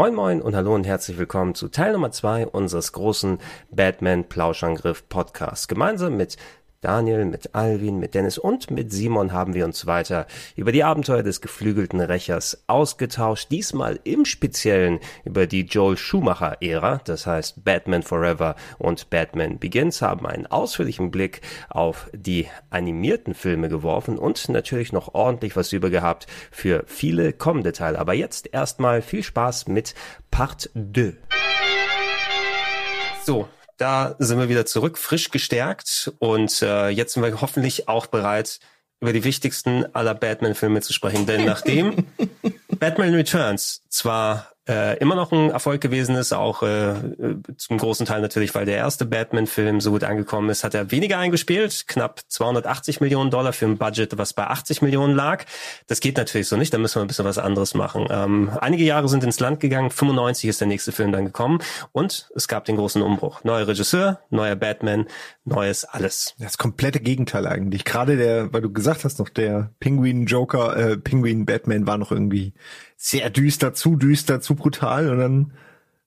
Moin Moin und hallo und herzlich willkommen zu Teil Nummer zwei unseres großen Batman Plauschangriff Podcasts. Gemeinsam mit Daniel, mit Alvin, mit Dennis und mit Simon haben wir uns weiter über die Abenteuer des geflügelten Rächers ausgetauscht. Diesmal im Speziellen über die Joel Schumacher-Ära, das heißt Batman Forever und Batman Begins, haben einen ausführlichen Blick auf die animierten Filme geworfen und natürlich noch ordentlich was über gehabt für viele kommende Teile. Aber jetzt erstmal viel Spaß mit Part 2. So, da sind wir wieder zurück, frisch gestärkt und äh, jetzt sind wir hoffentlich auch bereit, über die wichtigsten aller Batman-Filme zu sprechen. Denn nachdem Batman Returns zwar äh, immer noch ein Erfolg gewesen ist, auch äh, zum großen Teil natürlich, weil der erste Batman-Film so gut angekommen ist, hat er weniger eingespielt, knapp 280 Millionen Dollar für ein Budget, was bei 80 Millionen lag. Das geht natürlich so nicht, da müssen wir ein bisschen was anderes machen. Ähm, einige Jahre sind ins Land gegangen, 95 ist der nächste Film dann gekommen und es gab den großen Umbruch. Neuer Regisseur, neuer Batman, neues alles. Das komplette Gegenteil eigentlich. Gerade der, weil du gesagt hast noch, der Penguin Joker, äh, Penguin Batman war noch irgendwie sehr düster, zu düster, zu brutal und dann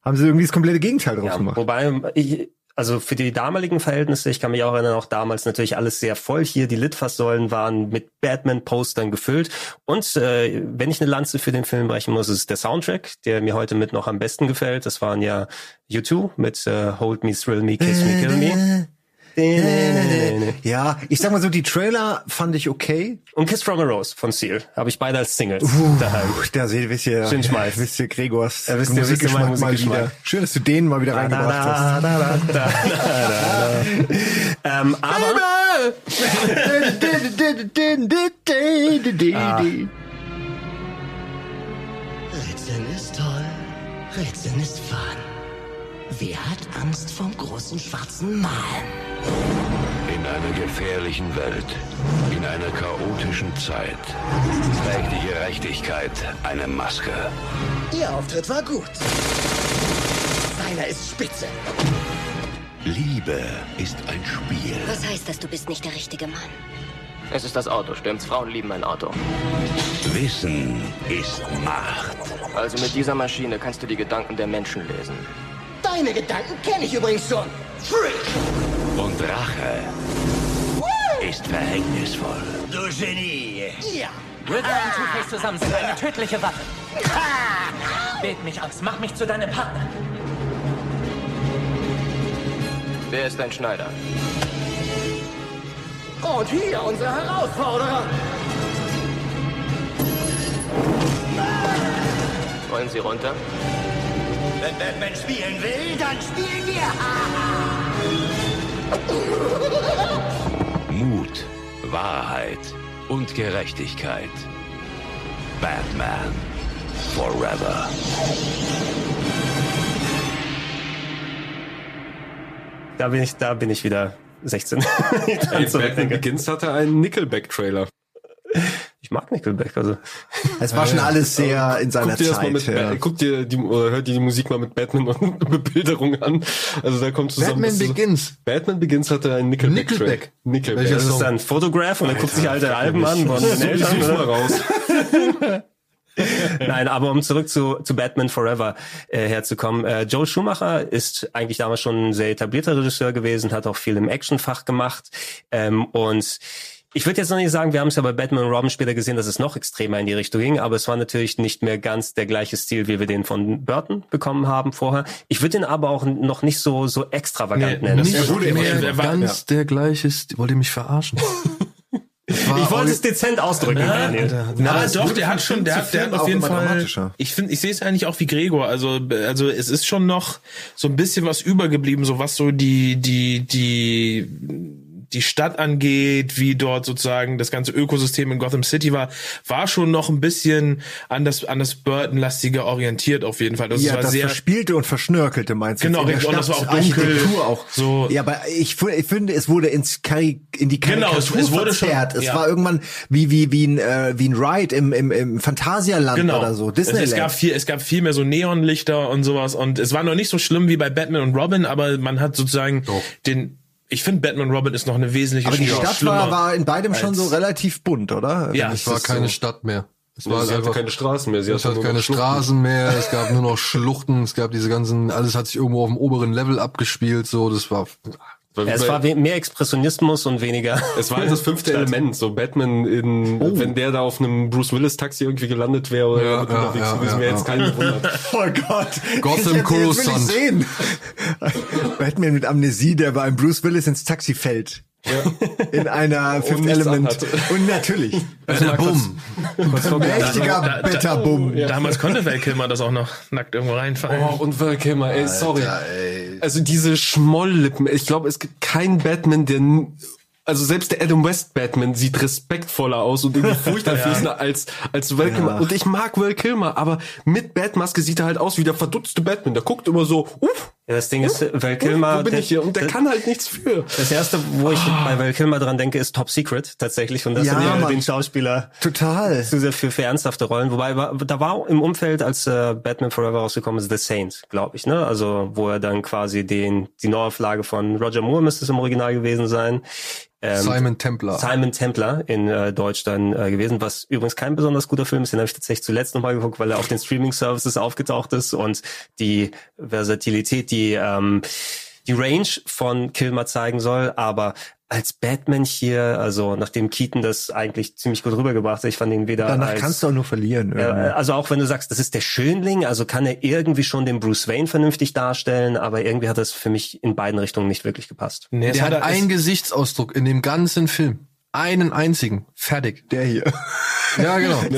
haben sie irgendwie das komplette Gegenteil draus Ja, gemacht. wobei ich, also für die damaligen Verhältnisse, ich kann mich auch erinnern, auch damals natürlich alles sehr voll hier. Die Litfaßsäulen waren mit Batman-Postern gefüllt. Und äh, wenn ich eine Lanze für den Film brechen muss, ist es der Soundtrack, der mir heute mit noch am besten gefällt. Das waren ja U2 mit äh, Hold Me, Thrill Me, Kiss Me, Kill Me. Ja, ich sag mal so, die Trailer fand ich okay. Und Kiss from a Rose von Seal. Habe ich beide als Singles daheim. Puh, da seht wisst ihr, Schön Schmalz. wisst ihr Gregors Ja, wisst ihr- wisst ihr meinen Musikgeschmack mal Musikgeschmack. wieder. Schön, dass du den mal wieder reingebracht hast. Ähm, aber Rätseln ist toll, Rätseln ist fun. Wer hat Angst vom großen schwarzen Mann? In einer gefährlichen Welt, in einer chaotischen Zeit, trägt die Gerechtigkeit eine Maske. Ihr Auftritt war gut. Seiner ist spitze. Liebe ist ein Spiel. Was heißt das, du bist nicht der richtige Mann? Es ist das Auto, stimmt's? Frauen lieben ein Auto. Wissen ist Macht. Also mit dieser Maschine kannst du die Gedanken der Menschen lesen. Deine Gedanken kenne ich übrigens schon. Freak! Und Rache ist verhängnisvoll. Du Genie! Ja! Riddler und Two-Face zusammen sind eine tödliche Waffe. Wählt mich aus, mach mich zu deinem Partner. Wer ist dein Schneider? Und hier unser Herausforderer. Wollen Sie runter? Wenn Batman spielen will, dann spielen wir. Mut, Wahrheit und Gerechtigkeit. Batman Forever. da bin ich, da bin ich wieder 16. Ich dran Ey, Batman zurückdenke. Begins hatte einen Nickelback-Trailer. Ich mag Nickelback, also Es war schon alles sehr in seiner Guck dir das mal Zeit. mit, ja. Guck dir die, oder hör dir die Musik mal mit Batman und Bebilderung an. Also da kommt zusammen. Batman ist- Begins. Batman Begins hatte einen Nickelback. Nickelback? Nickelback. Welcher das ist dann Photograph und dann guckt sich alte Alben an von den Eltern. Oder? raus. Nein, aber um zurück zu, zu Batman Forever äh, herzukommen. Äh, Joel Schumacher ist eigentlich damals schon ein sehr etablierter Regisseur gewesen, hat auch viel im Actionfach gemacht. Ähm, und ich würde jetzt noch nicht sagen, wir haben es ja bei Batman und Robin später gesehen, dass es noch extremer in die Richtung ging, aber es war natürlich nicht mehr ganz der gleiche Stil, wie wir den von Burton bekommen haben vorher. Ich würde den aber auch noch nicht so so extravagant nennen. nicht Das- mehr er war- ganz der gleiche Stil. Wollt ihr mich verarschen? ich wollte es dezent ausdrücken, Daniel. Na, doch, der hat schon, der hat, der hat auf jeden Fall. dramatischer. Ich finde, ich sehe es eigentlich auch wie Gregor. Also, also es ist schon noch so ein bisschen was übergeblieben, so was so die, die, die, die Stadt angeht, wie dort sozusagen das ganze Ökosystem in Gotham City war, war schon noch ein bisschen an das, an das Burton-lastige orientiert auf jeden Fall. Das ja, war das sehr, Verspielte und Verschnörkelte meinst du? Genau, richtig. Und das war auch dunkel. Architektur auch. So. Ja, aber ich, ich finde, es wurde ins Kari in die Genau, Karikatur es- es wurde schon- verzerrt. Es ja. war irgendwann wie wie wie ein äh, wie ein Ride im im, im Phantasialand genau. oder so. Es, Disneyland. es gab viel, es gab viel mehr so Neonlichter und sowas und es war noch nicht so schlimm wie bei Batman und Robin, aber man hat sozusagen den, ich finde Batman Robin ist noch eine wesentliche aber die Stadt war, war in beidem schon so relativ bunt, oder? Ja, Es war keine so. Stadt mehr. Es war sie hatte einfach keine Straßen mehr. Sie es hatte hat nur keine Schluchten. Straßen mehr, es gab nur noch Schluchten, es gab diese ganzen, alles hat sich irgendwo auf dem oberen Level abgespielt, so, das war, es war mehr Expressionismus und weniger. Es war halt das fünfte Stadt. Element, so Batman in, wenn der da auf einem Bruce Willis Taxi irgendwie gelandet wäre oder Ja, mit ja, unterwegs ja, gewesen, ja, wäre ja. jetzt kein Wunder. Oh Gott. Gotham Jetzt- jetzt will ich Coruscant. sehen. Batman mit Amnesie, der bei einem Bruce Willis ins Taxi fällt. In einer Fifth Element. Und natürlich. Bumm. Mächtiger Da- da- Betterbum. Damals konnte Val Kilmer das auch noch nackt irgendwo reinfallen. Oh, und Val Kilmer, ey, sorry. Also diese Schmolllippen, ich glaube, es gibt keinen Batman, der also selbst der Adam West Batman sieht respektvoller aus und irgendwie furchterflößender als als Val Kilmer. Und ich mag Val Kilmer, aber mit Batmaske sieht er halt aus wie der verdutzte Batman. Der guckt immer so, uff, Ja, das Ding ist, Val Kilmer, wo bin ich hier? Und der der- kann halt nichts für. Das erste, wo ich bei Val Kilmer dran denke, ist Top Secret tatsächlich und das Ja, sind ja Mann. den Schauspieler Total. zu sehr für, für ernsthafte Rollen. Wobei da war im Umfeld, als äh, Batman Forever rausgekommen ist, The Saint, glaube ich, ne? Also wo er dann quasi den die Neuauflage von Roger Moore müsste es im Original gewesen sein. Ähm, Simon Templar. Simon Templar in äh, Deutsch dann äh, gewesen, was übrigens kein besonders guter Film ist. Den habe ich tatsächlich zuletzt nochmal geguckt, weil er auf den Streaming-Services aufgetaucht ist und die Versatilität, die ähm, die Range von Kilmer zeigen soll. Aber als Batman hier, also nachdem Keaton das eigentlich ziemlich gut rübergebracht hat, ich fand ihn weder Danach als kannst du auch nur verlieren. äh, irgendwie. also auch wenn du sagst, das ist der Schönling, also kann er irgendwie schon den Bruce Wayne vernünftig darstellen, aber irgendwie hat das für mich in beiden Richtungen nicht wirklich gepasst. Nee, es Der hat er- einen Gesichtsausdruck in dem ganzen Film. Einen einzigen. Fertig. Der hier. Ja, genau.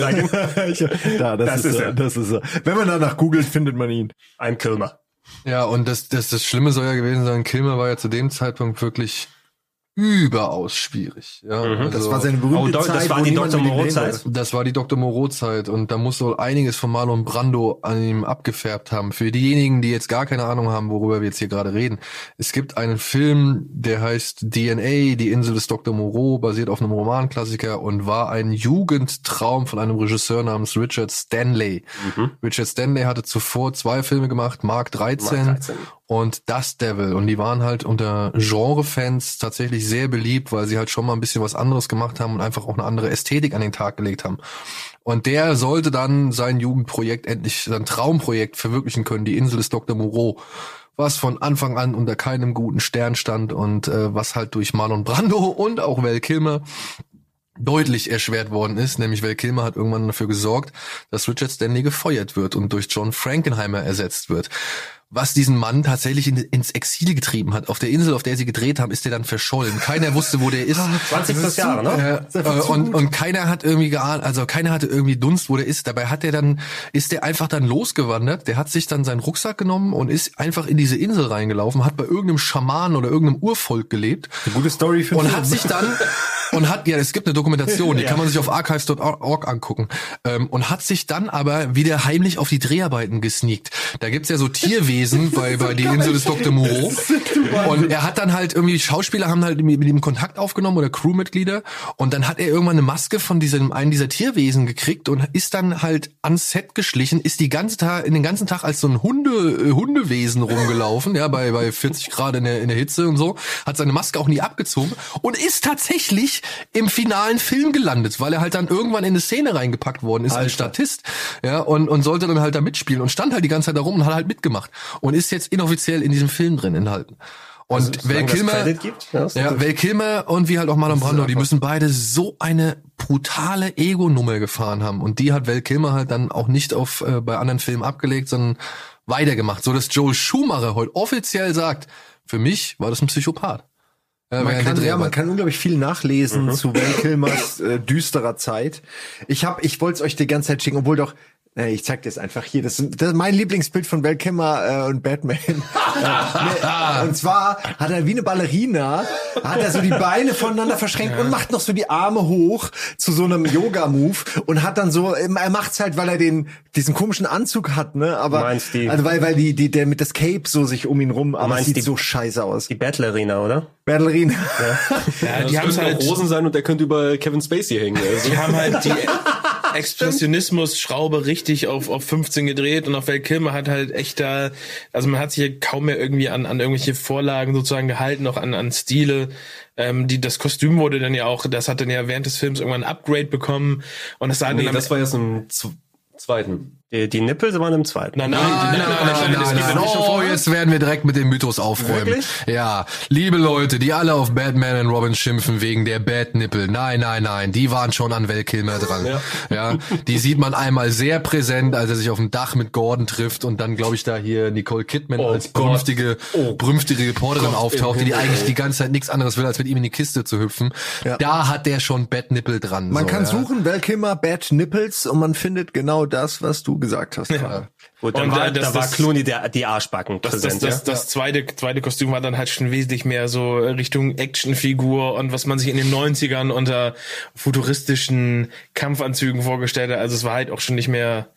da, das, Das ist, ist er. er. Das ist er. Wenn man danach googelt, findet man ihn. Ein Kilmer. Ja, und das, das, das Schlimme soll ja gewesen sein, Kilmer war ja zu dem Zeitpunkt wirklich überaus schwierig. Ja, also, Das war seine berühmte Oh, Do- das Zeit, war wo die Dr. Moreau-Zeit? das war die Dr. Moreau-Zeit und da muss wohl einiges von Marlon Brando an ihm abgefärbt haben. Für diejenigen, die jetzt gar keine Ahnung haben, worüber wir jetzt hier gerade reden. Es gibt einen Film, der heißt DNA, die Insel des Dr. Moreau, basiert auf einem Romanklassiker und war ein Jugendtraum von einem Regisseur namens Richard Stanley. Richard Stanley hatte zuvor zwei Filme gemacht, Mark 13, Mark 13. und Das Devil. Und die waren halt unter Genre-Fans tatsächlich sehr beliebt, weil sie halt schon mal ein bisschen was anderes gemacht haben und einfach auch eine andere Ästhetik an den Tag gelegt haben. Und der sollte dann sein Jugendprojekt endlich, sein Traumprojekt verwirklichen können, die Insel des Dr. Moreau. Was von Anfang an unter keinem guten Stern stand und äh, was halt durch Marlon Brando und auch Val Kilmer deutlich erschwert worden ist, nämlich Val Kilmer hat irgendwann dafür gesorgt, dass Richard Stanley gefeuert wird und durch John Frankenheimer ersetzt wird. Was diesen Mann tatsächlich in, ins Exil getrieben hat. Auf der Insel, auf der sie gedreht haben, ist der dann verschollen. Keiner wusste, wo der ist. 20. Jahre, ne? Äh, äh, und, und keiner hat irgendwie geahnt, also keiner hatte irgendwie Dunst, wo der ist. Dabei hat er dann, ist der einfach dann losgewandert. Der hat sich dann seinen Rucksack genommen und ist einfach in diese Insel reingelaufen, hat bei irgendeinem Schaman oder irgendeinem Urvolk gelebt Eine gute Story für und hat sich dann und hat ja es gibt eine Dokumentation, die kann man sich auf archives.org angucken ähm, und hat sich dann aber wieder heimlich auf die Dreharbeiten gesneakt. Da gibt's ja so Tierwesen bei bei die Insel des Dr. Moreau. Und er hat dann halt irgendwie Schauspieler haben halt mit ihm Kontakt aufgenommen oder Crewmitglieder. Und dann hat er irgendwann eine Maske von diesem einen dieser Tierwesen gekriegt und ist dann halt ans Set geschlichen, ist die ganze Tag in den ganzen Tag als so ein Hunde äh, Hundewesen rumgelaufen, ja, bei bei 40 Grad in der in der Hitze und so, hat seine Maske auch nie abgezogen und ist tatsächlich im finalen Film gelandet, weil er halt dann irgendwann in eine Szene reingepackt worden ist als Statist, ja, und und sollte dann halt da mitspielen und stand halt die ganze Zeit da rum und hat halt mitgemacht und ist jetzt inoffiziell in diesem Film drin enthalten. Und Val solange das Kilmer, gibt, ja, ja. Val Kilmer und wie halt auch Marlon Brando, die müssen beide so eine brutale Ego-Nummer gefahren haben. Und die hat Val Kilmer halt dann auch nicht auf äh, bei anderen Filmen abgelegt, sondern weitergemacht. So dass Joel Schumacher heute offiziell sagt, für mich war das ein Psychopath. Ja, Man kann, ja, man kann unglaublich viel nachlesen zu Val Kilmers äh, düsterer Zeit. Ich hab, ich wollte es euch die ganze Zeit schicken, obwohl doch ich zeig dir das einfach hier. Das, ist- das ist mein Lieblingsbild von Val Kilmer äh, und Batman. äh, und zwar hat er wie eine Ballerina, hat er so die Beine voneinander verschränkt und macht noch so die Arme hoch zu so einem Yoga-Move und hat dann so, er macht's halt, weil er den diesen komischen Anzug hat, ne? Aber meinst die- also weil weil die die der mit das Cape so sich um ihn rum, aber es sieht die- so scheiße aus. Die Battle Arena, oder? Ballerina. Ja, Das die haben könnten halt, Rosen sein und der könnte über Kevin Spacey hängen. Also. die haben halt die Expressionismus-Schraube richtig auf, auf 15 gedreht und auf Val Kilmer hat halt echt da, also man hat sich kaum mehr irgendwie an, an irgendwelche Vorlagen sozusagen gehalten, auch an, an Stile. Ähm, die, das Kostüm wurde dann ja auch, das hat dann ja während des Films irgendwann ein Upgrade bekommen und das sah Nee, dann das war erst im Z zweiten. Die, die Nippel waren im zweiten. Nein, nein, Nein, die nein, Nippel- nein, nein, nein, Oh, vorher. jetzt werden wir direkt mit dem Mythos aufräumen. Wirklich? Ja, liebe Leute, die alle auf Batman und Robin schimpfen wegen der Batnippel. Nein, nein, nein, die waren schon an Val Kilmer dran. Ja. Ja. die sieht man einmal sehr präsent, als er sich auf dem Dach mit Gordon trifft und dann, glaube ich, da hier Nicole Kidman Oh als brünftige, Oh brünftige Reporterin Gott auftaucht, die, eigentlich die ganze Zeit nichts anderes will, als mit ihm in die Kiste zu hüpfen. Ja. Da hat der schon Batnippel dran. Man so, kann ja. suchen, Val Kilmer, Bad Nipples und man findet genau das, was du gesagt hast. Ja. Gut, da Und, war, das- da war das- Clooney der, die Arschbacken Das, das, präsent, das, ja? das zweite, zweite Kostüm war dann halt schon wesentlich mehr so Richtung Actionfigur und was man sich in den 90ern unter futuristischen Kampfanzügen vorgestellt hat. Also es war halt auch schon nicht mehr,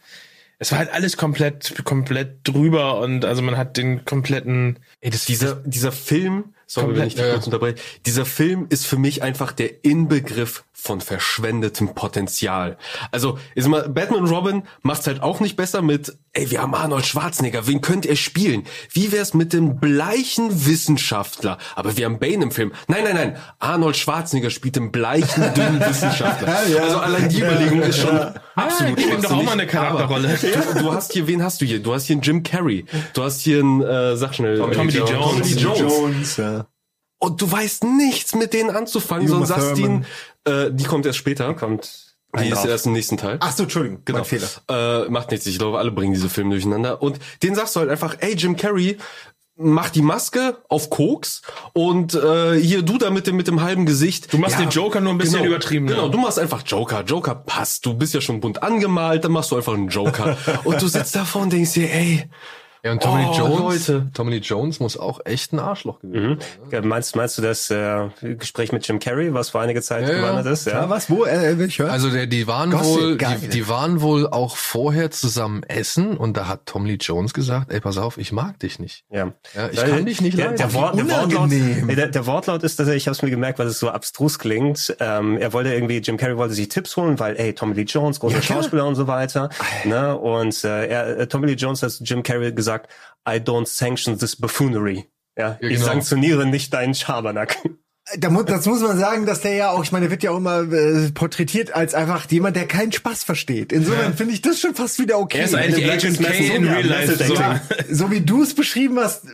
es war halt alles komplett, komplett drüber und also man hat den kompletten, Ey, das, dieser, dieser Film, sorry, Komplett, wenn ich dich ja. kurz unterbreche, dieser Film ist für mich einfach der Inbegriff von verschwendetem Potenzial. Also, ist mal, Batman Robin macht's halt auch nicht besser mit, ey, wir haben Arnold Schwarzenegger, wen könnt ihr spielen? Wie wär's mit dem bleichen Wissenschaftler? Aber wir haben Bane im Film. Nein, nein, nein, Arnold Schwarzenegger spielt den bleichen, dünnen Wissenschaftler. Also allein die Überlegung ist schon absolut ich bin doch auch mal eine Charakterrolle. Du, du hast hier, wen hast du hier? Du hast hier einen Jim Carrey. Du hast hier einen, äh, sag schnell. Tommy Lee Jones. Tommy Lee Jones. Jones, ja. Und du weißt nichts mit denen anzufangen, Uma sondern sagst Thurman. ihnen, äh, die kommt erst später. Kommt Die ein ist drauf. erst im nächsten Teil. Ach so, Entschuldigung, Genau. mein Fehler. Äh, macht nichts. Ich glaube, alle bringen diese Filme durcheinander. Und den sagst du halt einfach, ey, Jim Carrey, mach die Maske auf Koks und äh, hier du da mit dem mit dem halben Gesicht. Du machst den Joker nur ein bisschen genau, übertrieben, Genau, ja. du machst einfach Joker. Joker passt. Du bist ja schon bunt angemalt, dann machst du einfach einen Joker. und du sitzt davor und denkst dir, ey, Ja, und Tommy Oh, Lee Jones, Leute. Tommy Jones muss auch echt ein Arschloch gewesen sein. Ja, Meinst, meinst du das äh, Gespräch mit Jim Carrey, was vor einiger Zeit Ja, ja. gewandert ist? Ja. Ja, was? Wo? Äh, will ich hören? Also der, die waren Gossip, wohl, die, die waren wohl auch vorher zusammen essen und da hat Tom Lee Jones gesagt, ey, pass auf, ich mag dich nicht. Ja. Ja, ich kann dich nicht der, leiden. der, Wort, der, Wortlaut, der, der Wortlaut ist, dass er, ich habe es mir gemerkt, weil es so abstrus klingt. Ähm, er wollte irgendwie, Jim Carrey wollte sich Tipps holen, weil, ey, Tommy Lee Jones, großer. Schauspieler und so weiter. Ne? Und äh, er, äh, Tommy Lee Jones hat Jim Carrey gesagt, I don't sanction this buffoonery. Ja, Ja, ich genau. sanktioniere nicht deinen Schabernack. da muss, das muss man sagen, dass der ja auch, ich meine, der wird ja auch immer äh, porträtiert als einfach jemand, der keinen Spaß versteht. Insofern finde ich das schon fast wieder okay. er ist eigentlich Agent K in ja, Real Life. So. Acting. so wie du es beschrieben hast,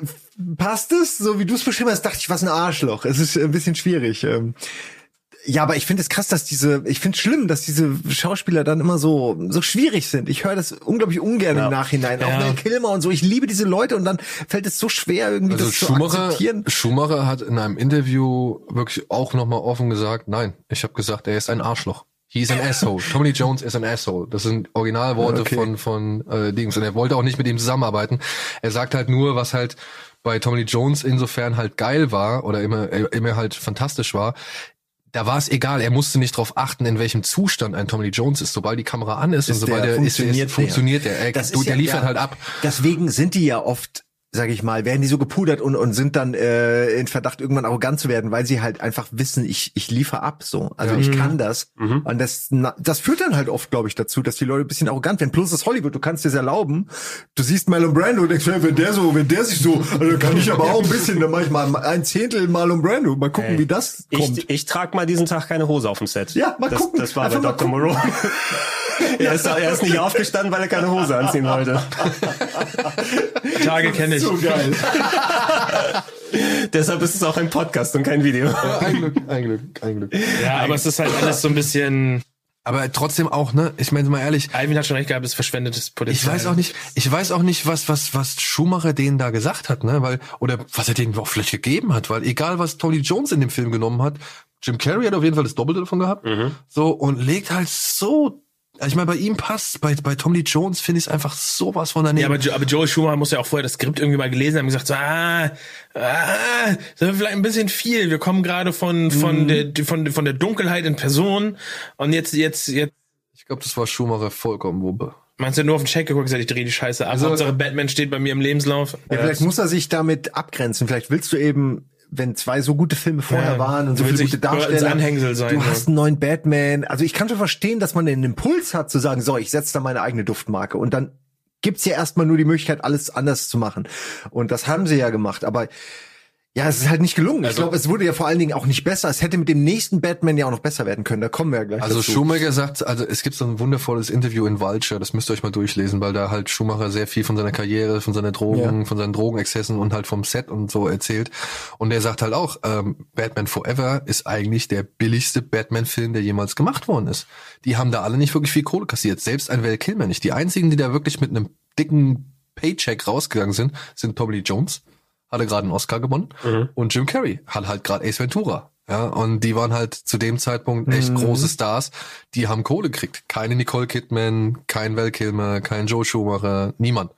passt es. So wie du es beschrieben hast, dachte ich, was ein Arschloch. Es ist ein bisschen schwierig. Ähm, Ja, aber ich finde es krass, dass diese, ich finde es schlimm, dass diese Schauspieler dann immer so so schwierig sind. Ich höre das unglaublich ungern Ja. im Nachhinein. Auch. Val Kilmer und so. Ich liebe diese Leute und dann fällt es so schwer, irgendwie Also das zu Schumacher, akzeptieren. Schumacher hat in einem Interview wirklich auch nochmal offen gesagt, nein, ich habe gesagt, er ist ein Arschloch. He's an asshole. Tommy Jones is an asshole. Das sind Originalworte Okay. von von äh, Dings. Und er wollte auch nicht mit ihm zusammenarbeiten. Er sagt halt nur, was halt bei Tommy Jones insofern halt geil war oder immer immer halt fantastisch war. Da war es egal, er musste nicht darauf achten, in welchem Zustand ein Tommy Jones ist. Sobald die Kamera an ist, und Ist sobald der, er ist, funktioniert ist, funktioniert der. er. Er, Das du, ist der ja- liefert ja. halt ab. Deswegen sind die ja oft, sag ich mal, werden die so gepudert und, und sind dann äh, in Verdacht, irgendwann arrogant zu werden, weil sie halt einfach wissen, ich, ich liefer ab so. Also ich kann das. Und das, na, das führt dann halt oft, glaube ich, dazu, dass die Leute ein bisschen arrogant werden. Plus das Hollywood, du kannst dir das erlauben. Du siehst Marlon Brando und denkst, wenn der so, wenn der sich so, also kann ich aber auch ein bisschen, dann mach ich mal ein Zehntel Marlon Brando. Mal gucken, wie das kommt. Ich, ich trage mal diesen Tag keine Hose auf dem Set. Ja, mal das, gucken. Das war bei Einfach mal Dr. Moreau. er, ist, er ist nicht aufgestanden, weil er keine Hose anziehen wollte. Tage kenne ich. so geil. Deshalb ist es auch ein Podcast und kein Video. Ein Glück, ein Glück, ein Glück. Ja, aber es ist halt alles so ein bisschen. Aber trotzdem auch, ne? Ich meine mal ehrlich, Alvin hat schon recht gehabt, es ist verschwendetes ich Potenzial. weiß auch nicht, ich weiß auch nicht, was was was Schumacher denen da gesagt hat, ne? Weil oder was er denen auch vielleicht gegeben hat, weil egal was Tony Jones in dem Film genommen hat, Jim Carrey hat auf jeden Fall das Doppelte davon gehabt. So und legt halt so Also ich meine, bei ihm passt, bei, bei Tom Lee Jones finde ich es einfach sowas von daneben. Ja, aber, Jo- aber Joel Schumacher muss ja auch vorher das Skript irgendwie mal gelesen haben und gesagt, so, ah, ah, das ist vielleicht ein bisschen viel. Wir kommen gerade von, von, der, von, von der Dunkelheit in Person und jetzt, jetzt, jetzt, ich glaube, das war Schumacher vollkommen Wumpe. meinst du nur auf den Check geguckt, gesagt, ich drehe die Scheiße ab. Also- Hauptsache Batman steht bei mir im Lebenslauf. Ja, vielleicht muss er sich damit abgrenzen. Vielleicht willst du eben, wenn zwei so gute Filme vorher Ja, waren und so viele gute Darsteller, sein, du hast einen neuen Batman. Also ich kann schon verstehen, dass man den Impuls hat zu sagen, so, ich setze da meine eigene Duftmarke und dann gibt's ja erstmal nur die Möglichkeit, alles anders zu machen. Und das haben sie ja gemacht, aber ja, es ist halt nicht gelungen. ich Also- glaube, es wurde ja vor allen Dingen auch nicht besser. Es hätte mit dem nächsten Batman ja auch noch besser werden können. Da kommen wir ja gleich Also dazu. Schumacher sagt, also es gibt so ein wundervolles Interview in Vulture, das müsst ihr euch mal durchlesen, weil da halt Schumacher sehr viel von seiner Karriere, von seiner Drogen, Ja. von seinen Drogenexzessen und halt vom Set und so erzählt. Und er sagt halt auch, ähm, Batman Forever ist eigentlich der billigste Batman-Film, der jemals gemacht worden ist. Die haben da alle nicht wirklich viel Kohle kassiert, selbst ein Val Kilmer nicht. Die einzigen, die da wirklich mit einem dicken Paycheck rausgegangen sind, sind Tommy Jones, hatte gerade einen Oscar gewonnen, und Jim Carrey hat halt gerade Ace Ventura. Ja, und die waren halt zu dem Zeitpunkt echt Mhm. große Stars. Die haben Kohle gekriegt. Keine Nicole Kidman, kein Val Kilmer, kein Joe Schumacher, niemand.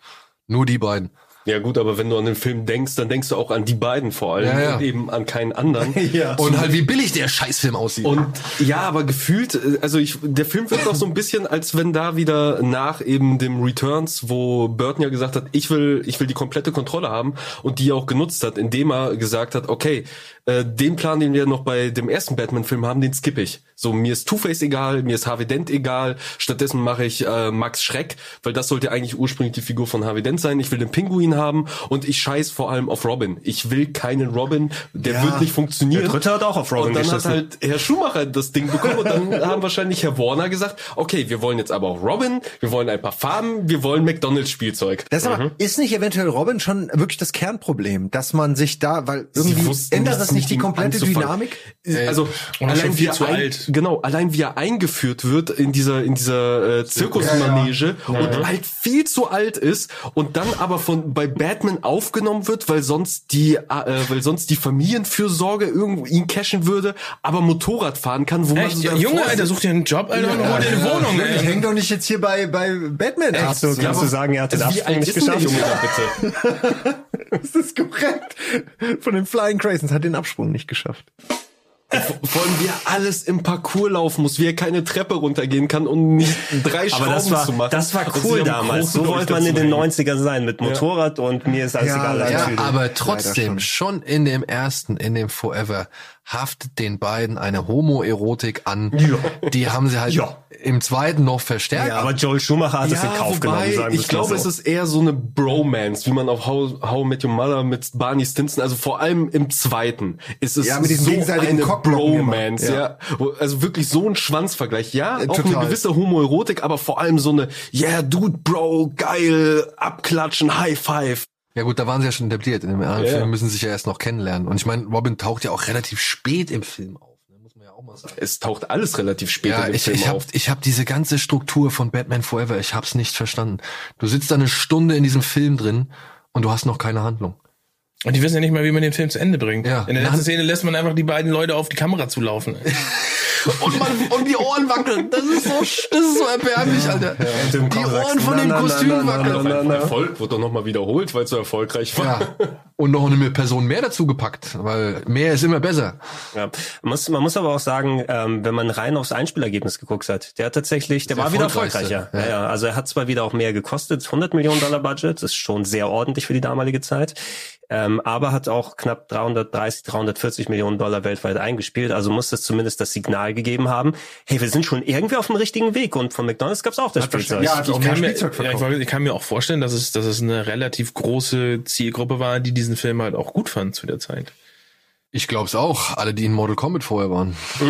Nur die beiden. Ja gut, aber wenn du an den Film denkst, dann denkst du auch an die beiden vor allem Ja, ja. und eben an keinen anderen. Ja. Und halt wie billig der Scheißfilm aussieht. Und ja, aber gefühlt, äh, also ich, der Film wirkt auch so ein bisschen, als wenn da wieder nach eben dem Returns, wo Burton ja gesagt hat, ich will, ich will die komplette Kontrolle haben und die auch genutzt hat, indem er gesagt hat, okay, äh, den Plan, den wir noch bei dem ersten Batman-Film haben, den skippe ich. So, mir ist Two-Face egal, mir ist Harvey Dent egal, stattdessen mache ich äh, Max Schreck, weil das sollte eigentlich ursprünglich die Figur von Harvey Dent sein. Ich will den Pinguin haben und ich scheiß vor allem auf Robin. Ich will keinen Robin, der Ja. wird nicht funktionieren. Der dritte hat auch auf Robin Und dann hat geschissen. halt Herr Schumacher das Ding bekommen und dann haben wahrscheinlich Herr Warner gesagt, okay, wir wollen jetzt aber auch Robin, wir wollen ein paar Farben, wir wollen McDonalds Spielzeug. Das ist nicht eventuell Robin schon wirklich das Kernproblem, dass man sich da, weil irgendwie ändert das nicht die komplette. Dynamik? Also und schon allein wie er zu ein, alt. Genau, allein wie er eingeführt wird in dieser in dieser äh, Zirkusmanege und halt viel zu alt ist und dann aber von bei Batman aufgenommen wird, weil sonst die äh, weil sonst die Familienfürsorge irgendwo ihn cashen würde, aber Motorrad fahren kann, wo man Echt? so Ja, Junge. Alter, such dir einen Job, Alter, und hol dir eine Wohnung, Ich ey. häng doch nicht jetzt hier bei, bei Batman ab. Kannst du, kannst du sagen, er hat den Also Absprung nicht geschafft? Junge da bitte? Das ist korrekt. Von den Flying Craisins hat den Absprung nicht geschafft. Vor allem, wie er alles im Parcours laufen muss, wie er keine Treppe runtergehen kann, um nicht drei Aber Schrauben das war, zu machen. das war Und cool damals. So wollte man in den durchzuhängen. 90ern sein, mit Motorrad und mir ist alles Ja, egal. Attitüde. Aber trotzdem, schon in dem ersten, in dem Forever, haftet den beiden eine Homoerotik an. Die haben sie halt Ja. im zweiten noch verstärkt. aber Joel Schumacher hat es in Kauf wobei, genommen, ich glaube, mal es so. ist eher so eine Bromance, wie man auf How, How Met Your Mother mit Barney Stinson, also vor allem im zweiten, ist es Ja, mit so eine. Bromance, ja. Ja. Also wirklich so ein Schwanzvergleich, ja, Äh, auch total. eine gewisse Homoerotik, aber vor allem so eine, yeah, dude, bro, geil, abklatschen, High Five. Ja gut, da waren sie ja schon etabliert. In dem anderen Ja. Film müssen sie sich ja erst noch kennenlernen. Und ich meine, Robin taucht ja auch relativ spät im Film auf. Ne? Muss man ja auch mal sagen. Es taucht alles relativ spät Ja, dem ich, Film ich habe auf. ich hab diese ganze Struktur von Batman Forever, ich hab's nicht verstanden. Du sitzt da eine Stunde in diesem Film drin und du hast noch keine Handlung. Und die wissen ja nicht mal, wie man den Film zu Ende bringt. Ja. In der letzten. Szene lässt man einfach die beiden Leute auf die Kamera zulaufen. Und, man, und die Ohren wackeln. Das ist so, das ist so erbärmlich, Alter. die Ohren von dem Kostüm wackeln. Erfolg wird doch nochmal wiederholt, weil es so erfolgreich war. Ja. Und noch eine Person mehr dazu gepackt, weil mehr ist immer besser. Ja. Man, muss, man muss aber auch sagen, ähm, wenn man rein aufs Einspielergebnis geguckt hat, der hat tatsächlich, der Der war wieder erfolgreicher. Ja. Ja. Ja, also er hat zwar wieder auch mehr gekostet, 100 Millionen Dollar Budget, das ist schon sehr ordentlich für die damalige Zeit, ähm, aber hat auch knapp 330, 340 Millionen Dollar weltweit eingespielt. Also muss das zumindest das Signal gegeben haben, hey, wir sind schon irgendwie auf dem richtigen Weg. Und von McDonald's gab's auch das Spielzeug. Ja, hat auch Ich mehr kann, mir, Spielzeug ja, ich, verkauft. wollte- ich kann mir auch vorstellen, dass es, dass es eine relativ große Zielgruppe war, die diesen Film halt auch gut fand zu der Zeit. Ich glaub's auch. Alle, die in Mortal Kombat vorher waren.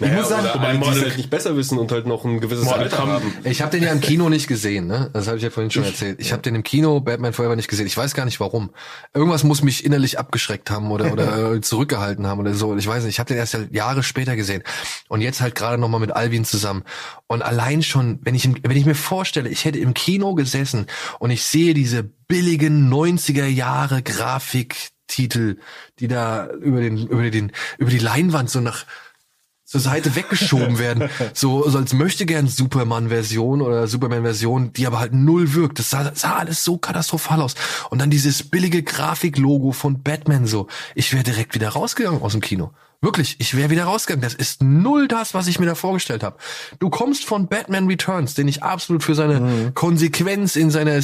Ich muss sagen, oder wobei alle, die es halt nicht besser wissen und halt noch ein gewisses Mortal Alter haben. Ich habe den ja im Kino nicht gesehen, ne? Das habe ich ja vorhin schon erzählt. Ich habe den im Kino Batman Forever nicht gesehen. Ich weiß gar nicht warum. Irgendwas muss mich innerlich abgeschreckt haben oder oder äh, zurückgehalten haben oder so. Ich weiß nicht. Ich habe den erst ja Jahre später gesehen und jetzt halt gerade noch mal mit Alvin zusammen. Und allein schon, wenn ich wenn ich mir vorstelle, ich hätte im Kino gesessen und ich sehe diese billigen 90er Jahre Grafiktitel, die da über den über den über die Leinwand so nach zur Seite weggeschoben werden. So, so als möchte gern Superman-Version oder Superman-Version, die aber halt null wirkt. Das sah, sah alles so katastrophal aus. Und dann dieses billige Grafiklogo von Batman so. Ich wäre direkt wieder rausgegangen aus dem Kino. Wirklich, ich wäre wieder rausgegangen. Das ist null das, was ich mir da vorgestellt habe. Du kommst von Batman Returns, den ich absolut für seine Mhm. Konsequenz in seiner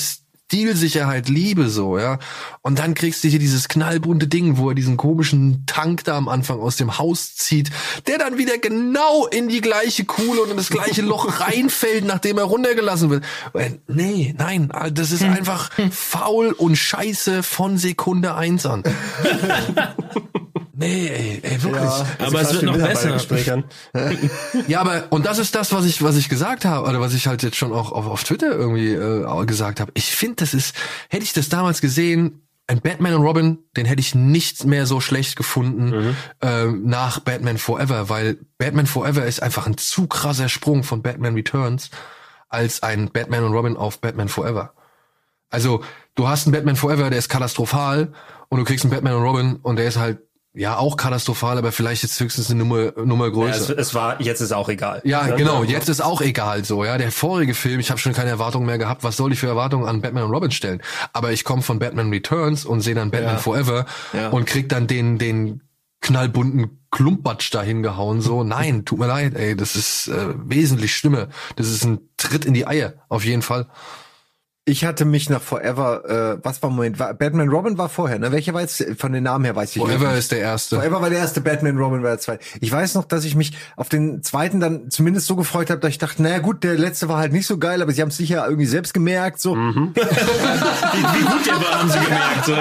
Stilsicherheit liebe, so, ja. Und dann kriegst du hier dieses knallbunte Ding, wo er diesen komischen Tank da am Anfang aus dem Haus zieht, der dann wieder genau in die gleiche Kuhle und in das gleiche Loch reinfällt, nachdem er runtergelassen wird. Äh, Nee, nein, das ist einfach faul und scheiße von Sekunde eins an. Nee, ey, ey wirklich. Ja, Aber es wird noch besser. Ja, aber und das ist das, was ich was ich gesagt habe oder was ich halt jetzt schon auch auf, auf Twitter irgendwie äh, gesagt habe. Ich finde, das ist hätte ich das damals gesehen, ein Batman und Robin, den hätte ich nicht mehr so schlecht gefunden ähm, nach Batman Forever, weil Batman Forever ist einfach ein zu krasser Sprung von Batman Returns als ein Batman und Robin auf Batman Forever. Also, du hast einen Batman Forever, der ist katastrophal und du kriegst einen Batman und Robin und der ist halt ja auch katastrophal, aber vielleicht jetzt höchstens eine Nummer Nummer Ja, größer. es, es war, jetzt ist auch egal. Ja, Ne? genau. Jetzt ist auch egal so. Ja, der vorige Film, ich habe schon keine Erwartungen mehr gehabt. Was soll ich für Erwartungen an Batman und Robin stellen? Aber ich komme von Batman Returns und sehe dann Batman Ja. Forever Ja. und krieg dann den den knallbunten Klumpatsch da hingehauen. So, nein, tut mir leid, ey, das ist äh, wesentlich schlimmer. Das ist ein Tritt in die Eier, auf jeden Fall. Ich hatte mich nach Forever, äh, was war Moment, war, Batman Robin war vorher, ne? Welcher war jetzt, von den Namen her weiß ich Forever nicht. ist der erste. Forever war der erste, Batman Robin war der zweite. Ich weiß noch, dass ich mich auf den zweiten dann zumindest so gefreut habe, dass ich dachte, naja gut, der letzte war halt nicht so geil, aber sie haben es sicher irgendwie selbst gemerkt, so. Wie, wie gut der war, haben sie gemerkt. So.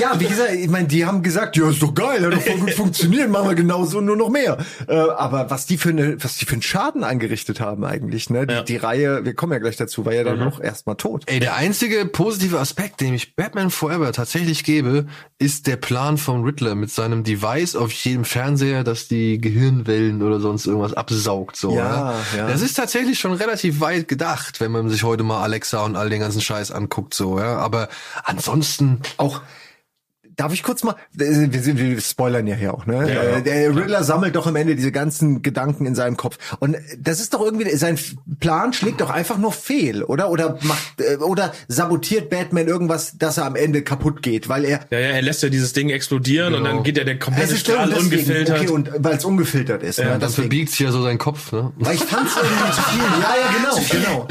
Ja, wie gesagt, ich meine, die haben gesagt, ja, ist doch geil, hat doch voll gut funktioniert, machen wir genauso, nur noch mehr. Äh, aber was die für eine, was die für einen Schaden angerichtet haben eigentlich, ne? Die, Ja. die Reihe, wir kommen ja gleich dazu, war ja dann noch erstmal tot. Ey, der einzige positive Aspekt, den ich Batman Forever tatsächlich gebe, ist der Plan vom Riddler mit seinem Device auf jedem Fernseher, das die Gehirnwellen oder sonst irgendwas absaugt. So, Ja, ja. Das ist tatsächlich schon relativ weit gedacht, wenn man sich heute mal Alexa und all den ganzen Scheiß anguckt. So, ja. Aber ansonsten Auch Darf ich kurz mal, äh, wir, sind, wir spoilern ja hier auch, ne? Äh, Der Riddler sammelt doch am Ende diese ganzen Gedanken in seinem Kopf. Und das ist doch irgendwie, sein Plan schlägt doch einfach nur fehl, oder? Oder macht, äh, oder sabotiert Batman irgendwas, dass er am Ende kaputt geht, weil er, Ja, ja, er lässt ja dieses Ding explodieren und dann geht ja der komplette es ist ja Strahl deswegen, ungefiltert. okay, und weil es ungefiltert ist, ne? dann Deswegen. verbiegt's ja so seinen Kopf. Ne? Weil ich fand's irgendwie zu viel. Ja, ja, genau, genau.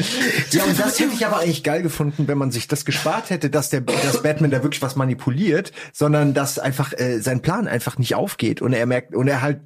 Ja, und das hätte ich aber eigentlich geil gefunden, wenn man sich das gespart hätte, dass der, dass Batman da wirklich was manipuliert, sondern dass einfach äh, sein Plan einfach nicht aufgeht und er merkt und er halt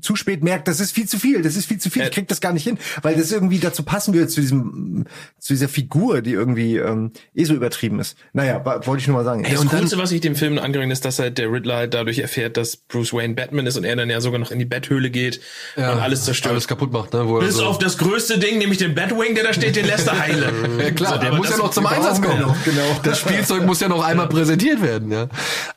zu spät merkt, das ist viel zu viel, das ist viel zu viel, ich krieg das gar nicht hin, weil das irgendwie dazu passen würde zu diesem, zu dieser Figur, die irgendwie ähm, eh so übertrieben ist. Naja, wollte ich nur mal sagen. Das Coolste, was ich dem Film angeregt ist, dass halt der Riddler halt dadurch erfährt, dass Bruce Wayne Batman ist und er dann ja sogar noch in die Betthöhle geht und alles zerstört. Alles kaputt macht, ne? Wo Bis so auf das größte Ding, nämlich den Batwing, der da steht, den lässt er heile. Ja klar, So, der muss ja noch zum Einsatz kommen. noch, genau. Das Spielzeug muss ja noch einmal präsentiert werden, ja.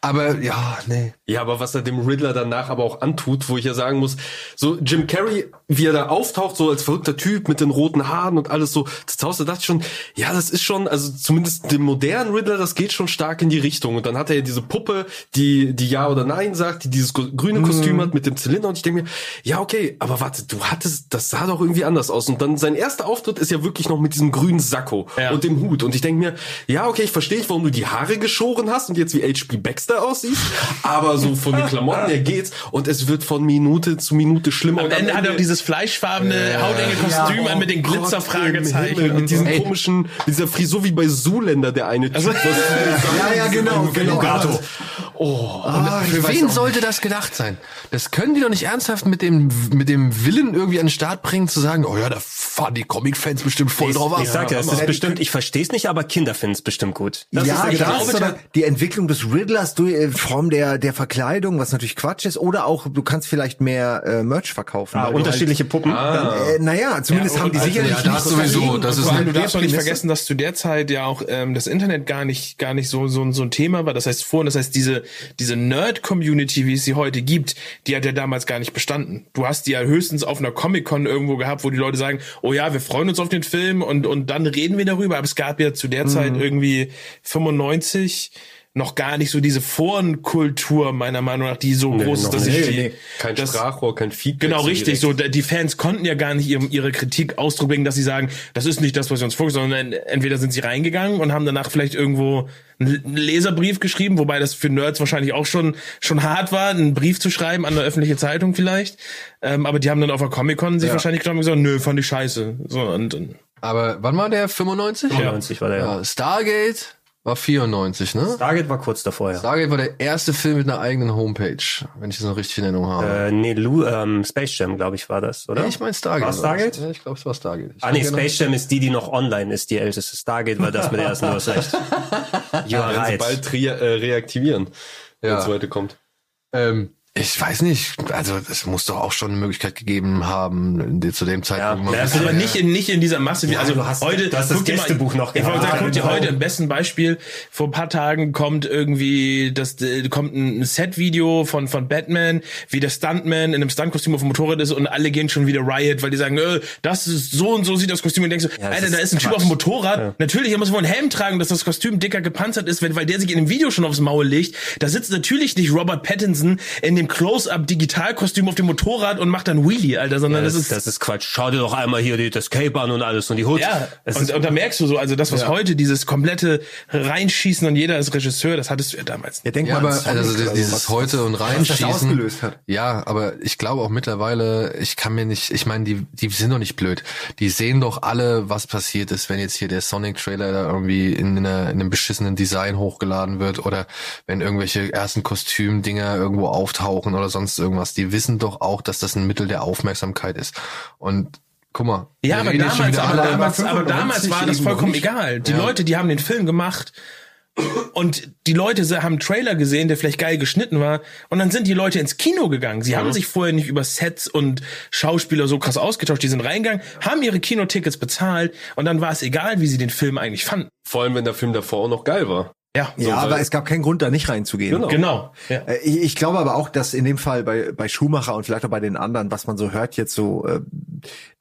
Aber ja, nee. Ja, aber was er dem Riddler danach aber auch antut, wo ich ja sagen muss, so Jim Carrey, wie er da auftaucht, so als verrückter Typ mit den roten Haaren und alles so, das Haus, da dachte ich schon, ja, das ist schon, also zumindest dem modernen Riddler, das geht schon stark in die Richtung. Und dann hat er ja diese Puppe, die, die Ja oder Nein sagt, die dieses grüne Kostüm hat mit dem Zylinder und ich denke mir, ja, okay, aber warte, du hattest, das sah doch irgendwie anders aus. Und dann sein erster Auftritt ist ja wirklich noch mit diesem grünen Sakko Ja. und dem Hut. Und ich denke mir, ja, okay, ich verstehe, warum du die Haare geschoren hast und jetzt wie H.P. Baxter aussiehst, aber so von den Klamotten her geht's und es wird von Minute zu Minute schlimmer. Am und Ende hat er auch dieses fleischfarbene, hautenge Kostüm an mit den im Glitzerfragezeichen. Mit diesen so. komischen, mit dieser Frisur wie bei Zuländer, der eine Typ. ja, ja, genau, genau. Gato. Und Ah, ich für wen sollte das gedacht sein? Das können die doch nicht ernsthaft mit dem, mit dem Willen irgendwie an den Start bringen, zu sagen, oh ja, da fahren die Comic-Fans bestimmt voll drauf ab. Ich sag ja, es ist bestimmt, ich verstehe es nicht, aber Kinder finden es bestimmt gut. Das ja, ist das genau- oder die Entwicklung des Riddlers durch in Form der der Verkleidung, was natürlich Quatsch ist, oder auch du kannst vielleicht mehr äh, Merch verkaufen. ah, unterschiedliche Puppen. Dann, äh, naja, zumindest Ja, haben die und- sicherlich ja, das nicht sowieso, verlegen. das ist Du darfst doch nicht vergessen, dass zu der Zeit ja auch ähm, das Internet gar nicht gar nicht so so, so ein Thema war. Das heißt vorhin, das heißt diese diese Nerd-Community, wie es sie heute gibt, die hat ja damals gar nicht bestanden. Du hast die ja höchstens auf einer Comic-Con irgendwo gehabt, wo die Leute sagen, oh ja, wir freuen uns auf den Film und und dann reden wir darüber. Aber es gab ja zu der Zeit irgendwie 95 noch gar nicht so diese Forenkultur meiner Meinung nach, die so Nee, groß ist, dass nicht. ich die, Nee, Kein das- Sprachrohr, kein Feedback. Genau, so richtig. direkt. So, die Fans konnten ja gar nicht ihre, ihre Kritik Ausdruck bringen, dass sie sagen, das ist nicht das, was wir uns vorgestellt haben, sondern entweder sind sie reingegangen und haben danach vielleicht irgendwo einen Leserbrief geschrieben, wobei das für Nerds wahrscheinlich auch schon, schon hart war, einen Brief zu schreiben an eine öffentliche Zeitung vielleicht. Ähm, aber die haben dann auf der Comic-Con sich Ja. wahrscheinlich genommen und gesagt, nö, fand ich scheiße. So, und, und Aber wann war der? 95? 95 war der. Ja, Stargate war 94, ne? Stargate war kurz davor, ja. Stargate war der erste Film mit einer eigenen Homepage, wenn ich das noch richtig in Erinnerung habe. Äh, nee, Lu, ähm, Space Jam, glaube ich, war das, oder? Nee, ich meine Stargate. War Stargate? Ja, ich glaube, es war Stargate. Ich Ah nee, gerne- Space Jam ist die, die noch online ist, die älteste. Stargate war das mit der ersten, du hast recht. Ja, wenn right. bald re äh, reaktivieren, wenn Ja. es heute kommt. Ähm, ich weiß nicht, also es muss doch auch schon eine Möglichkeit gegeben haben, die zu dem Zeitpunkt Ja, Das ist aber nicht in, nicht in dieser Masse. Wie, Ja, also du hast- heute, du hast das dir mal- Gästebuch noch Ich wollte gehabt. sagen, guck dir heute im besten Beispiel. Vor ein paar Tagen kommt irgendwie, das äh, kommt ein Set-Video von von Batman, wie der Stuntman in einem Stuntkostüm auf dem Motorrad ist und alle gehen schon wieder Riot, weil die sagen, äh, das ist so und so sieht das Kostüm und denkst du, Ja, Alter, da ist ein Typ auf dem Motorrad. Natürlich, er muss wohl einen Helm tragen, dass das Kostüm dicker gepanzert ist, wenn, weil der sich in dem Video schon aufs Maul legt. Da sitzt natürlich nicht Robert Pattinson in dem Close-Up-Digitalkostüm auf dem Motorrad und macht dann Wheelie, Alter, sondern Ja, das, ist das ist Quatsch. Schau dir doch einmal hier die, das Cape an und alles und die Hood. ja, und, und da merkst du so, also das, was Ja. heute dieses komplette Reinschießen und jeder ist Regisseur, das hattest du ja damals. Ja, denk Ja, mal aber Sonic also dieses sowas, heute und was das reinschießen. ausgelöst hat. Ja, aber ich glaube auch mittlerweile, ich kann mir nicht, ich meine, die, die sind doch nicht blöd. Die sehen doch alle, was passiert ist, wenn jetzt hier der Sonic-Trailer da irgendwie in, einer, in einem beschissenen Design hochgeladen wird oder wenn irgendwelche ersten Kostümdinger irgendwo auftauchen oder sonst irgendwas. Die wissen doch auch, dass das ein Mittel der Aufmerksamkeit ist. Und guck mal. Ja, aber damals, wieder aber damals, aber damals war das vollkommen nicht. egal. Die Ja. Leute, die haben den Film gemacht und die Leute haben einen Trailer gesehen, der vielleicht geil geschnitten war und dann sind die Leute ins Kino gegangen. Sie haben sich vorher nicht über Sets und Schauspieler so krass ausgetauscht. Die sind reingegangen, haben ihre Kinotickets bezahlt und dann war es egal, wie sie den Film eigentlich fanden. Vor allem, wenn der Film davor auch noch geil war. Ja, Ja, aber es gab keinen Grund, da nicht reinzugehen. Genau. genau. Ja. Äh, Ich, ich glaube aber auch, dass in dem Fall bei, bei Schumacher und vielleicht auch bei den anderen, was man so hört jetzt so, äh,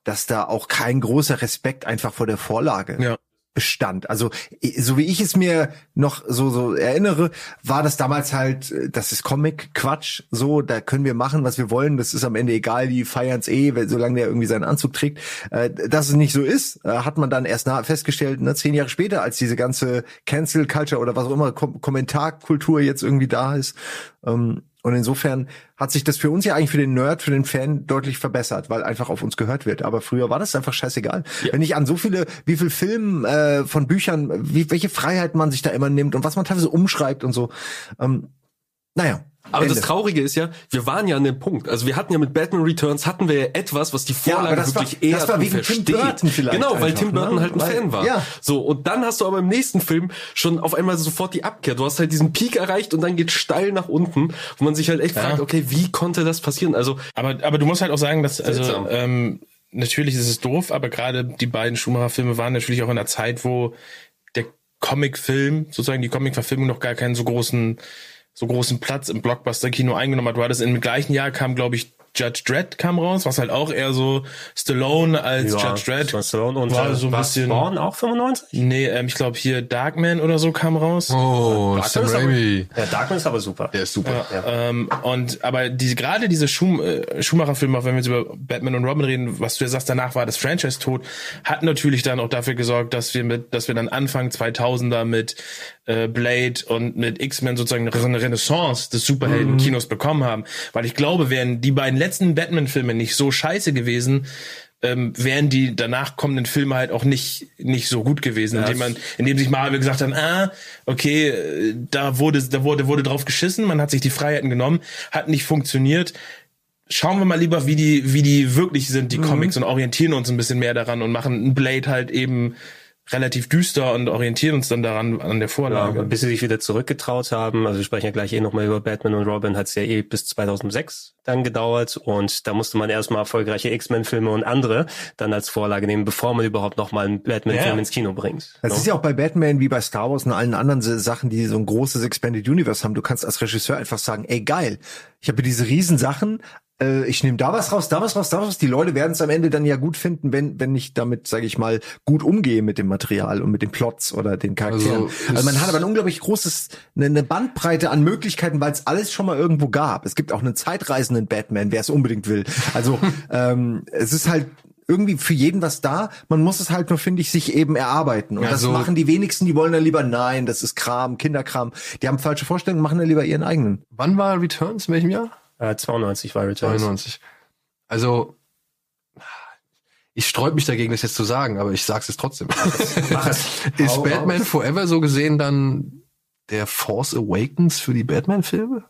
dass da auch kein großer Respekt einfach vor der Vorlage Ja. Bestand. Also so wie ich es mir noch so so erinnere, war das damals halt, äh, das ist Comic Quatsch, so da können wir machen, was wir wollen, das ist am Ende egal, die feiern's eh, solange der irgendwie seinen Anzug trägt. Äh, dass es nicht so ist, äh, hat man dann erst festgestellt, ne, zehn Jahre später, als diese ganze Cancel Culture oder was auch immer Kom Kommentarkultur jetzt irgendwie da ist. Ähm, und insofern hat sich das für uns ja eigentlich für den Nerd, für den Fan deutlich verbessert, weil einfach auf uns gehört wird. Aber früher war das einfach scheißegal. Wenn ich an so viele, wie viel Filmen äh, von Büchern, wie, welche Freiheit man sich da immer nimmt und was man teilweise umschreibt und so. Ähm, naja. Aber Ende. das Traurige ist ja, wir waren ja an dem Punkt. Also wir hatten ja mit Batman Returns hatten wir ja etwas, was die Ja, Vorlage das war- wirklich eher das war wegen Tim versteht. Burton vielleicht Genau, weil einfach, Tim Burton ne? halt ein Weil- Fan war. ja. So und dann hast du aber im nächsten Film schon auf einmal sofort die Abkehr. Du hast halt diesen Peak erreicht und dann geht steil nach unten, wo man sich halt echt Ja. fragt, okay, wie konnte das passieren? Also Aber, aber du musst halt auch sagen, dass, also, ähm, natürlich ist es doof, aber gerade die beiden Schumacher-Filme waren natürlich auch in einer Zeit, wo der Comic-Film, sozusagen die Comic-Verfilmung noch gar keinen so großen, so großen Platz im Blockbuster-Kino eingenommen hat. Du hattest im gleichen Jahr kam, glaube ich, Judge Dredd kam raus, was halt auch eher so Stallone als ja, Judge Dredd. war Stallone und war äh, so ein war bisschen. Spawn auch 95? Nee, ähm, ich glaube hier Darkman oder so kam raus. Oh, Darkman Sam ist aber- Raimi. Ja, Darkman ist aber super. Der ist super. Ja, Ähm, und aber diese gerade diese Schum, äh, Schumacher-Filme, auch wenn wir jetzt über Batman und Robin reden, was du ja sagst, danach war das Franchise tot, hat natürlich dann auch dafür gesorgt, dass wir mit, dass wir dann Anfang 2000er mit äh, Blade und mit X-Men sozusagen eine Renaissance des Superhelden-Kinos bekommen haben, weil ich glaube, wären die beiden letzten Batman-Filme nicht so scheiße gewesen, ähm, wären die danach kommenden Filme halt auch nicht nicht so gut gewesen, indem man, indem sich Marvel gesagt hat, ah, okay, äh, da wurde da wurde wurde drauf geschissen, man hat sich die Freiheiten genommen, hat nicht funktioniert. Schauen wir mal lieber, wie die wie die wirklich sind, die Comics und orientieren uns ein bisschen mehr daran und machen ein Blade halt eben relativ düster und orientieren uns dann daran an der Ja, Vorlage. bis sie sich wieder zurückgetraut haben, also wir sprechen ja gleich eh nochmal über Batman und Robin, hat es ja eh bis 2006 dann gedauert und da musste man erstmal erfolgreiche X-Men-Filme und andere dann als Vorlage nehmen, bevor man überhaupt nochmal einen Batman-Film Ja. ins Kino bringt. Das No? ist ja auch bei Batman wie bei Star Wars und allen anderen Sachen, die so ein großes Expanded Universe haben. Du kannst als Regisseur einfach sagen, ey geil, ich habe diese riesen Sachen, äh, ich nehme da was raus, da was raus, da was raus. Die Leute werden es am Ende dann ja gut finden, wenn wenn ich damit, sage ich mal, gut umgehe mit dem Material und mit den Plots oder den Charakteren. Also, Also, man hat aber ein unglaublich großes eine, eine Bandbreite an Möglichkeiten, weil es alles schon mal irgendwo gab. Es gibt auch einen zeitreisenden Batman, wer es unbedingt will. Also ähm, es ist halt irgendwie für jeden was da. Man muss es halt nur, finde ich, sich eben erarbeiten. Und Ja, das so- machen die wenigsten, die wollen dann lieber, nein, das ist Kram, Kinderkram. Die haben falsche Vorstellungen, machen dann lieber ihren eigenen. Wann war Returns? In welchem Jahr? Äh, 92 war Returns. 92. Also, ich sträub mich dagegen, das jetzt zu sagen, aber ich sag's es trotzdem. Ist Batman raus. Forever so gesehen dann der Force Awakens für die Batman-Filme?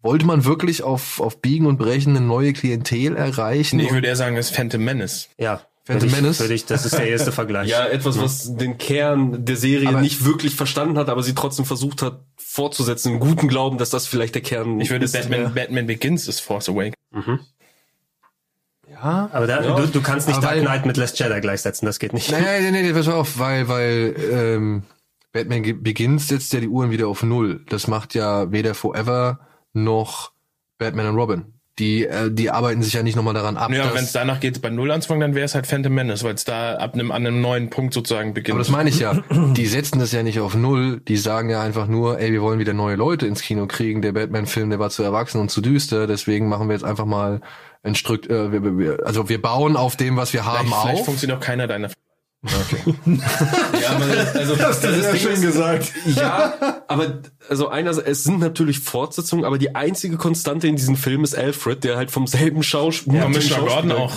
Wollte man wirklich auf, auf Biegen und Brechen eine neue Klientel erreichen? Nee, ich würde eher sagen, das ist Phantom Menace. Ja. Phantom ich, Menace? Ich, das ist der erste Vergleich. Ja, etwas, was den Kern der Serie Aber- nicht wirklich verstanden hat, aber sie trotzdem versucht hat fortzusetzen, im guten Glauben, dass das vielleicht der Kern Ich würde ist. Batman, Batman Begins ist Force Awakens. ja. Aber da, du, du kannst nicht Aber Dark Knight mit Last Jedi gleichsetzen, das geht nicht. Nein, nein, nein, nee, pass auf, weil, weil ähm, Batman Begins setzt ja die Uhren wieder auf Null. Das macht ja weder Forever noch Batman und Robin. Die, äh, die arbeiten sich ja nicht nochmal daran ab. Ja, wenn es danach geht, bei Null anzufangen, dann wäre es halt Phantom Menace, weil es da ab einem, an einem neuen Punkt sozusagen beginnt. Aber das meine ich ja. Die setzen das ja nicht auf Null. Die sagen ja einfach nur, ey, wir wollen wieder neue Leute ins Kino kriegen. Der Batman-Film, der war zu erwachsen und zu düster. Deswegen machen wir jetzt einfach mal ein Stück, äh, wir, wir, also wir bauen auf dem, was wir haben, vielleicht, vielleicht auf. funktioniert auch keiner deiner. Ja, aber, also, das, sehr Ding schön ist, gesagt. Ja, aber also einerseits, es sind natürlich Fortsetzungen, aber die einzige Konstante in diesem Film ist Alfred, der halt vom selben Schauspieler. Commissioner Gordon auch.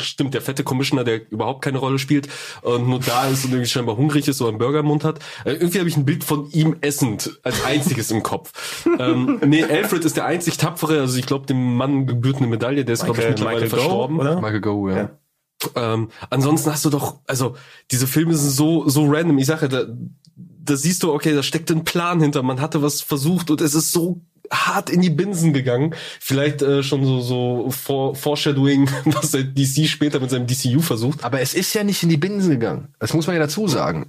Stimmt, der fette Commissioner, der überhaupt keine Rolle spielt und nur da ist und irgendwie scheinbar hungrig ist, so einen Burger im Mund hat. Äh, irgendwie habe ich ein Bild von ihm essend als einziges im Kopf. Ähm, nee, Alfred ist der einzig tapfere, also ich glaube, dem Mann gebührt eine Medaille, der ist, glaube ich, Michael- mittlerweile Michael verstorben. oder? Michael Go, ja. Ja. Ähm, ansonsten hast du doch, also diese Filme sind so so random. Ich sage, da, da siehst du, okay, da steckt ein Plan hinter. Man hatte was versucht und es ist so hart in die Binsen gegangen. Vielleicht äh, schon so so for, Foreshadowing, was der DC später mit seinem DCU versucht. Aber es ist ja nicht in die Binsen gegangen. Das muss man ja dazu sagen.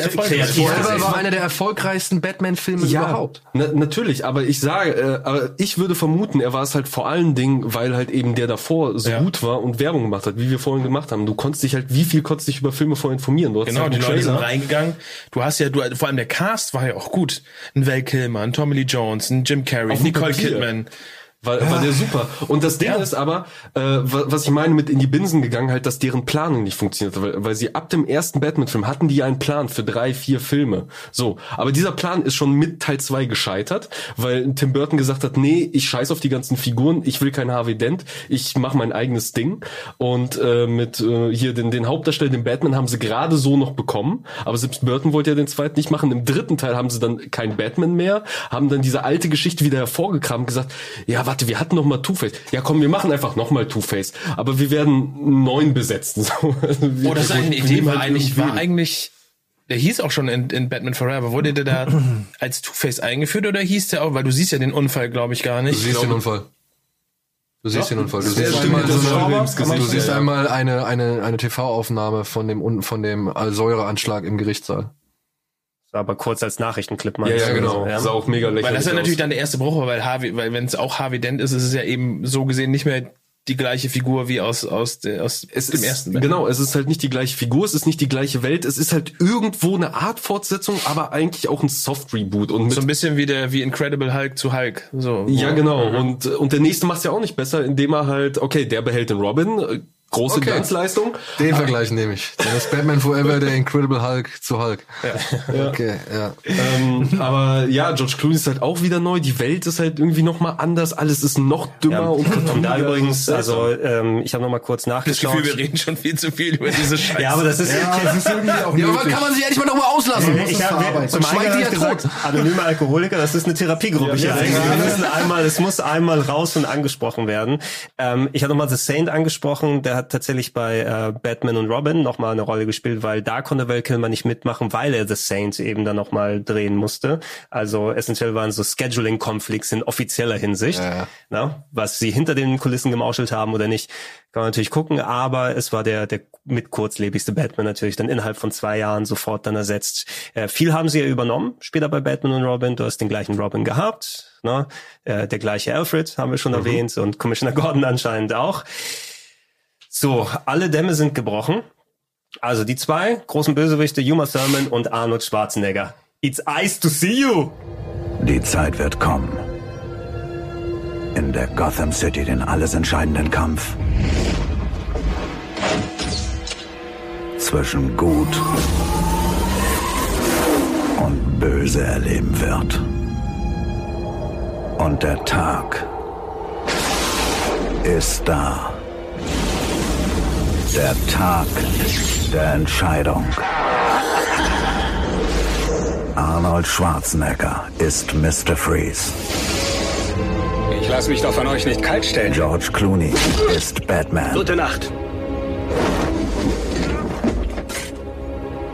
erfolgreich. Forever gesehen. war einer der erfolgreichsten Batman-Filme überhaupt. Na, natürlich, aber ich sage, äh, aber ich würde vermuten, er war es halt vor allen Dingen, weil halt eben der davor so Ja. gut war und Werbung gemacht hat, wie wir vorhin gemacht haben. Du konntest dich halt, wie viel konntest dich über Filme vorher informieren? Genau, halt die Leute sind reingegangen. Du hast ja, du, vor allem der Cast war ja auch gut. Ein Val Kilmer, ein Tommy Lee Jones, ein Jim Carrey, Nicole Papier. Kidman. War, war der super. Und das Ding Ja. ist aber, äh, wa- was ich meine mit in die Binsen gegangen, halt, dass deren Planung nicht funktioniert, weil, weil sie ab dem ersten Batman-Film hatten die einen Plan für drei, vier Filme. So, aber dieser Plan ist schon mit Teil zwei gescheitert, weil Tim Burton gesagt hat, nee, ich scheiß auf die ganzen Figuren, ich will kein Harvey Dent, ich mache mein eigenes Ding. Und äh, mit äh, hier den, den Hauptdarsteller, den Batman, haben sie gerade so noch bekommen, aber selbst Burton wollte ja den zweiten nicht machen. Im dritten Teil haben sie dann kein Batman mehr, haben dann diese alte Geschichte wieder hervorgekramt und gesagt, ja, warte, wir hatten noch mal Two-Face. Ja, komm, wir machen einfach noch mal Two-Face. Aber wir werden einen neuen besetzen. So, also wir- Oh, das ist eine Idee, nehmen war halt eigentlich, war eigentlich, der hieß auch schon in, in Batman Forever. Wurde der da als Two-Face eingeführt oder hieß der auch, weil du siehst ja den Unfall, glaube ich, gar Du nicht. siehst den Unfall. Du siehst den Unfall. Du Ja, siehst so eine, du siehst ja. einmal eine, eine, eine TV-Aufnahme von dem, von dem Säureanschlag im Gerichtssaal. Aber kurz als Nachrichtenclip Ja, meinst ja, du? genau. Ja. Sah auch mega lächerlich Weil das ist ja natürlich dann der erste Bruch, weil Harvey, weil wenn es auch Harvey Dent ist, ist es ja eben so gesehen nicht mehr die gleiche Figur wie aus, aus, aus es dem ist, ersten Batman. Genau, es ist halt nicht die gleiche Figur, es ist nicht die gleiche Welt, es ist halt irgendwo eine Art Fortsetzung, aber eigentlich auch ein Soft-Reboot. Und mit So ein bisschen wie der, wie Incredible Hulk zu Hulk. So. Ja, genau. Und, und der nächste macht's ja auch nicht besser, indem er halt, okay, der behält den Robin, äh, große Okay. Glanzleistung. Den Vergleich nehme ich. Dann ist Batman Forever der Incredible Hulk zu Hulk. Ja. Okay, ja. Ähm, aber ja, George Clooney ist halt auch wieder neu, die Welt ist halt irgendwie noch mal anders, alles ist noch dümmer Ja. und Und da übrigens, Das also ähm, ich habe noch mal kurz Das nachgeschaut. Gefühl, wir reden schon viel zu viel über diese Scheiße. ja, aber das ist, das ist irgendwie auch Ja, aber kann man sich endlich mal darüber auslassen? ich habe zum die ja gesagt, tot. anonyme Alkoholiker, das ist eine Therapiegruppe. Ja, hier. ja, wir ja. müssen einmal, es muss einmal raus und angesprochen werden. Ähm, ich hatte noch mal The Saint angesprochen, der hat tatsächlich bei äh, Batman und Robin noch mal eine Rolle gespielt, weil da konnte Val Kilmer nicht mitmachen, weil er The Saint eben dann noch mal drehen musste. Also essentiell waren so Scheduling-Konflikts in offizieller Hinsicht, Ja, ja. Na, was sie hinter den Kulissen gemauschelt haben oder nicht. Kann man natürlich gucken, aber es war der, der mit kurzlebigste Batman natürlich dann innerhalb von zwei Jahren sofort dann ersetzt. Äh, viel haben sie ja übernommen, später bei Batman und Robin. Du hast den gleichen Robin gehabt, ne? Äh, der gleiche Alfred haben wir schon mhm. erwähnt und Commissioner Gordon anscheinend auch. So, alle Dämme sind gebrochen. Also die zwei großen Bösewichte, Uma Thurman und Arnold Schwarzenegger. It's ice to see you! Die Zeit wird kommen. In der Gotham City den alles entscheidenden Kampf zwischen Gut und Böse erleben wird. Und der Tag ist da. Der Tag der Entscheidung. Arnold Schwarzenegger ist Mr. Freeze. Ich lasse mich doch von euch nicht kaltstellen. George Clooney ist Batman. Gute Nacht.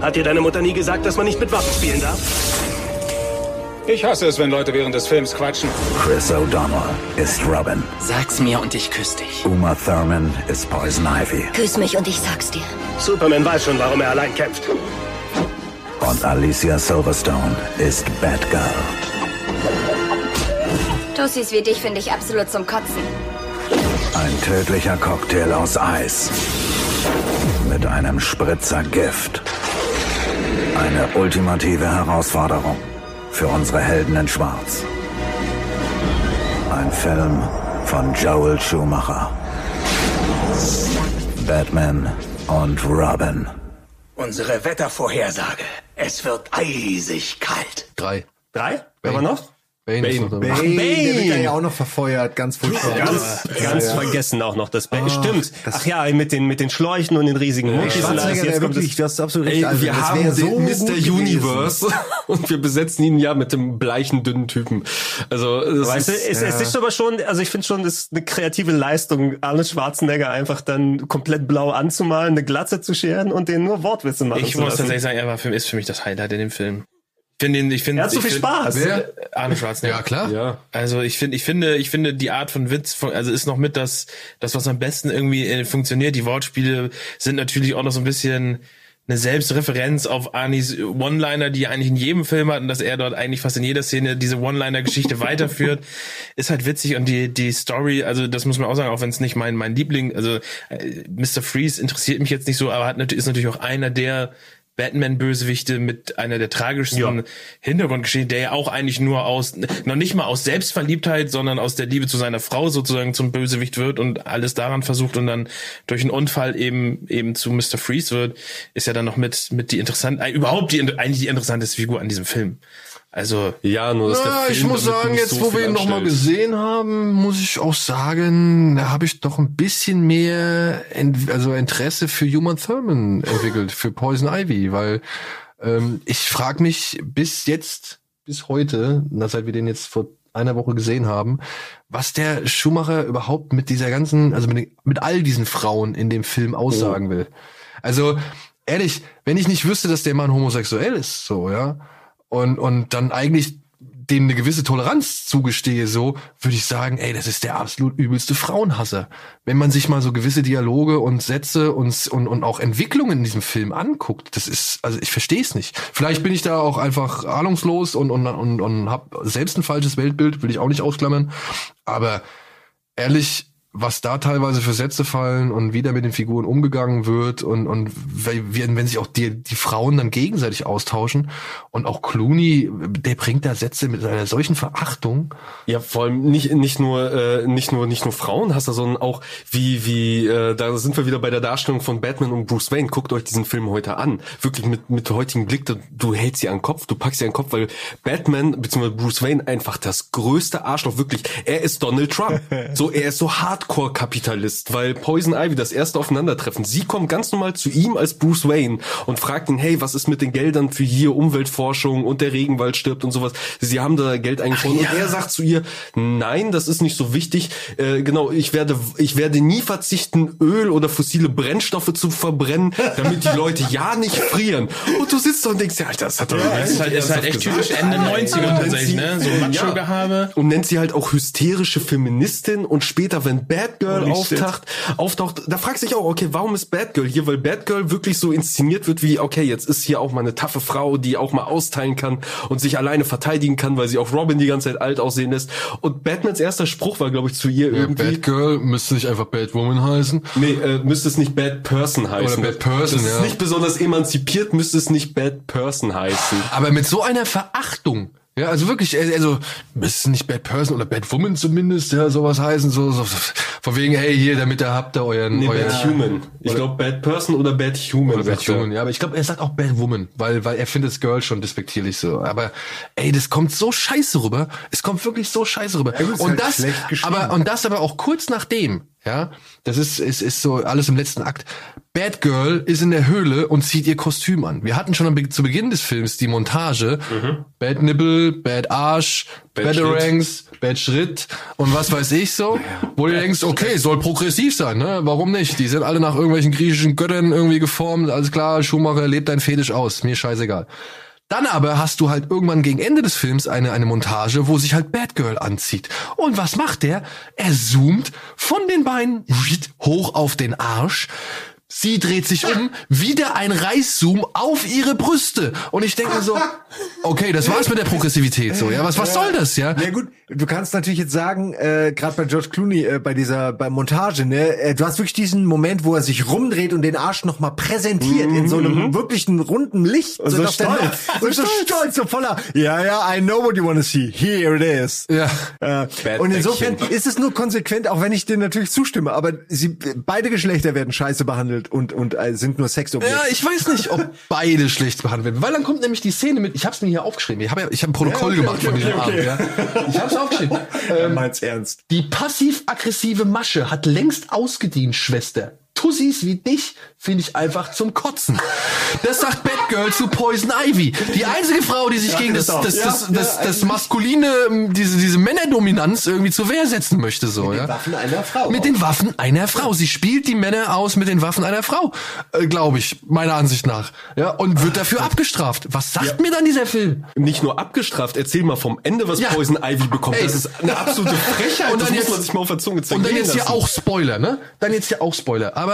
Hat dir deine Mutter nie gesagt, dass man nicht mit Waffen spielen darf? Ich hasse es, wenn Leute während des Films quatschen. Chris O'Donnell ist Robin. Sag's mir und ich küsse dich. Uma Thurman ist Poison Ivy. Küss mich und ich sag's dir. Superman weiß schon, warum er allein kämpft. Und Alicia Silverstone ist Batgirl. Tussis wie dich finde ich absolut zum Kotzen. Ein tödlicher Cocktail aus Eis. Mit einem Spritzer Gift. Eine ultimative Herausforderung für unsere Helden in Schwarz. Ein Film von Joel Schumacher. Batman und Robin. Unsere Wettervorhersage. Es wird eisig kalt. Drei. Drei? Wer war noch? Bane. Bane. Bane. Bane. Der wird ja auch noch verfeuert, ganz furchtbar. Ganz, ganz ja, ja. vergessen auch noch das Bane. Oh, Stimmt. Ach ja, mit den, mit den Schläuchen und den riesigen Muckis. Schwarzenegger, der wirklich, das ist absolut richtig. Ey, wir das haben so den Mr. Universe und wir besetzen ihn ja mit dem bleichen, dünnen Typen. Also, das weißt ist, du, es, ja. es ist aber schon, also ich finde schon, das ist eine kreative Leistung, Arnold Schwarzenegger einfach dann komplett blau anzumalen, eine Glatze zu scheren und den nur Wortwitze machen Ich muss tatsächlich sagen, er war für, ist für mich das Highlight in dem Film finde ihn, ich finde, er hat so viel find, Spaß. Wer? Arne Schwarzenegger. Ja klar. Ja. Also ich finde, ich finde, ich finde die Art von Witz, von, also ist noch mit das, das was am besten irgendwie äh, funktioniert. Die Wortspiele sind natürlich auch noch so ein bisschen eine Selbstreferenz auf Arnis One-Liner, die er eigentlich in jedem Film hat und dass er dort eigentlich fast in jeder Szene diese One-Liner-Geschichte weiterführt, ist halt witzig und die die Story, also das muss man auch sagen, auch wenn es nicht mein mein Liebling, also äh, Mr. Freeze interessiert mich jetzt nicht so, aber hat natürlich ist natürlich auch einer der Batman-Bösewichte mit einer der tragischsten ja. Hintergrundgeschichten, der ja auch eigentlich nur aus, noch nicht mal aus Selbstverliebtheit, sondern aus der Liebe zu seiner Frau sozusagen zum Bösewicht wird und alles daran versucht und dann durch einen Unfall eben, eben zu Mr. Freeze wird, ist ja dann noch mit, mit die interessante, äh, überhaupt die, eigentlich die interessanteste Figur an diesem Film. Also ja, nur dass ja, ich muss sagen, jetzt so wo wir ihn nochmal gesehen haben, muss ich auch sagen, da habe ich doch ein bisschen mehr also Interesse für Human Thurman entwickelt, für Poison Ivy, weil ähm, ich frage mich bis jetzt, bis heute, seit wir den jetzt vor einer Woche gesehen haben, was der Schumacher überhaupt mit dieser ganzen, also mit, mit all diesen Frauen in dem Film aussagen oh. will. Also ehrlich, wenn ich nicht wüsste, dass der Mann homosexuell ist, so ja und, und dann eigentlich dem eine gewisse Toleranz zugestehe, so würde ich sagen, ey, das ist der absolut übelste Frauenhasser. Wenn man sich mal so gewisse Dialoge und Sätze und, und, und auch Entwicklungen in diesem Film anguckt, das ist, also ich verstehe es nicht. Vielleicht bin ich da auch einfach ahnungslos und, und, und, und habe selbst ein falsches Weltbild, will ich auch nicht ausklammern. Aber ehrlich, was da teilweise für Sätze fallen und wie da mit den Figuren umgegangen wird und, und wenn, wenn sich auch die, die Frauen dann gegenseitig austauschen und auch Clooney, der bringt da Sätze mit einer solchen Verachtung. Ja, vor allem nicht, nicht nur, äh, nicht nur, nicht nur Frauen hast du, sondern auch wie, wie, äh, da sind wir wieder bei der Darstellung von Batman und Bruce Wayne. Guckt euch diesen Film heute an. Wirklich mit, mit heutigem Blick, du, du hältst sie an den Kopf, du packst sie an den Kopf, weil Batman, beziehungsweise Bruce Wayne einfach das größte Arschloch, wirklich, er ist Donald Trump. so, er ist so hart Hardcore-Kapitalist, weil Poison Ivy das erste Aufeinandertreffen, sie kommt ganz normal zu ihm als Bruce Wayne und fragt ihn, hey, was ist mit den Geldern für hier Umweltforschung und der Regenwald stirbt und sowas. Sie haben da Geld eingefroren ja. und er sagt zu ihr, nein, das ist nicht so wichtig. Äh, genau, ich werde, ich werde nie verzichten, Öl oder fossile Brennstoffe zu verbrennen, damit die Leute ja nicht frieren. Und du sitzt da und denkst, ja, Alter, das hat doch ja, ist halt, ist halt echt typisch Ende 90er tatsächlich, ne? So Macho-Gehabe. Und nennt sie halt auch hysterische Feministin und später, wenn Batgirl Holy shit. auftaucht, auftaucht, da fragst du dich auch, okay, warum ist Batgirl hier? Weil Batgirl wirklich so inszeniert wird wie, okay, jetzt ist hier auch mal eine taffe Frau, die auch mal austeilen kann und sich alleine verteidigen kann, weil sie auch Robin die ganze Zeit alt aussehen lässt. Und Batmans erster Spruch war, glaube ich, zu ihr Ja, irgendwie. Batgirl müsste nicht einfach Batwoman heißen. Nee, äh, müsste es nicht Bad Person heißen. Bad Person, das ist ja. nicht besonders emanzipiert, müsste es nicht Bad Person heißen. Aber mit so einer Verachtung. Ja, also wirklich, äh, also müsste nicht Bad Person oder Bad Woman zumindest, ja, sowas heißen, so, so von wegen, hey, hier, damit ihr habt da euren, Nee, euren Bad Human. Ich glaube Bad Person oder Bad Human. Oder Bad. Human, ja, aber ich glaube, er sagt auch Bad Woman, weil, weil er findet das Girl schon despektierlich so. Aber ey, das kommt so scheiße rüber. Es kommt wirklich so scheiße rüber. ist und halt das, aber und das aber auch kurz nachdem, ja, das ist ist ist so alles im letzten Akt. Bad Girl ist in der Höhle und zieht ihr Kostüm an. Wir hatten schon Be- zu Beginn des Films die Montage. Bad Nipple, Bad Arsch, Bad Badarangs, Bad Schritt und was weiß ich so. Wo du denkst, okay, soll progressiv sein, ne? Warum nicht? Die sind alle nach irgendwelchen griechischen Göttern irgendwie geformt. Alles klar, Schumacher lebt dein Fetisch aus. Mir scheißegal. Dann aber hast du halt irgendwann gegen Ende des Films eine, eine Montage, wo sich halt Batgirl anzieht. Und was macht der? Er zoomt von den Beinen hoch auf den Arsch. Sie dreht sich um, wieder ein Reißzoom auf ihre Brüste. Und ich denke so, okay, das war's mit der Progressivität so, ja. Was, was soll das, ja? Ja gut, du kannst natürlich jetzt sagen, äh, gerade bei George Clooney, äh, bei dieser bei Montage, ne, äh, du hast wirklich diesen Moment, wo er sich rumdreht und den Arsch nochmal präsentiert in so einem wirklichen runden Licht. Und so dass der- stolz. Und so stolz, so voller, ja, ja, I know what you wanna see. Here it is. Ja. Äh, Bad und insofern ist es nur konsequent, auch wenn ich dir natürlich zustimme, aber sie, beide Geschlechter werden scheiße behandelt und, und äh, sind nur Sexobjekte. Ja, ich weiß nicht, ob beide schlecht behandelt werden, weil dann kommt nämlich die Szene mit. Ich habe es mir hier aufgeschrieben. Ich habe ja, ich habe ein Protokoll Ja, okay, gemacht von okay, diesem okay, Abend. Ja. Ich habe es aufgeschrieben. Ähm, Meins ernst. die passiv-aggressive Masche hat längst ausgedient, Schwester. Tussis wie dich finde ich einfach zum Kotzen. Das sagt Batgirl zu Poison Ivy. Die einzige Frau, die sich gegen das, das auch. das, Ja, das, das, ja, das maskuline, ähm, diese, diese Männerdominanz irgendwie zur Wehr setzen möchte, so, ja. Waffen einer Frau. Mit den Waffen einer Frau. Sie spielt die Männer aus mit den Waffen einer Frau, äh, glaube ich, meiner Ansicht nach. Ja, und wird dafür abgestraft. Was sagt mir dann dieser Film? Nicht nur abgestraft, erzähl mal vom Ende, was Ja. Poison Ivy bekommt. Ey. Das ist eine absolute Frechheit. Und das dann muss jetzt- man sich mal auf der Zunge Und dann jetzt hier lassen. auch Spoiler, ne? Dann jetzt hier auch Spoiler. Aber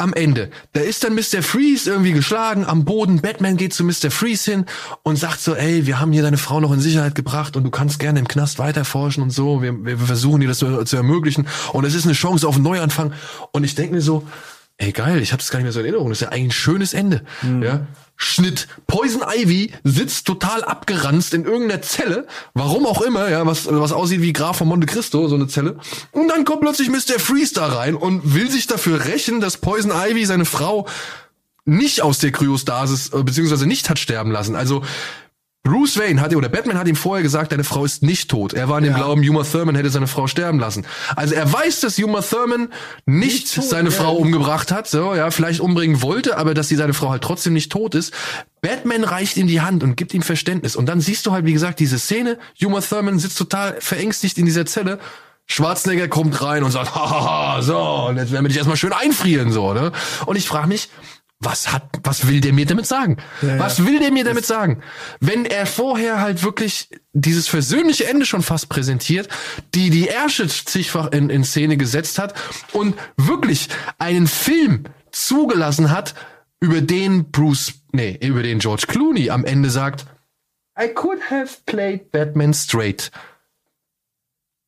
am Ende, da ist dann Mr. Freeze irgendwie geschlagen am Boden. Batman geht zu Mr. Freeze hin und sagt so, ey, wir haben hier deine Frau noch in Sicherheit gebracht und du kannst gerne im Knast weiterforschen und so. Wir, wir versuchen dir das zu, zu ermöglichen. Und es ist eine Chance auf einen Neuanfang. Und ich denke mir so, ey geil, ich habe das gar nicht mehr so in Erinnerung. Das ist ja eigentlich ein schönes Ende. Ja. Schnitt. Poison Ivy sitzt total abgeranzt in irgendeiner Zelle, warum auch immer, ja, was, was aussieht wie Graf von Monte Cristo, so eine Zelle. Und dann kommt plötzlich Mr. Freeze da rein und will sich dafür rächen, dass Poison Ivy seine Frau nicht aus der Kryostasis, äh, beziehungsweise nicht hat sterben lassen. Also, Bruce Wayne hat oder Batman hat ihm vorher gesagt, deine Frau ist nicht tot. Er war in dem Glauben, Uma Thurman hätte seine Frau sterben lassen. Also er weiß, dass Uma Thurman nicht, seine Frau umgebracht hat, so ja, vielleicht umbringen wollte, aber dass sie seine Frau halt trotzdem nicht tot ist. Batman reicht ihm die Hand und gibt ihm Verständnis. Und dann siehst du halt, wie gesagt, diese Szene. Uma Thurman sitzt total verängstigt in dieser Zelle. Schwarzenegger kommt rein und sagt, hahaha, so, und jetzt werden wir dich erstmal schön einfrieren, so, ne? Und ich frage mich, was hat, was will der mir damit sagen? Was will der mir damit sagen? Wenn er vorher halt wirklich dieses versöhnliche Ende schon fast präsentiert, die die Ärsche zigfach in, in Szene gesetzt hat und wirklich einen Film zugelassen hat, über den Bruce, nee, über den George Clooney am Ende sagt, I could have played Batman straight.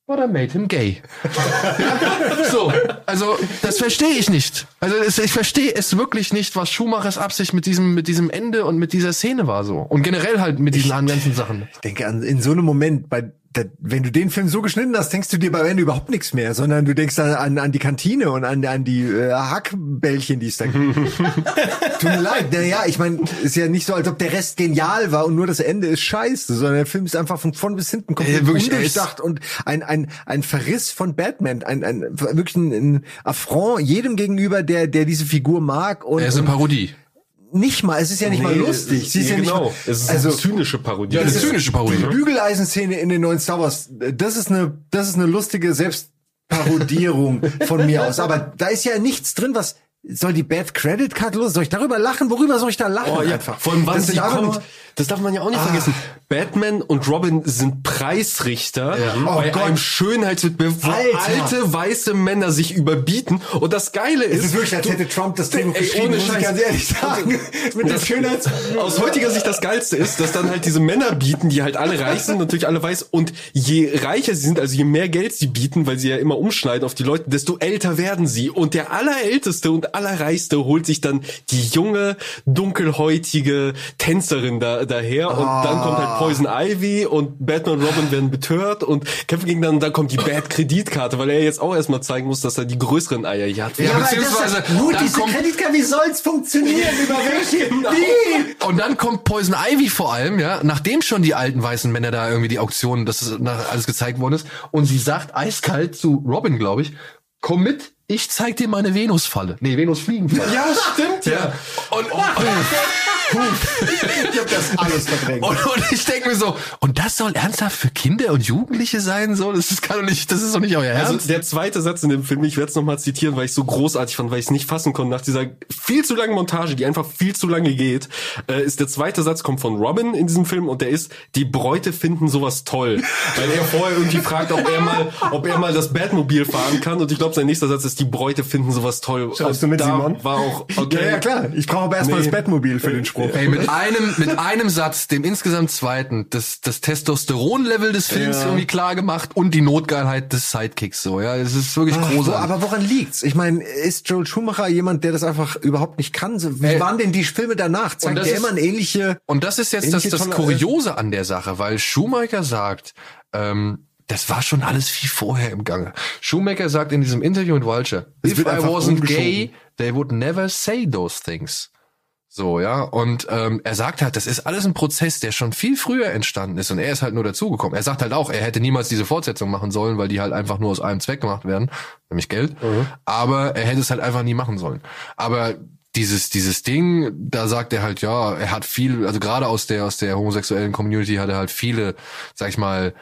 But I made him gay. so, also das verstehe ich nicht. Also es, ich verstehe es wirklich nicht, was Schumachers Absicht mit diesem mit diesem Ende und mit dieser Szene war so und generell halt mit diesen ganzen Sachen. Ich denke an in so einem Moment, bei da, wenn du den Film so geschnitten hast, denkst du dir bei Ende überhaupt nichts mehr, sondern du denkst an, an, an die Kantine und an, an die äh, Hackbällchen, die es da gibt. Tut mir leid. Naja, ich meine, ist ja nicht so, als ob der Rest genial war und nur das Ende ist scheiße, sondern der Film ist einfach von vorn bis hinten komplett Äh, undurchdacht und ein, ein, ein Verriss von Batman, ein, ein wirklich ein, ein Affront jedem gegenüber, der, der diese Figur mag. Und, Er ist eine Parodie. Nicht mal, es ist ja nicht mal Nee, lustig. es- Sie ist ja, genau. mal, Es ist also, eine zynische Parodie. Ja, eine zynische Parodie. die Bügeleisenszene in den neuen Star Wars, das ist eine, das ist eine lustige Selbstparodierung von mir aus. Aber da ist ja nichts drin, was soll die Bad Credit Card los? Soll ich darüber lachen? Worüber soll ich da lachen? Oh ja, einfach? vor allem wann Das sie kommt, das darf man ja auch nicht vergessen. Batman und Robin sind Preisrichter Oh bei Gott. einem Schönheitswettbewerb, wo alte weiße Männer sich überbieten. Und das Geile ist, Es ist wirklich, als hätte Trump das Drehbuch geschrieben, ohne muss ich Scheiß. ganz ehrlich sagen. Mit Das- Schönheits... Aus heutiger Sicht das Geilste ist, dass dann halt diese Männer bieten, die halt alle reich sind, natürlich alle weiß. Und je reicher sie sind, also je mehr Geld sie bieten, weil sie ja immer umschneiden auf die Leute, desto älter werden sie. Und der allerälteste und allerreichste holt sich dann die junge, dunkelhäutige Tänzerin da, daher. Und dann kommt halt Poison Ivy und Batman und Robin werden betört und kämpfen gegen dann, dann kommt die Bad Kreditkarte, weil er jetzt auch erstmal zeigen muss, dass er die größeren Eier hier hat. Ja, beziehungsweise Gut, diese kommt, Kreditkarte, wie soll's funktionieren? Über welche? Genau. Wie? und dann kommt Poison Ivy vor allem, ja, nachdem schon die alten weißen Männer da irgendwie die Auktionen, das ist nach alles gezeigt worden ist, und sie sagt eiskalt zu Robin, glaube ich, komm mit, ich zeig dir meine Venusfalle. Nee, Venusfliegenfalle. Ja, stimmt, ja. Und, und, Ich hab das alles verdrängt. und, und ich denke mir so, und das soll ernsthaft für Kinder und Jugendliche sein? So, das ist, kann doch nicht, das ist doch nicht euer Ernst. Also der zweite Satz in dem Film, ich werde es nochmal zitieren, weil ich so großartig fand, weil ich es nicht fassen konnte, nach dieser viel zu langen Montage, die einfach viel zu lange geht, äh, ist der zweite Satz, kommt von Robin in diesem Film und der ist, die Bräute finden sowas toll. Weil er vorher irgendwie fragt, ob er mal, ob er mal das Batmobil fahren kann und ich glaube, sein nächster Satz ist, die Bräute finden sowas toll. Schaust du mit, da Simon? War auch, okay. Ja, ja, klar. Ich brauche aber erstmal Nee. das Batmobil für den Spruch. Ey, mit einem, mit einem Satz, dem insgesamt zweiten, das, das Testosteronlevel des Films Ja. irgendwie klar gemacht und die Notgeilheit des Sidekicks so, ja. Es ist wirklich Ach, großartig. aber woran liegt's? Ich meine, ist Joel Schumacher jemand, der das einfach überhaupt nicht kann? So, Wie Ey. waren denn die Filme danach? Zeigt das der ist- immer eine ähnliche... Und das ist jetzt das, das Kuriose an der Sache, weil Schumacher sagt, ähm, das war schon alles viel vorher im Gange. Schumacher sagt in diesem Interview mit Es if I wasn't gay, they would never say those things. So, ja. Und ähm, er sagt halt, das ist alles ein Prozess, der schon viel früher entstanden ist und er ist halt nur dazugekommen. Er sagt halt auch, er hätte niemals diese Fortsetzung machen sollen, weil die halt einfach nur aus einem Zweck gemacht werden, nämlich Geld. Aber er hätte es halt einfach nie machen sollen. Aber dieses dieses Ding, da sagt er halt ja, er hat viel, also gerade aus der aus der homosexuellen Community hat er halt viele, sag ich mal,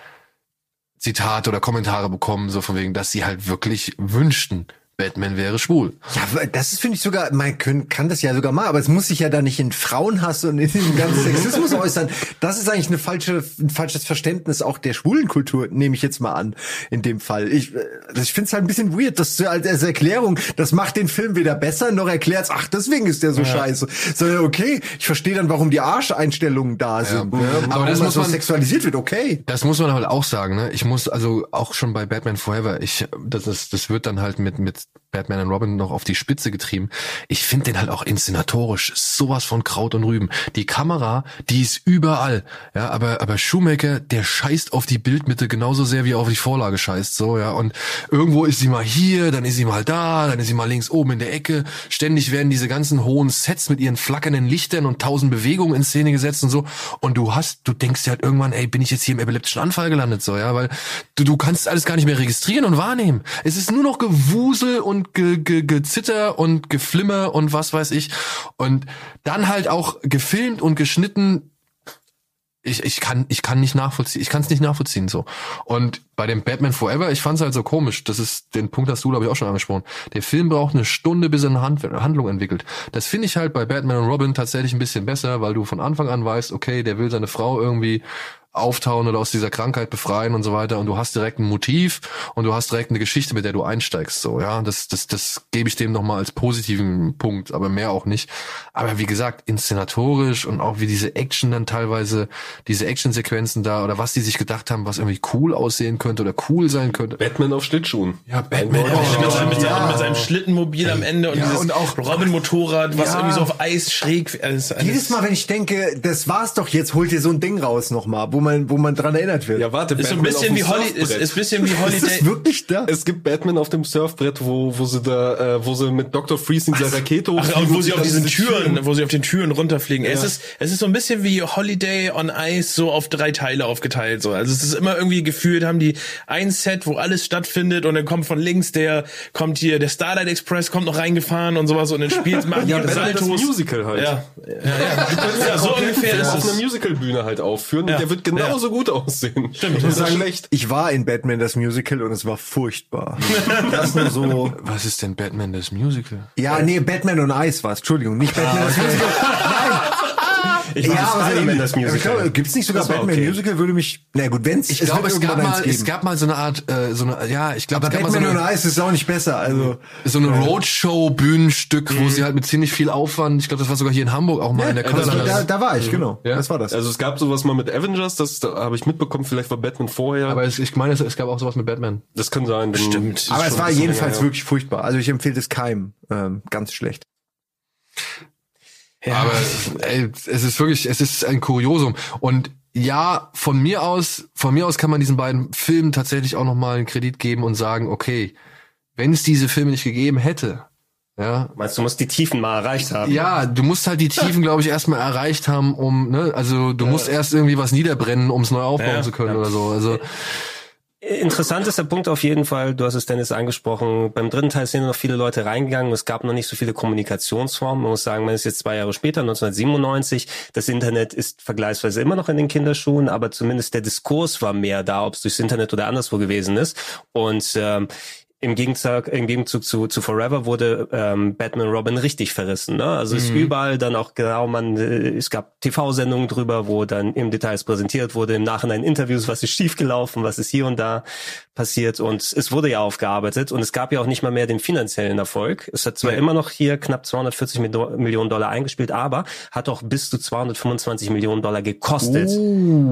Zitate oder Kommentare bekommen, so von wegen, dass sie halt wirklich wünschten, Batman wäre schwul. Ja, aber das ist, finde ich sogar, man können, kann das ja sogar mal, aber es muss sich ja da nicht in Frauenhass und in diesem ganzen Sexismus äußern. Das ist eigentlich eine falsche, ein falsches Verständnis auch der schwulen Kultur, nehme ich jetzt mal an, in dem Fall. Ich, äh, ich finde es halt ein bisschen weird, das als, als Erklärung, das macht den Film weder besser, noch erklärt ach, deswegen ist der so scheiße. Sondern okay, ich verstehe dann, warum die Arscheinstellungen da sind. Ne? Aber Warum das muss man- sexualisiert wird, okay. Das muss man halt auch sagen, ne? Ich muss also auch schon bei Batman Forever, ich das ist, das wird dann halt mit mit Batman und Robin noch auf die Spitze getrieben. Ich finde den halt auch inszenatorisch sowas von Kraut und Rüben. Die Kamera, die ist überall, ja, aber aber Schumacher, der scheißt auf die Bildmitte genauso sehr wie auf die Vorlage scheißt, so, ja, und irgendwo ist sie mal hier, dann ist sie mal da, dann ist sie mal links oben in der Ecke. Ständig werden diese ganzen hohen Sets mit ihren flackernden Lichtern und tausend Bewegungen in Szene gesetzt und so und du hast, du denkst dir halt irgendwann, ey, bin ich jetzt hier im epileptischen Anfall gelandet, so, ja, weil du, du kannst alles gar nicht mehr registrieren und wahrnehmen. Es ist nur noch Gewusel und ge, ge, Gezitter und Geflimmer und was weiß ich. Und dann halt auch gefilmt und geschnitten. Ich, ich kann ich kann nicht nachvollziehen, ich kann es nicht nachvollziehen so. Und bei dem Batman Forever, ich fand es halt so komisch. Das ist den Punkt hast du glaube ich auch schon angesprochen. Der Film braucht eine Stunde, bis er eine Hand, Handlung entwickelt. Das finde ich halt bei Batman und Robin tatsächlich ein bisschen besser, weil du von Anfang an weißt, okay, der will seine Frau irgendwie auftauen oder aus dieser Krankheit befreien und so weiter und du hast direkt ein Motiv und du hast direkt eine Geschichte, mit der du einsteigst, so, ja, das, das, das gebe ich dem nochmal als positiven Punkt, aber mehr auch nicht. Aber wie gesagt, inszenatorisch und auch wie diese Action dann teilweise, diese Actionsequenzen da oder was die sich gedacht haben, was irgendwie cool aussehen könnte oder cool sein könnte. Batman auf Schlittschuhen. Ja, Batman mit, seinem, mit, seinem, mit seinem Schlittenmobil am Ende und Ja, dieses und auch- Robin-Motorrad, was Ja. irgendwie so auf Eis schräg alles, alles Jedes Mal, wenn ich denke, das war's doch jetzt, holt ihr so ein Ding raus nochmal, wo man, wo man dran erinnert wird. Ja, warte, ist so ein bisschen wie Holly, ist, ist bisschen wie ist Holiday. das wirklich da? Es gibt Batman auf dem Surfbrett, wo, wo sie da, äh, wo sie mit Dr. Freeze in dieser Rakete Ach, hochfliegen und wo sie auf diesen diese Türen, wo sie auf den Türen runterfliegen. Es Ja. ist, es ist so ein bisschen wie Holiday on Ice, so auf drei Teile aufgeteilt, so. Also es ist immer irgendwie gefühlt, haben die ein Set, wo alles stattfindet und dann kommt von links der, kommt hier, der Starlight Express kommt noch reingefahren und sowas und dann spielt, machen die Ja, Batman das Saltos. Musical halt. Ja, ja, ja. ja so ungefähr ist auf einer es. Musicalbühne halt aufführen Ja. und der wird genauso gut aussehen. Stimmt. Ich muss sagen, schlecht. Ich war in Batman das Musical und es war furchtbar. das nur so. Was ist denn Batman das Musical? Ja, nee, Batman on Ice war es. Entschuldigung, nicht Batman das Musical. Nein. Ich ja, Spider-Man das Ich Musical. glaube, gibt's nicht sogar Batman okay. Musical? Würde mich, na gut, wenn's, Ich es glaube, es gab mal, es gab mal so eine Art, äh, so eine, ja, ich glaube, aber es gab mal so Batman eine, und Ice ist auch nicht besser, also. so eine Roadshow-Bühnenstück, wo sie halt mit ziemlich viel Aufwand, ich glaube, das war sogar hier in Hamburg auch mal in der Kanzlei. war- Da, da war ich, genau. Ja? Das war das. Also es gab sowas mal mit Avengers, das da habe ich mitbekommen, vielleicht war Batman vorher. Aber es, ich meine, es, es gab auch sowas mit Batman. das kann sein. Stimmt. aber es war ein jedenfalls wirklich furchtbar. Also ich empfehle es keinem. Ähm, ganz schlecht. Ja. Aber ey, es ist wirklich, es ist ein Kuriosum. Und ja, von mir aus, von mir aus kann man diesen beiden Filmen tatsächlich auch nochmal einen Kredit geben und sagen, okay, wenn es diese Filme nicht gegeben hätte, ja, Meinst du, musst die Tiefen mal erreicht haben? ja, du musst halt die Tiefen, glaube ich, erstmal erreicht haben, um, ne, also du musst erst irgendwie was niederbrennen, um es neu aufbauen Ja, zu können oder so. Also Interessant ist der Punkt auf jeden Fall, du hast es Dennis angesprochen, beim dritten Teil sind noch viele Leute reingegangen, es gab noch nicht so viele Kommunikationsformen, man muss sagen, man ist jetzt zwei Jahre später, 1997, das Internet ist vergleichsweise immer noch in den Kinderschuhen, aber zumindest der Diskurs war mehr da, ob es durchs Internet oder anderswo gewesen ist. Und ähm, im Gegenzug, im Gegenzug zu, zu Forever wurde ähm, Batman Robin richtig verrissen. Ne? Also es ist überall dann auch genau, man, äh, es gab TV-Sendungen drüber, wo dann im Details präsentiert wurde, im Nachhinein Interviews, was ist schiefgelaufen, was ist hier und da passiert und es wurde ja aufgearbeitet und es gab ja auch nicht mal mehr den finanziellen Erfolg. Es hat zwar immer noch hier knapp 240 Mil- Millionen Dollar eingespielt, aber hat auch bis zu 225 Millionen Dollar gekostet.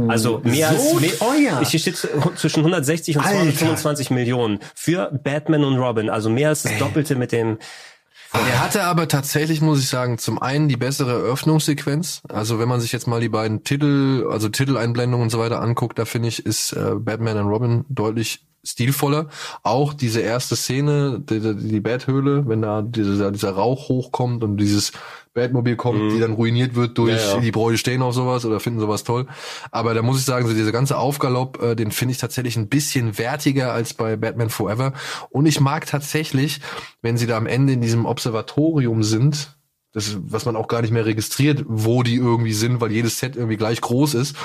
also mehr so als mehr, teuer. Ich steht zwischen 160 und Alter. 225 Millionen für Batman und Robin, also mehr als das Doppelte mit dem Der hatte aber tatsächlich, muss ich sagen, zum einen die bessere Eröffnungssequenz. Also wenn man sich jetzt mal die beiden Titel, also Titeleinblendungen und so weiter anguckt, da finde ich, ist äh, Batman und Robin deutlich stilvoller. Auch diese erste Szene, die, die, Bathöhle, wenn da dieser, dieser Rauch hochkommt und dieses Batmobil kommt, die dann ruiniert wird durch Ja, ja. die Bräute stehen auf sowas oder finden sowas toll. Aber da muss ich sagen, so dieser ganze Aufgalopp, äh, den finde ich tatsächlich ein bisschen wertiger als bei Batman Forever. Und ich mag tatsächlich, wenn sie da am Ende in diesem Observatorium sind, das, was man auch gar nicht mehr registriert, wo die irgendwie sind, weil jedes Set irgendwie gleich groß ist,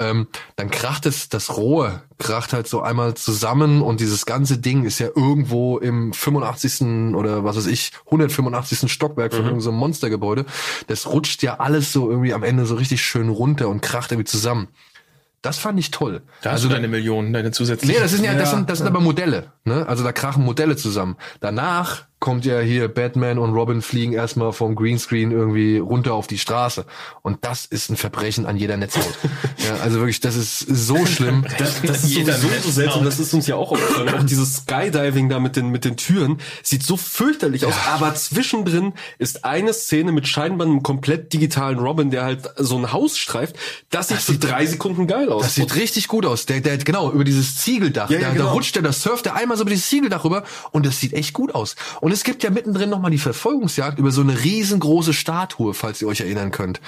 ähm, dann kracht es, das Rohr kracht halt so einmal zusammen und dieses ganze Ding ist ja irgendwo im 85. oder was weiß ich, 185. Stockwerk von irgendeinem Monstergebäude. Das rutscht ja alles so irgendwie am Ende so richtig schön runter und kracht irgendwie zusammen. Das fand ich toll. Da hast du deine Millionen, deine zusätzlichen. Nee, das sind ja, das sind, das sind aber Modelle, ne? Also da krachen Modelle zusammen. Danach kommt ja hier Batman und Robin fliegen erstmal vom Greenscreen irgendwie runter auf die Straße. Und das ist ein Verbrechen an jeder Netzhaut. ja, also wirklich, das ist so schlimm. Das, das ist Jeder sowieso so seltsam, das ist uns ja auch aufgefallen. Auch dieses Skydiving da mit den, mit den Türen sieht so fürchterlich aus, aber zwischendrin ist eine Szene mit scheinbar einem komplett digitalen Robin, der halt so ein Haus streift, das sieht für drei Sekunden geil aus. Das sieht richtig gut aus. Der, der, genau, über dieses Ziegeldach. Ja, ja, da, genau. da rutscht er, da surft er einmal so über dieses Ziegeldach rüber und das sieht echt gut aus. Und es gibt ja mittendrin nochmal die Verfolgungsjagd über so eine riesengroße Statue, falls ihr euch erinnern könnt.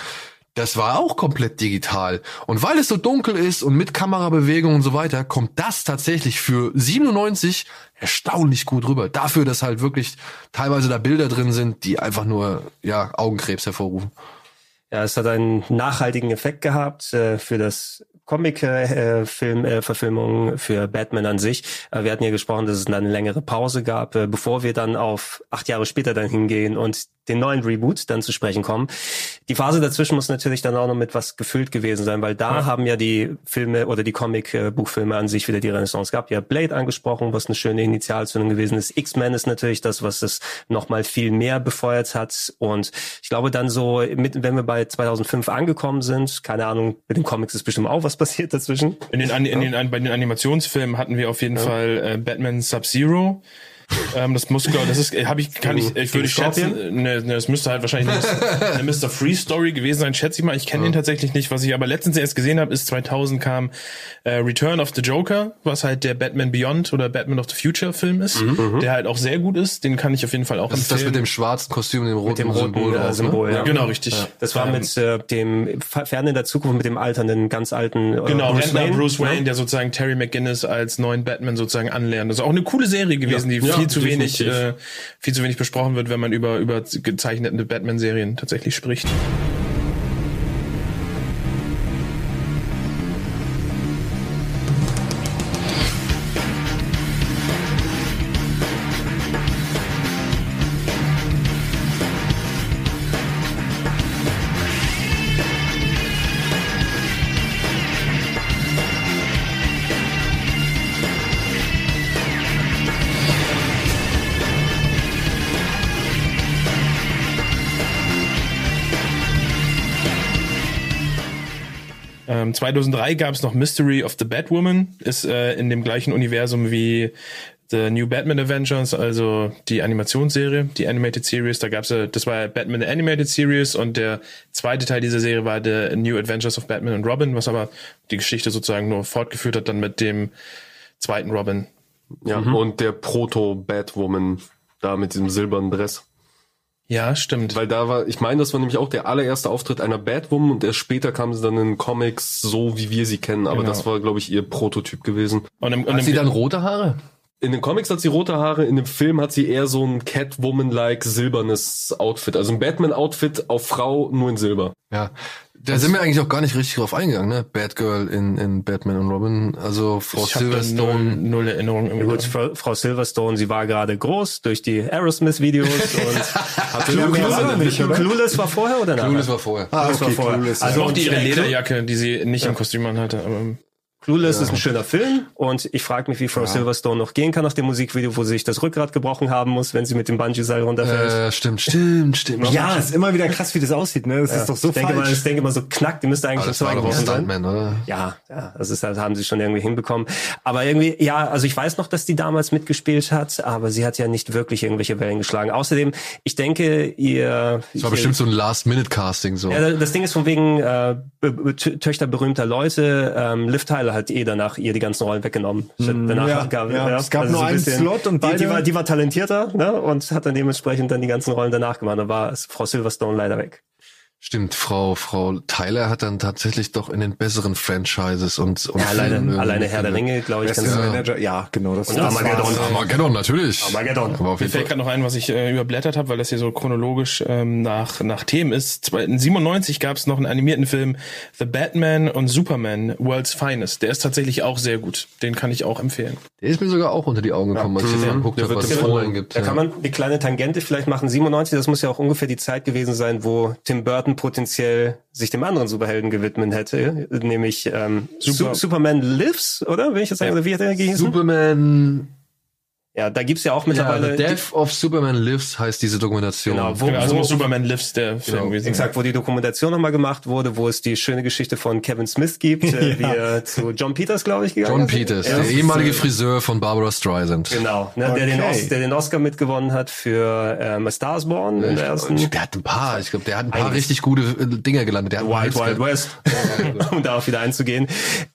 Das war auch komplett digital. Und weil es so dunkel ist und mit Kamerabewegung und so weiter, kommt das tatsächlich für 97 erstaunlich gut rüber. Dafür, dass halt wirklich teilweise da Bilder drin sind, die einfach nur, ja, Augenkrebs hervorrufen. Ja, es hat einen nachhaltigen Effekt gehabt äh, für das Comic-Film, äh, für Batman an sich. Äh, wir hatten ja gesprochen, dass es dann eine längere Pause gab, äh, bevor wir dann auf acht Jahre später dann hingehen und den neuen Reboot dann zu sprechen kommen. Die Phase dazwischen muss natürlich dann auch noch mit was gefüllt gewesen sein, weil da haben ja die Filme oder die Comic-Buchfilme an sich wieder die Renaissance gehabt. Ja, Blade angesprochen, was eine schöne Initialzündung gewesen ist. X-Men ist natürlich das, was es nochmal viel mehr befeuert hat. Und ich glaube dann so, mit, wenn wir bei 2005 angekommen sind, keine Ahnung, mit den Comics ist bestimmt auch was passiert dazwischen. In den, An- in den, bei den Animationsfilmen hatten wir auf jeden Fall äh, Batman Sub-Zero. Ähm, das muss, das ist, habe ich, kann ich, ich würde Gegen Scorpion? schätzen, ne, ne, das müsste halt wahrscheinlich eine, Mr. Free Story gewesen sein, schätze ich mal. Ich kenne den tatsächlich nicht. Was ich aber letztens erst gesehen habe, ist 2000 kam äh, Return of the Joker, was halt der Batman Beyond oder Batman of the Future Film ist, der halt auch sehr gut ist. Den kann ich auf jeden Fall auch Das ist das empfehlen. mit dem schwarzen Kostüm und dem roten, Mit dem roten Symbol. äh, ne? Symbol, ja. Genau, richtig. Das war Ähm, mit äh, dem Fern in der Zukunft mit dem alternden, ganz alten äh, Genau, Bruce Wayne, Bruce ne? Wayne, der sozusagen Terry McGinnis als neuen Batman sozusagen anlernt. Das ist auch eine coole Serie gewesen, Ja, die ja, viel zu wenig, äh, viel zu wenig besprochen wird, wenn man über über gezeichnete Batman-Serien tatsächlich spricht. 2003 gab es noch Mystery of the Batwoman, ist äh, in dem gleichen Universum wie The New Batman Adventures, also die Animationsserie, die Animated Series. Da gab's ja, das war Batman the Animated Series und der zweite Teil dieser Serie war The New Adventures of Batman und Robin, was aber die Geschichte sozusagen nur fortgeführt hat dann mit dem zweiten Robin. Ja, und der Proto-Batwoman da mit diesem silbernen Dress. Ja, stimmt. Weil da war, ich meine, das war nämlich auch der allererste Auftritt einer Batwoman und erst später kam sie dann in Comics so, wie wir sie kennen. Aber Genau. das war, glaube ich, ihr Prototyp gewesen. Und im, und Hat im, sie dann rote Haare? In den Comics hat sie rote Haare, in dem Film hat sie eher so ein Catwoman-like silbernes Outfit. Also ein Batman-Outfit auf Frau, nur in Silber. Ja. Da sind wir eigentlich auch gar nicht richtig drauf eingegangen, ne? Batgirl in, in Batman und Robin. Also Frau ich habe Silverstone. null, null Erinnerung. Ja, gut, Frau, Frau Silverstone, sie war gerade groß durch die Aerosmith-Videos und Hatte Clueless, war Clueless? Clueless war vorher oder nachher? Clueless war vorher. Ah, okay, das war vorher. Clueless, Also auch die ihre Lederjacke, die sie nicht im Kostüm anhatte. Aber Clueless ist ein schöner Film und ich frage mich, wie Frau Silverstone noch gehen kann nach dem Musikvideo, wo sie sich das Rückgrat gebrochen haben muss, wenn sie mit dem Bungee-Seil runterfällt. Äh, stimmt, stimmt, stimmt. Ja, ist immer wieder krass, wie das aussieht, ne? Das ist doch so ich denke mal, falsch. ich denke mal so knackt, die müsste eigentlich schon zwei gewesen sein. Oder? Ja, ja, das ist halt, haben sie schon irgendwie hinbekommen. Aber irgendwie, ja, also ich weiß noch, dass die damals mitgespielt hat, aber sie hat ja nicht wirklich irgendwelche Wellen geschlagen. Außerdem, ich denke, ihr... Das war bestimmt so ein Last-Minute-Casting so. Ja, das Ding ist von wegen äh, Töchter berühmter Leute. Ähm, Liv Tyler hat eh danach ihr die ganzen Rollen weggenommen. Danach ja, gab, ja. Es gab also nur so ein einen bisschen- Slot und die, die, beide- war, die war talentierter ne? und hat dann dementsprechend dann die ganzen Rollen danach gemacht. Da war Frau Silverstone leider weg. Stimmt, Frau, Frau Tyler hat dann tatsächlich doch in den besseren Franchises und, und Ja, alleine, alleine Herr der Ringe, glaube ich, ganz Manager, ja, genau. Das Und das Armageddon. war's. Armageddon, natürlich. Armageddon. Aber auf Mir jeden fällt Fall. gerade noch ein, was ich äh, überblättert habe, weil das hier so chronologisch ähm, nach, nach Themen ist. In 97 gab es noch einen animierten Film The Batman und Superman World's Finest. Der ist tatsächlich auch sehr gut. Den kann ich auch empfehlen. Der ist mir sogar auch unter die Augen gekommen, als ich den geguckt habe, was es online gibt. Da ja. kann man eine kleine Tangente vielleicht machen. 97, das muss ja auch ungefähr die Zeit gewesen sein, wo Tim Burton potenziell sich dem anderen Superhelden gewidmet hätte, nämlich ähm, Super- Su Superman Lives, oder? Wenn ich das sagen, oder wie hat er gehießen? Superman, ja, da gibt's ja auch ja, mittlerweile The Death of Superman Lives heißt diese Dokumentation. Genau, wo- Genau, also wo- Superman Lives der Film Genau, gewesen. Exakt, wo die Dokumentation nochmal gemacht wurde, wo es die schöne Geschichte von Kevin Smith gibt, äh, wie er zu John Peters, glaube ich, gegangen John ist. Peters, Ja, der ehemalige Friseur von Barbara Streisand. Genau, ne, der, den Okay. Os der den Oscar mitgewonnen hat für ähm, A Star is Born in der ersten Der hat ein paar, ich glaube, der hat ein paar richtig gute äh, Dinger gelandet. Der hat Wild Wild West, um darauf wieder einzugehen.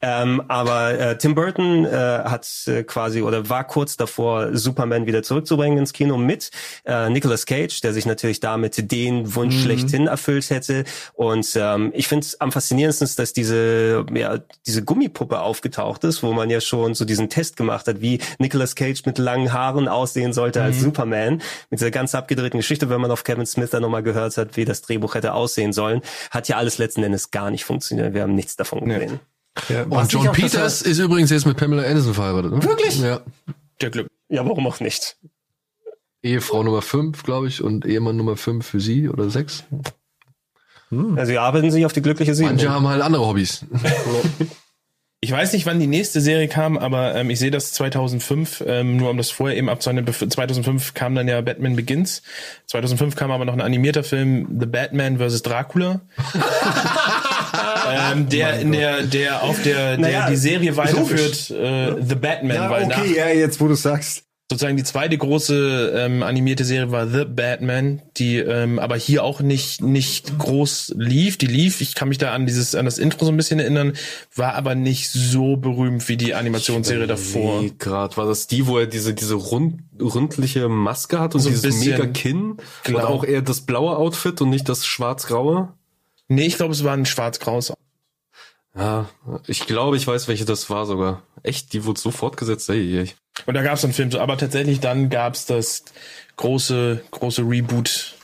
Ähm, aber äh, Tim Burton äh, hat äh, quasi oder war kurz davor, Superman wieder zurückzubringen ins Kino mit äh, Nicolas Cage, der sich natürlich damit den Wunsch schlechthin erfüllt hätte. Und ähm, ich finde es am faszinierendsten, dass diese ja, diese Gummipuppe aufgetaucht ist, wo man ja schon so diesen Test gemacht hat, wie Nicolas Cage mit langen Haaren aussehen sollte als Superman. Mit dieser ganz abgedrehten Geschichte, wenn man auf Kevin Smith dann nochmal gehört hat, wie das Drehbuch hätte aussehen sollen, hat ja alles letzten Endes gar nicht funktioniert. Wir haben nichts davon gesehen. Und John Peters ist übrigens jetzt mit Pamela Anderson verheiratet. Ne? Wirklich? Ja. Der Glück. Ja, warum auch nicht? Ehefrau Nummer 5, glaube ich, und Ehemann Nummer 5 für sie oder 6. Also sie arbeiten sich auf die glückliche Seele. Manche haben halt andere Hobbys. Ich weiß nicht, wann die nächste Serie kam, aber ähm, ich sehe das 2005, ähm, nur um das vorher eben abzuhandeln. bef- 2005 kam dann ja Batman Begins. 2005 kam aber noch ein animierter Film, The Batman vs. Dracula. ähm, der in der, der auf der, der Naja, die Serie weiterführt, äh, The Batman, Ja, weil nach, okay, ja, jetzt wo du sagst. sozusagen die zweite große ähm, animierte Serie war The Batman, die ähm, aber hier auch nicht nicht groß lief. Die lief, ich kann mich da an dieses an das Intro so ein bisschen erinnern, war aber nicht so berühmt wie die Animationsserie davor. Grad war das die, wo er diese diese rund, rundliche Maske hat und So ein dieses bisschen, mega Kinn genau. und auch eher das blaue Outfit und nicht das schwarz-graue. Nee, ich glaube, es war ein schwarz-graues. Ja, ich glaube, ich weiß, welche das war sogar. Echt, die wurde so fortgesetzt. Ey, ey. Und da gab es einen Film, so, aber tatsächlich dann gab es das große große Reboot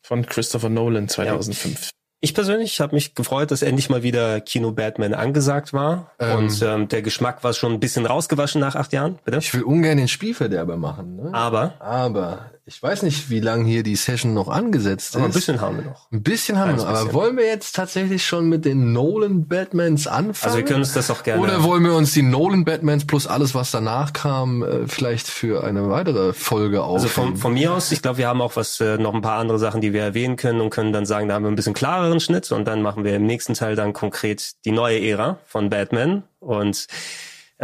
von Christopher Nolan 2005. Ich persönlich habe mich gefreut, dass endlich mal wieder Kino Batman angesagt war. Ähm. Und ähm, der Geschmack war schon ein bisschen rausgewaschen nach acht Jahren, bitte. Ich will ungern den Spielverderber machen, ne? Aber Aber Ich weiß nicht, wie lange hier die Session noch angesetzt Aber ist. ein bisschen haben wir noch. Ein bisschen haben wir noch. Aber bisschen. wollen wir jetzt tatsächlich schon mit den Nolan Batmans anfangen? Also wir können uns das auch gerne. Oder wollen wir uns die Nolan Batmans plus alles, was danach kam, äh, vielleicht für eine weitere Folge aufheben? Also von, von mir aus, ich glaube, wir haben auch was, äh, noch ein paar andere Sachen, die wir erwähnen können und können dann sagen, da haben wir ein bisschen klareren Schnitt und dann machen wir im nächsten Teil dann konkret die neue Ära von Batman und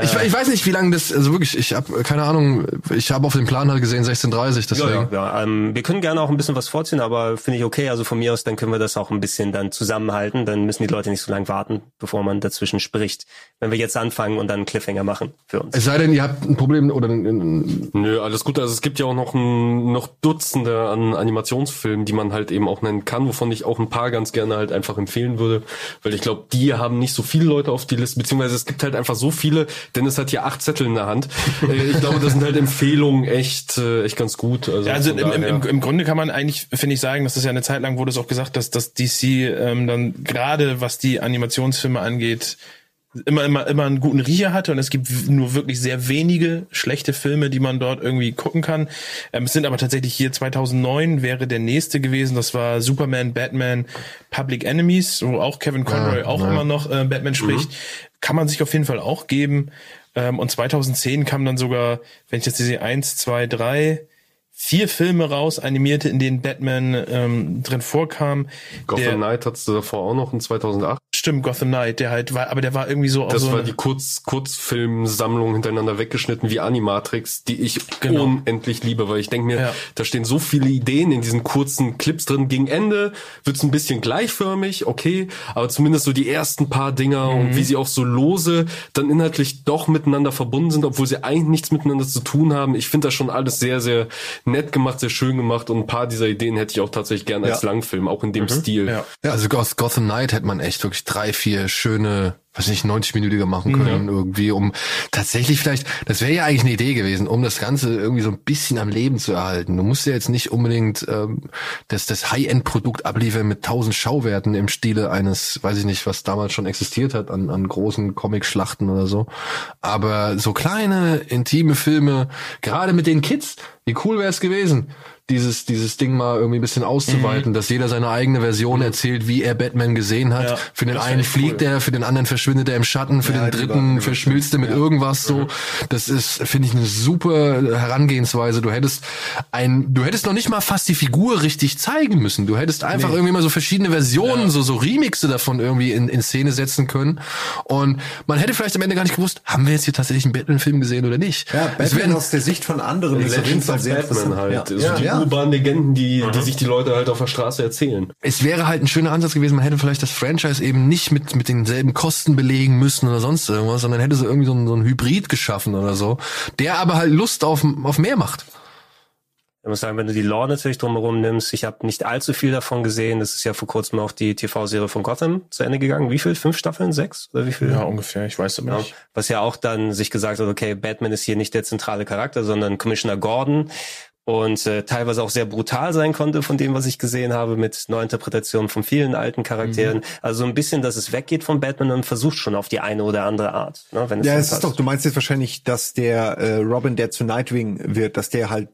ich, ich weiß nicht, wie lange das, also wirklich, ich habe keine Ahnung, ich habe auf dem Plan halt gesehen 16.30, deswegen. Ja, ja, ja. Ähm, wir können gerne auch ein bisschen was vorziehen, aber finde ich okay. Also von mir aus, dann können wir das auch ein bisschen dann zusammenhalten. Dann müssen die Leute nicht so lange warten, bevor man dazwischen spricht. Wenn wir jetzt anfangen und dann einen Cliffhanger machen für uns. Es sei denn, ihr habt ein Problem oder ein, ein, Nö, alles gut. Also es gibt ja auch noch ein, noch Dutzende an Animationsfilmen, die man halt eben auch nennen kann, wovon ich auch ein paar ganz gerne halt einfach empfehlen würde, weil ich glaube, die haben nicht so viele Leute auf die Liste, beziehungsweise es gibt halt einfach so viele. Dennis hat hier acht Zettel in der Hand. Äh, ich glaube, das sind halt Empfehlungen echt, äh, echt ganz gut. Also, Ja, also im, im, im, im Grunde kann man eigentlich, finde ich, sagen, das ist ja eine Zeit lang wurde es auch gesagt, dass dass DC ähm, dann gerade was die Animationsfilme angeht, immer immer immer einen guten Riecher hatte und es gibt nur wirklich sehr wenige schlechte Filme, die man dort irgendwie gucken kann. Ähm, es sind aber tatsächlich hier 2009 wäre der nächste gewesen, das war Superman, Batman, Public Enemies, wo auch Kevin Conroy Ja, auch ja. immer noch äh, Batman spricht. Kann man sich auf jeden Fall auch geben. Ähm, und 2010 kam dann sogar, wenn ich jetzt sehe, eins, zwei, drei, vier Filme raus, animierte, in denen Batman ähm, drin vorkam. Gotham der, Knight hattest du davor auch noch in 2008. Stimmt, Gotham Knight, der halt war, aber der war irgendwie so Das so war die Kurz Kurzfilmsammlung hintereinander weggeschnitten wie Animatrix, die ich Genau. unendlich liebe, weil ich denke mir, Ja. da stehen so viele Ideen in diesen kurzen Clips drin. Gegen Ende wird's ein bisschen gleichförmig, okay, aber zumindest so die ersten paar Dinger Mhm. und wie sie auch so lose dann inhaltlich doch miteinander verbunden sind, obwohl sie eigentlich nichts miteinander zu tun haben. Ich finde das schon alles sehr, sehr nett gemacht, sehr schön gemacht und ein paar dieser Ideen hätte ich auch tatsächlich gern als Ja. Langfilm, auch in dem Stil. Ja. Ja, also aus Gotham Knight hätte man echt wirklich drei, vier schöne, weiß nicht, 90-minütige machen können irgendwie, um tatsächlich vielleicht, das wäre ja eigentlich eine Idee gewesen, um das Ganze irgendwie so ein bisschen am Leben zu erhalten. Du musst ja jetzt nicht unbedingt ähm, das, das High-End-Produkt abliefern mit tausend Schauwerten im Stile eines, weiß ich nicht, was damals schon existiert hat, an, an großen Comic-Schlachten oder so. Aber so kleine, intime Filme, gerade mit den Kids, wie cool wäre es gewesen, dieses, dieses Ding mal irgendwie ein bisschen auszuweiten, dass jeder seine eigene Version erzählt, wie er Batman gesehen hat. Ja, für den einen fliegt cool. er, für den anderen verschwindet er im Schatten, für Ja, den dritten lieber verschmilzt er mit irgendwas so. Das ist, finde ich, eine super Herangehensweise. Du hättest ein, du hättest noch nicht mal fast die Figur richtig zeigen müssen. Du hättest einfach irgendwie mal so verschiedene Versionen, so, so Remixe davon irgendwie in, in Szene setzen können. Und man hätte vielleicht am Ende gar nicht gewusst, haben wir jetzt hier tatsächlich einen Batman-Film gesehen oder nicht? Ja, Es Batman werden- aus der Sicht von anderen ist auf jeden Legends Fall of sehr Batman interessant. halt. Ja. So Ja, die ja. urbanen Legenden, die, die sich die Leute halt auf der Straße erzählen. es wäre halt ein schöner Ansatz gewesen, man hätte vielleicht das Franchise eben nicht mit, mit denselben Kosten belegen müssen oder sonst irgendwas, sondern hätte so irgendwie so ein, so ein Hybrid geschaffen oder so, der aber halt Lust auf, auf mehr macht. Ich muss sagen, wenn du die Lore natürlich drumherum nimmst, ich habe nicht allzu viel davon gesehen. Das ist ja vor kurzem auch die TV-Serie von Gotham zu Ende gegangen. Wie viel? Fünf Staffeln? Sechs? Oder wie viel? ja ungefähr, ich weiß aber Ja. nicht. Was ja auch dann sich gesagt hat, okay, Batman ist hier nicht der zentrale Charakter, sondern Commissioner Gordon und äh, teilweise auch sehr brutal sein konnte von dem, was ich gesehen habe, mit Neuinterpretationen von vielen alten Charakteren. Also so ein bisschen, dass es weggeht von Batman und versucht schon auf die eine oder andere Art. Ne, wenn es Ja, es ist doch, du meinst jetzt wahrscheinlich, dass der äh, Robin, der zu Nightwing wird, dass der halt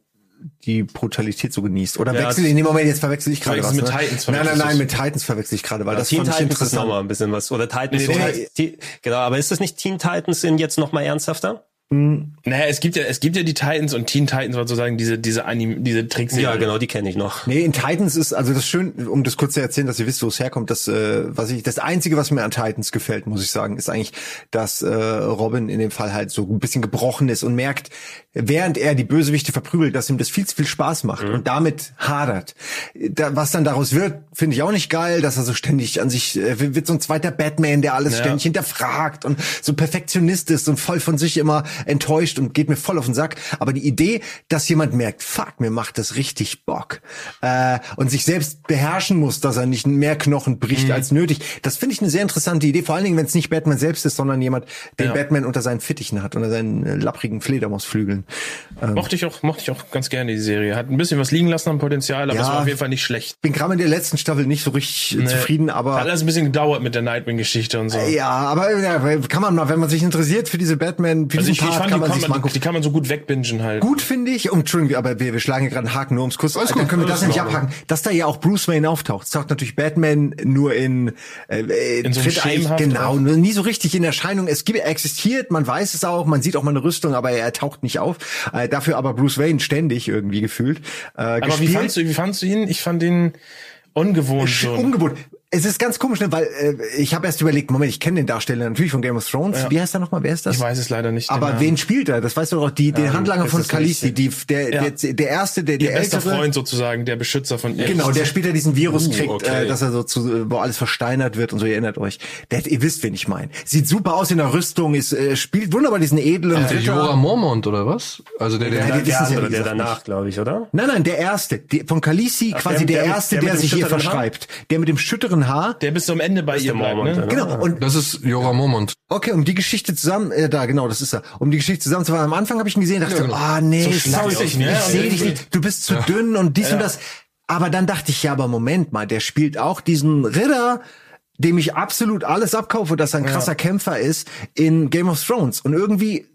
die Brutalität so genießt. Oder Ja, wechsel, in dem Moment, jetzt verwechsel ich gerade was. Mit ne? Titans Nein, nein, nein, mit Titans verwechsel ich gerade, weil Ja, das Teen Titans ist interessant. nochmal ein bisschen was. Oder Titans. Nee, nee, Ti- genau, aber ist das nicht Teen Titans in jetzt nochmal ernsthafter? Naja, es gibt ja, es gibt ja die Titans und Teen Titans war sozusagen diese, diese Anim, diese Trickserie. Ja, genau, die kenne ich noch. Nee, in Titans ist, also das schön, um das kurz zu erzählen, dass ihr wisst, wo es herkommt, das, äh, was ich, das einzige, was mir an Titans gefällt, muss ich sagen, ist eigentlich, dass äh, Robin in dem Fall halt so ein bisschen gebrochen ist und merkt, während er die Bösewichte verprügelt, dass ihm das viel zu viel Spaß macht und damit hadert. Da, was dann daraus wird, finde ich auch nicht geil, dass er so ständig an sich, äh, wird so ein zweiter Batman, der alles Ja. ständig hinterfragt und so Perfektionist ist und voll von sich immer enttäuscht und geht mir voll auf den Sack. Aber die Idee, dass jemand merkt, fuck, mir macht das richtig Bock äh, und sich selbst beherrschen muss, dass er nicht mehr Knochen bricht Mhm. als nötig, das finde ich eine sehr interessante Idee. Vor allen Dingen, wenn es nicht Batman selbst ist, sondern jemand, den Ja. Batman unter seinen Fittichen hat, unter seinen äh, lapprigen Fledermausflügeln. Ähm, Mochte ich auch, mochte ich auch ganz gerne die Serie. Hat ein bisschen was liegen lassen am Potenzial, aber Ja. es war auf jeden Fall nicht schlecht. bin gerade mit der letzten Staffel nicht so richtig äh, Nee. zufrieden, aber Hat alles ein bisschen gedauert mit der Nightwing-Geschichte und so. Ja, aber ja, kann man mal, wenn man sich interessiert für diese Batman, für Also diesen ich fand, kann die, man kann sich man, die kann man so gut wegbingen halt. Gut finde ich, und Entschuldigung, aber wir, wir schlagen hier gerade einen Haken nur ums Kuss. Alles Dann gut, können wir das nämlich abhaken. Dass da ja auch Bruce Wayne auftaucht. Es taucht natürlich Batman nur in, äh, äh, In so einem genau, auf. nur nie so richtig in Erscheinung. Es gibt, er existiert, man weiß es auch, man sieht auch mal eine Rüstung, aber er taucht nicht auf. Äh, dafür aber Bruce Wayne ständig irgendwie gefühlt. Äh, Aber wie fandst du, wie fandst du ihn? Ich fand ihn ungewohnt Sch- so. Ungewohnt. Es ist ganz komisch, ne, weil äh, ich habe erst überlegt, Moment, ich kenne den Darsteller natürlich von Game of Thrones. Ja. Wie heißt er nochmal? Wer ist das? Ich weiß es leider nicht. Aber wen spielt er? Das weißt du doch, die, den Ja, Handlanger von es Khaleesi, die, der, Ja. der, der erste, der, der ältere. Freund sozusagen, der Beschützer von ihr. Genau, der später diesen Virus Uh, kriegt, okay. äh, dass er so zu, wo alles versteinert wird und so, ihr erinnert euch. Der, ihr wisst, wen ich meine. Sieht super aus in der Rüstung, ist, äh, spielt wunderbar diesen edlen Der Ritter. Jorah Mormont oder was? Also der, der, Der sie ja, andere, der danach, glaube ich, oder? Nein, nein, der erste, die, von Khaleesi, Ach, quasi der- der, der- erste, der der, sich hier verschreibt. Der mit dem schütteren Haar. Der bis zum Ende bei ihr bleibt, Mormont, ne? Genau, und das ist Jorah Mormont. Okay, um die Geschichte zusammen, äh, da genau, das ist er. Um die Geschichte zusammenzufassen, am Anfang habe ich ihn gesehen, dachte, Ja, genau. ah nee, So sorry, ich, ne? ich Und sehe dich nicht, du bist zu dünn und dies und das. Aber dann dachte ich, ja, aber Moment mal, der spielt auch diesen Ritter, dem ich absolut alles abkaufe, dass er ein krasser Kämpfer ist in Game of Thrones. Und irgendwie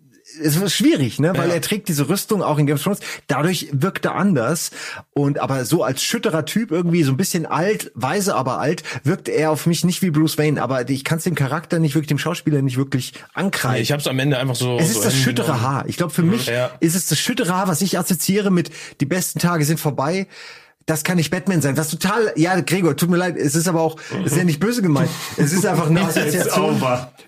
es ist schwierig, ne, weil Ja. er trägt diese Rüstung auch in Game of Thrones. Dadurch wirkt er anders und aber so als schütterer Typ irgendwie so ein bisschen alt, weise aber alt, wirkt er auf mich nicht wie Bruce Wayne. Aber ich kann es dem Charakter nicht wirklich, dem Schauspieler nicht wirklich ankreiden. Nee, ich hab's am Ende einfach so. Es so ist das schüttere. Haar. Ich glaube, für mich Ja. ist es das schüttere Haar, was ich assoziiere mit die besten Tage sind vorbei. Das kann nicht Batman sein. Was total, ja, Gregor, tut mir leid, es ist aber auch, es ist ja nicht böse gemeint. Es ist einfach eine Assoziation.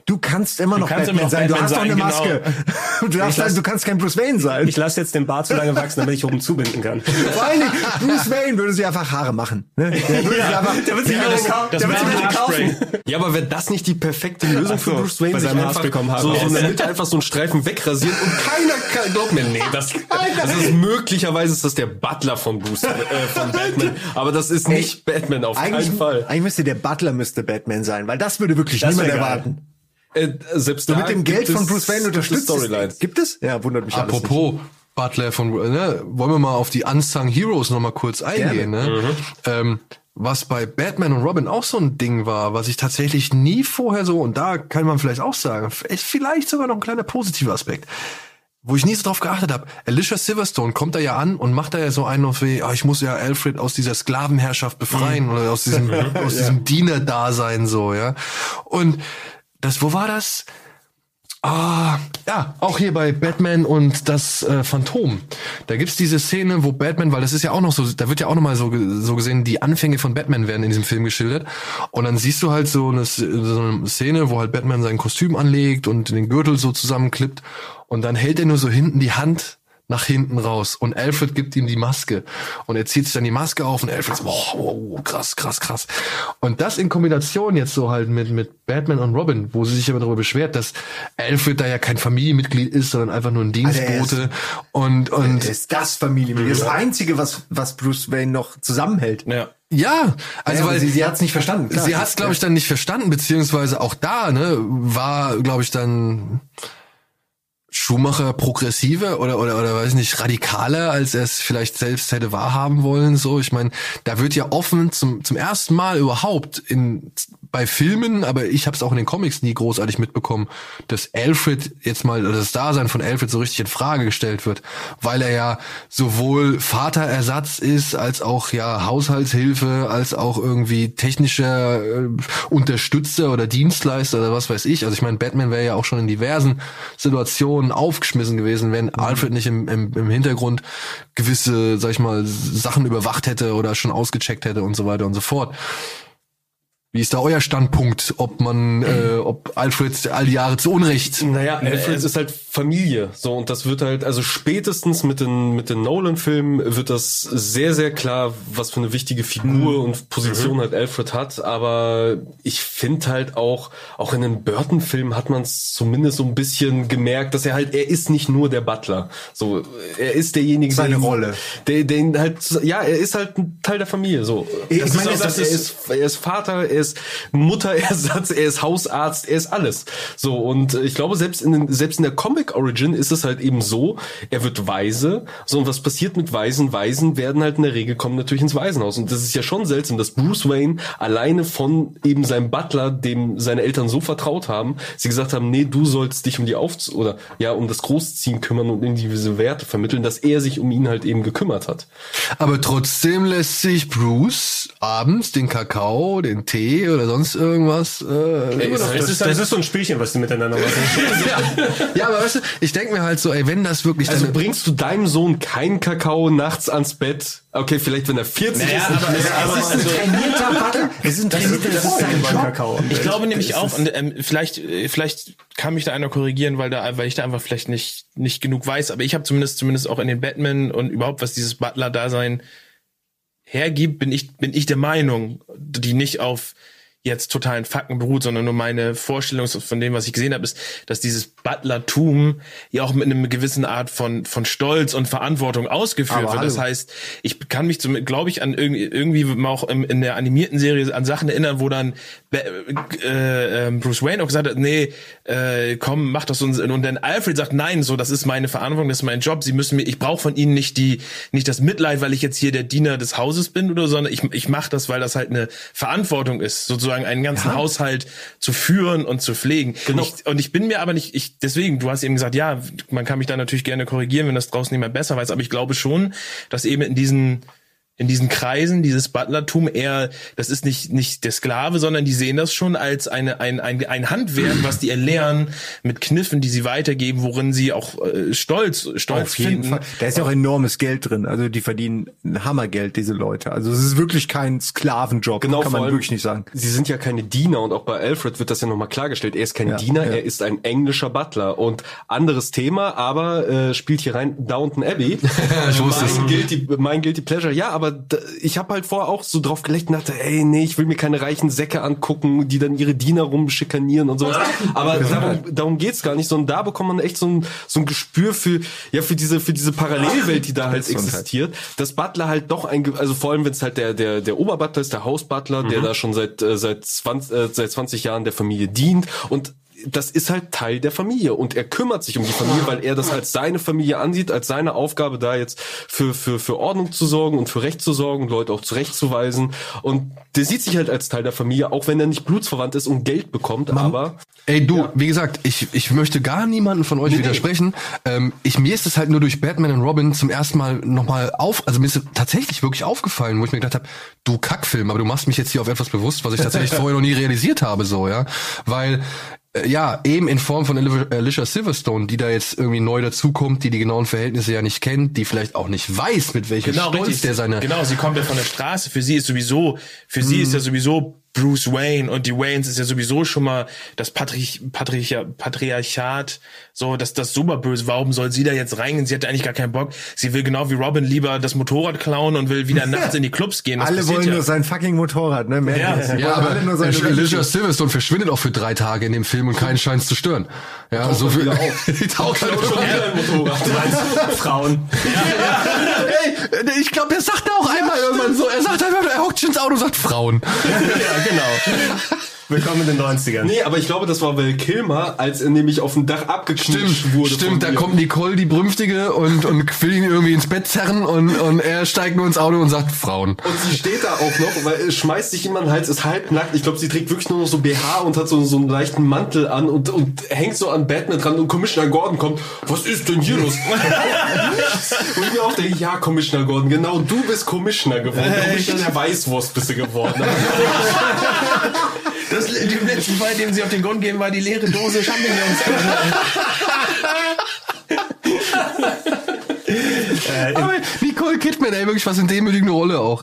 Du kannst immer noch kannst Batman immer noch sein. Du Batman hast doch eine sein, Maske. Du, darfst lass- du kannst kein Bruce Wayne sein. Ich lasse jetzt den Bart so lange wachsen, damit ich oben zubinden kann. Vor allen Dingen, Bruce Wayne würde sich einfach Haare machen. Ne? Der würde sich einfach, der wird sich Ja, das- kaufen. das. Ja, aber wäre das nicht die perfekte Lösung für Bruce Wayne, bei seinem einfach Haarspray kommen Haare so, so in der Mitte einfach so einen Streifen wegrasieren und keiner kann, glaubt mir, nee, das, das ist möglicherweise ist das der Butler von Bruce, äh, von Batman, aber das ist nicht Batman auf keinen Fall. eigentlich müsste der Butler müsste Batman sein, weil das würde wirklich Das niemand erwarten. Äh, selbst So mit dem Geld von es- Bruce Wayne es unterstützt. Ist- Gibt es? Ja, wundert mich. Apropos Butler von, ne, wollen wir mal auf die Unsung Heroes noch mal kurz eingehen, Gerne. ne? Ähm, was bei Batman und Robin auch so ein Ding war, was ich tatsächlich nie vorher so, und da kann man vielleicht auch sagen, ist vielleicht sogar noch ein kleiner positiver Aspekt, wo ich nie so drauf geachtet habe. Alicia Silverstone kommt da ja an und macht da ja so einen auf wie, ah, ich muss ja Alfred aus dieser Sklavenherrschaft befreien oder aus diesem, aus diesem Diener-Dasein so, ja. Und das, wo war das? Ah, ja, auch hier bei Batman und das äh, Phantom. Da gibt's diese Szene, wo Batman, weil das ist ja auch noch so, da wird ja auch noch mal so, so gesehen, die Anfänge von Batman werden in diesem Film geschildert. Und dann siehst du halt so eine, so eine Szene, wo halt Batman sein Kostüm anlegt und den Gürtel so zusammenklippt. Und dann hält er nur so hinten die Hand nach hinten raus und Alfred gibt ihm die Maske und er zieht sich dann die Maske auf und Alfred so, boah, wow, krass, krass, krass. Und das in Kombination jetzt so halt mit, mit Batman und Robin, wo sie sich aber darüber beschwert, dass Alfred da ja kein Familienmitglied ist, sondern einfach nur ein er ist- Dienstbote und, und, Das ist das Familienmitglied. Das Einzige, was, was Bruce Wayne noch zusammenhält. Ja. Ja, also Ja, weil sie, sie hat es nicht verstanden. klar. sie hat es, glaube ich, dann nicht verstanden, beziehungsweise auch da, ne, war, glaube ich, dann Schumacher progressiver oder oder oder weiß nicht radikaler, als er es vielleicht selbst hätte wahrhaben wollen. So, ich meine, da wird ja offen zum zum ersten Mal überhaupt in bei Filmen, aber ich habe es auch in den Comics nie großartig mitbekommen, dass Alfred jetzt mal oder das Dasein von Alfred so richtig in Frage gestellt wird, weil er ja sowohl Vaterersatz ist als auch ja Haushaltshilfe, als auch irgendwie technischer äh, Unterstützer oder Dienstleister oder was weiß ich. Also ich meine, Batman wäre ja auch schon in diversen Situationen aufgeschmissen gewesen, wenn Alfred nicht im, im, im Hintergrund gewisse, sag ich mal, Sachen überwacht hätte oder schon ausgecheckt hätte und so weiter und so fort. Wie ist da euer Standpunkt, ob man, äh, ob Alfred all die Jahre zu Unrecht? Naja, es ist halt Familie. So, und das wird halt, also spätestens mit den, mit den Nolan-Filmen wird das sehr, sehr klar, was für eine wichtige Figur und Position halt Alfred hat. Aber ich finde halt auch, auch in den Burton-Filmen hat man es zumindest so ein bisschen gemerkt, dass er halt, er ist nicht nur der Butler. So, er ist derjenige, Seine der, Rolle. Der, den halt, ja, er ist halt ein Teil der Familie. So, Ich das meine, ist, auch das das, er ist- ist er ist Vater, er ist Mutterersatz, er ist Hausarzt, er ist alles. So und äh, ich glaube selbst in selbst in der Comic Origin ist es halt eben so, er wird weise. So, und was passiert mit Weisen? Weisen werden halt in der Regel kommen natürlich ins Waisenhaus. Und das ist ja schon seltsam, dass Bruce Wayne alleine von eben seinem Butler, dem seine Eltern so vertraut haben, sie gesagt haben, nee, du sollst dich um die Auf oder ja, um das Großziehen kümmern und in diese Werte vermitteln, dass er sich um ihn halt eben gekümmert hat. Aber trotzdem lässt sich Bruce abends den Kakao, den Tee oder sonst irgendwas. Äh, Ey, das, das, ist, das ist so ein Spielchen, was die miteinander machen. ja. ja, aber weißt du, ich denke mir halt so, ey, wenn das wirklich. Also bringst du deinem Sohn keinen Kakao nachts ans Bett? Okay, vielleicht wenn er 40 Naja, ist. aber- nicht, aber- aber es ist ein also- trainierter Butler. Es ist ein trainierter das ist sein ein Kakao. Ich glaube nämlich auch, und ähm, vielleicht, äh, vielleicht kann mich da einer korrigieren, weil da, weil ich da einfach vielleicht nicht nicht genug weiß. Aber ich habe zumindest zumindest auch in den Batman und überhaupt was dieses Butler-Dasein hergibt, bin ich bin ich der Meinung, die nicht auf jetzt totalen Fakten beruht, sondern nur meine Vorstellung von dem, was ich gesehen habe, ist, dass dieses Butlertum ja auch mit einem gewissen Art von von Stolz und Verantwortung ausgeführt Aber wird. Das hallo. heißt, ich kann mich zum, glaube ich, an irgendwie, irgendwie auch im, in der animierten Serie an Sachen erinnern, wo dann äh, äh, Bruce Wayne auch gesagt hat, nee, äh, komm, mach das und, und dann Alfred sagt, nein, so, das ist meine Verantwortung, das ist mein Job. Sie müssen mir, ich brauche von Ihnen nicht die, nicht das Mitleid, weil ich jetzt hier der Diener des Hauses bin oder, so, sondern ich, ich mache das, weil das halt eine Verantwortung ist, sozusagen einen ganzen Ja. Haushalt zu führen und zu pflegen. Genau. Ich, und ich bin mir aber nicht, ich, deswegen, du hast eben gesagt, ja, man kann mich da natürlich gerne korrigieren, wenn das draußen niemand besser weiß, aber ich glaube schon, dass eben in diesen in diesen Kreisen, dieses Butlertum eher, das ist nicht, nicht der Sklave, sondern die sehen das schon als eine, ein, ein, ein Handwerk, was die erlernen mit Kniffen, die sie weitergeben, worin sie auch äh, stolz, stolz Auf jeden finden. Fall. Da ist ja auch enormes Geld drin. Also die verdienen ein Hammergeld, diese Leute. Also es ist wirklich kein Sklavenjob, Genau, kann man allem, wirklich nicht sagen. Sie sind ja keine Diener und auch bei Alfred wird das ja nochmal klargestellt. Er ist kein Ja, Diener, ja. er ist ein englischer Butler. Und anderes Thema, aber äh, spielt hier rein Downton Abbey. Ich wusste es. mein, Guilty, mein Guilty Pleasure. Ja, aber d- ich habe halt vorher auch so drauf geleckt und dachte, ey, nee, ich will mir keine reichen Säcke angucken, die dann ihre Diener rumschikanieren und sowas. Aber darum, darum geht's gar nicht, sondern da bekommt man echt so ein, so ein Gespür für, ja, für diese, für diese Parallelwelt, die da halt existiert. Dass Butler halt doch ein, also vor allem, wenn es halt der, der, der Oberbutler ist, der Hausbutler, der da schon seit, äh, seit 20, äh, seit 20 Jahren der Familie dient und das ist halt Teil der Familie und er kümmert sich um die Familie, weil er das als seine Familie ansieht, als seine Aufgabe da jetzt für, für, für Ordnung zu sorgen und für Recht zu sorgen, Leute auch zurechtzuweisen und der sieht sich halt als Teil der Familie, auch wenn er nicht blutsverwandt ist und Geld bekommt, aber Ey, du, wie gesagt, ich, ich möchte gar niemanden von euch Nee, nee. widersprechen. Ähm, ich, mir ist es halt nur durch Batman und Robin zum ersten Mal nochmal auf, also mir ist es tatsächlich wirklich aufgefallen, wo ich mir gedacht habe, du Kackfilm, aber du machst mich jetzt hier auf etwas bewusst, was ich tatsächlich vorher noch nie realisiert habe, so, ja. Weil, ja, eben in Form von Alicia- Silverstone, die da jetzt irgendwie neu dazukommt, die die genauen Verhältnisse ja nicht kennt, die vielleicht auch nicht weiß, mit welchem Genau, Stolz richtig. der seine... genau, sie kommt ja von der Straße. Für sie ist sowieso, für sie Mhm. ist ja sowieso Bruce Wayne und die Waynes ist ja sowieso schon mal das Patri Patri Patriarchat, so dass das super böse. Warum soll sie da jetzt reingehen? Sie hat eigentlich gar keinen Bock. Sie will genau wie Robin lieber das Motorrad klauen und will wieder nachts in die Clubs gehen. Das alle wollen ja. nur sein fucking Motorrad, ne? Mehr Ja. Ja, wollen aber alle nur seine Alicia Silverstone verschwindet auch für drei Tage in dem Film und keinen scheint es zu stören. Ja, so viel. Die taucht halt schon wieder Du meinst Frauen. Ey, ich glaube, er sagt auch einmal irgendwann so, er sagt einfach, er hockt schon ins Auto und sagt Frauen. Ja, genau. Willkommen in den 90ern. nee, aber ich glaube, das war Val Kilmer, als er nämlich auf dem Dach abgeknutscht wurde. von Stimmt, da kommt Nicole, die Brünftige, und, und will ihn irgendwie ins Bett zerren und, und er steigt nur ins Auto und sagt Frauen. Und sie steht da auch noch, weil es schmeißt sich jemand den Hals, ist halbnackt. Ich glaube, sie trägt wirklich nur noch so BH und hat so, so einen leichten Mantel an und, und hängt so an Batman dran und Commissioner Gordon kommt. Was ist denn hier los? Nichts. und ich mir auch denke, ja, Commissioner Gordon, genau, du bist Commissioner geworden. Commissioner der Weißwurst bist du geworden. Das, im letzten Fall, dem sie auf den Grund gehen, war die leere Dose Champignons. Aber Nicole Kidman, ey, wirklich was in demütigende Rolle auch.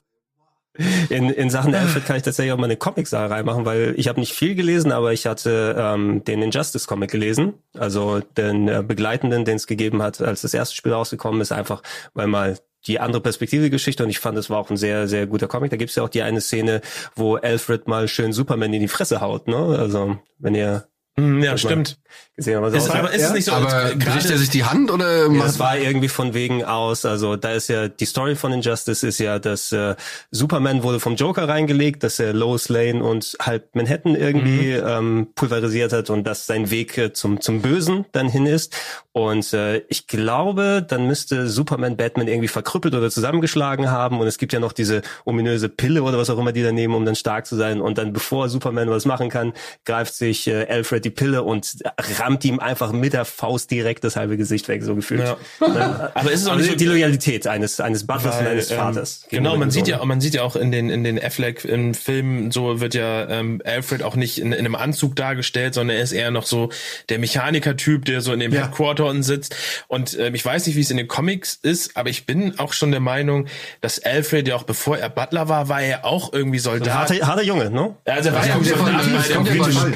In, in Sachen Alfred kann ich tatsächlich auch mal eine Comic-Sache reinmachen, weil ich habe nicht viel gelesen, aber ich hatte ähm, den Injustice-Comic gelesen, also den äh, Begleitenden, den es gegeben hat, als das erste Spiel rausgekommen ist, einfach weil mal die andere Perspektive Geschichte und ich fand, es war auch ein sehr, sehr guter Comic. Da gibt's ja auch die eine Szene, wo Alfred mal schön Superman in die Fresse haut, ne? Also wenn ihr Ja, stimmt. Gesehen, aber, Ist- aber ist es nicht so, Aber als- bricht er sich die Hand oder Ja, es war irgendwie von wegen aus, also da ist ja die Story von Injustice ist ja, dass äh, Superman wurde vom Joker reingelegt, dass er Lois Lane und halb Manhattan irgendwie ähm, pulverisiert hat und dass sein Weg äh, zum zum Bösen dann hin ist. Und äh, ich glaube, dann müsste Superman Batman irgendwie verkrüppelt oder zusammengeschlagen haben. Und es gibt ja noch diese ominöse Pille oder was auch immer die da nehmen, um dann stark zu sein. Und dann bevor Superman was machen kann, greift sich äh, Alfred die Pille und rammt ihm einfach mit der Faust direkt das halbe Gesicht weg, so gefühlt. Ja. Ne? Aber ist es auch Also nicht so- die Loyalität eines eines Butlers und eines ähm, Vaters. Genau, gegenüber man sieht ja, man sieht ja auch in den in den Affleck im Film so wird ja ähm, Alfred auch nicht in, in einem Anzug dargestellt, sondern er ist eher noch so der Mechaniker-Typ, der so in dem Ja. Headquarter unten sitzt. Und ähm, ich weiß nicht, wie es in den Comics ist, aber ich bin auch schon der Meinung, dass Alfred ja auch bevor er Butler war, war er auch irgendwie Soldat. harter, harter Junge, ne? Also er war Das ja kommt ja von, Soldat bei das der kommt ja britischen von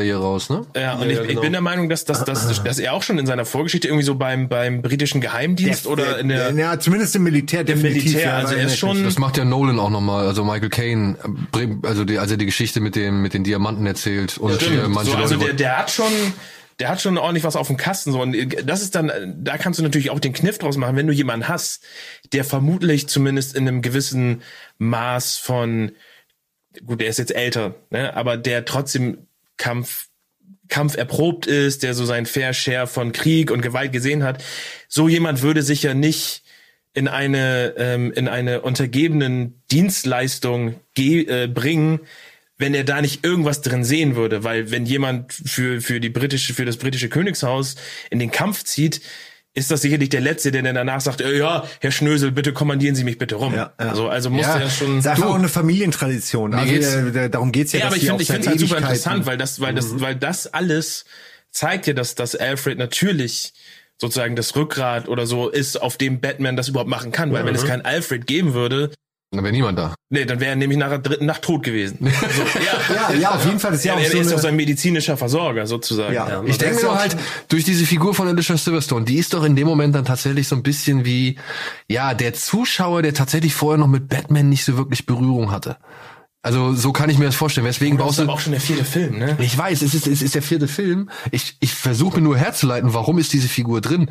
Pennyworth-Serie raus, ne? ja, und Ja, ich, ja, ich genau. bin der Meinung, dass, dass, dass, dass er auch schon in seiner Vorgeschichte irgendwie so beim, beim britischen Geheimdienst oder in der, ja, zumindest im Militär definitiv. Militär, ja, also er ist schon- Das macht ja Nolan auch nochmal, also Michael Caine, äh, also die, als er die Geschichte mit dem mit den Diamanten erzählt und Stimmt. äh, manche so, also der, der hat schon, der hat schon ordentlich was auf dem Kasten. So. Und das ist dann, da kannst du natürlich auch den Kniff draus machen, wenn du jemanden hast, der vermutlich zumindest in einem gewissen Maß von, gut, der ist jetzt älter, ne, aber der trotzdem Kampf, Kampf erprobt ist, der so sein Fair Share von Krieg und Gewalt gesehen hat. So jemand würde sich ja nicht in eine ähm, in eine untergebenen Dienstleistung ge äh, bringen, wenn er da nicht irgendwas drin sehen würde, weil wenn jemand für für die britische für das britische Königshaus in den Kampf zieht, ist das sicherlich der letzte, der dann danach sagt, äh, ja, Herr Schnösel, bitte kommandieren Sie mich bitte rum. Ja, ja. Also also muss Ja, er schon Das ist einfach auch eine Familientradition. Also geht's- äh, da- darum geht's ja, ja, aber ich finde, ich finde es halt super interessant, weil das, weil das, weil das alles zeigt ja, dass, dass Alfred natürlich sozusagen das Rückgrat oder so ist, auf dem Batman das überhaupt machen kann, weil wenn es keinen Alfred geben würde, Dann wäre niemand da. nee, dann wäre er nämlich nach der dritten Nacht tot gewesen. So, Ja, ja, auf jeden Fall. Ist ja, er, auch er so ist eine, doch sein medizinischer Versorger sozusagen. Ja. Ich denke mir nur halt, durch diese Figur von Alicia Silverstone, die ist doch in dem Moment dann tatsächlich so ein bisschen wie, ja, der Zuschauer, der tatsächlich vorher noch mit Batman nicht so wirklich Berührung hatte. Also so kann ich mir das vorstellen. Weswegen Das baust ist du... aber auch schon der vierte Film, ne? Ich weiß, es ist, es ist der vierte Film. Ich, ich versuche mir nur herzuleiten, warum ist diese Figur drin.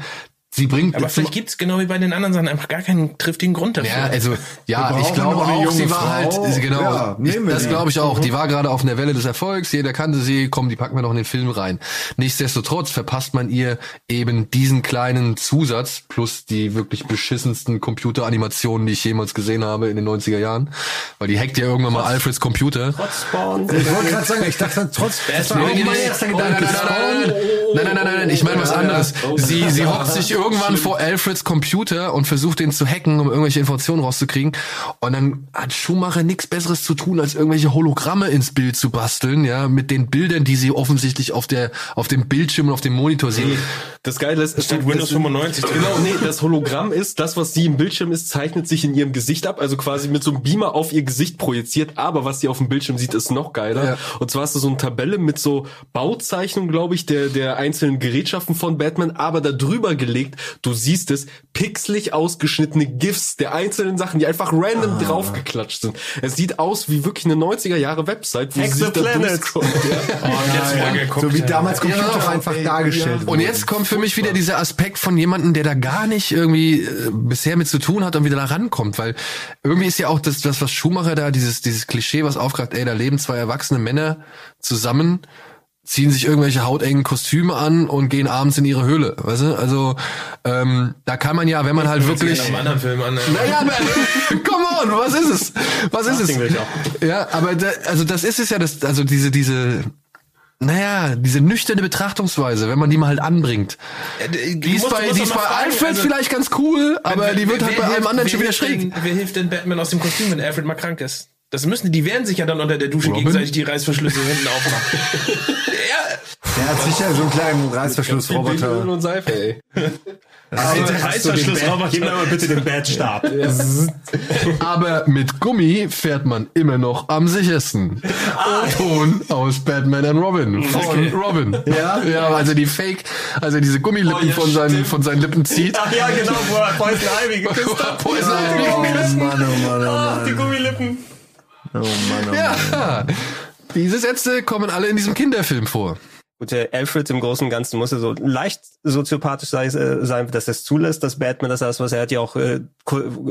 Sie bringt aber vielleicht gibt's genau wie bei den anderen Sachen einfach gar keinen triftigen Grund dafür. Ja, also ja, ich glaube auch, sie war Frau. halt genau. Ja, ich, das glaube ich auch. Die war gerade auf einer Welle des Erfolgs. Jeder kannte sie. Komm, die packen wir noch in den Film rein. Nichtsdestotrotz verpasst man ihr eben diesen kleinen Zusatz plus die wirklich beschissensten Computeranimationen, die ich jemals gesehen habe in den 90er Jahren, weil die hackt ja irgendwann mal trotz, Alfreds Computer. Trotz Spawn. Ich wollte gerade sagen, ich dachte trotz. Das war auch mein erster Gedanke. Nein, nein, nein, nein, nein, ich meine was anderes. Sie sie hockt sich irgendwann vor Alfreds Computer und versucht den zu hacken, um irgendwelche Informationen rauszukriegen. Und dann hat Schumacher nichts Besseres zu tun, als irgendwelche Hologramme ins Bild zu basteln, ja, mit den Bildern, die sie offensichtlich auf der, auf dem Bildschirm und auf dem Monitor sehen. Das Geile ist, es Steht Windows 95 drin. Genau, nee, das Hologramm ist, das, was sie im Bildschirm ist, zeichnet sich in ihrem Gesicht ab, also quasi mit so einem Beamer auf ihr Gesicht projiziert, aber was sie auf dem Bildschirm sieht, ist noch geiler. Ja. Und zwar hast du so eine Tabelle mit so Bauzeichnungen, glaube ich, der, der einzelnen Gerätschaften von Batman, aber da drüber gelegt, du siehst es, pixelig ausgeschnittene GIFs der einzelnen Sachen, die einfach random Ah. draufgeklatscht sind. Es sieht aus wie wirklich eine 90er Jahre Website, wo sie da Planet. durchscrollt, ja. Jetzt mal geguckt, So wie ja. damals Computer Ja, einfach ey, dargestellt Und wurden. jetzt kommt für mich wieder dieser Aspekt von jemandem, der da gar nicht irgendwie äh, bisher mit zu tun hat und wieder da rankommt, weil irgendwie ist ja auch das, das was Schumacher da, dieses, dieses Klischee, was aufgreift, ey, da leben zwei erwachsene Männer zusammen, ziehen sich irgendwelche hautengen Kostüme an und gehen abends in ihre Höhle, weißt du? Also, ähm, da kann man ja, wenn man halt wirklich... An. Naja, aber come on, was ist es? Was ist es? Ja, aber da, also das ist es ja, das, also diese, diese, naja, diese nüchterne Betrachtungsweise, wenn man die mal halt anbringt. Die ist bei, die ist bei Alfred also- vielleicht ganz cool, aber Wer- die wird halt bei allem anderen schon wieder schräg. Denn, wer hilft denn Batman aus dem Kostüm, wenn Alfred mal krank ist? Das müssen die, die werden sich ja dann unter der Dusche Robin? gegenseitig die Reißverschlüsse hinten aufmachen. Der hat sicher so einen kleinen Öl Reißverschlussroboter. und Seife, ey. der Reißverschlussroboter. Gib mir mal bitte den Bad-Stab. Aber mit Gummi fährt man immer noch am sichersten. O-Ton aus Batman and Robin von Robin. Ja, ja, also die Fake, also diese Gummilippen Oh, ja, von seinen stimmt. von seinen Lippen zieht. Ach ja, genau, wo er Poison Ivy geküsst hat. Poison Oh Ivy geküsst. Mann, oh Mann, oh Ach, die Mann. Gummilippen. Oh Mann, oh Mann. Ja. Diese Sätze kommen alle in diesem Kinderfilm vor. Gut, der Alfred im Großen und Ganzen muss ja so leicht soziopathisch sei, äh, sein, dass er es zulässt, dass Batman das alles, was er hat ja auch äh,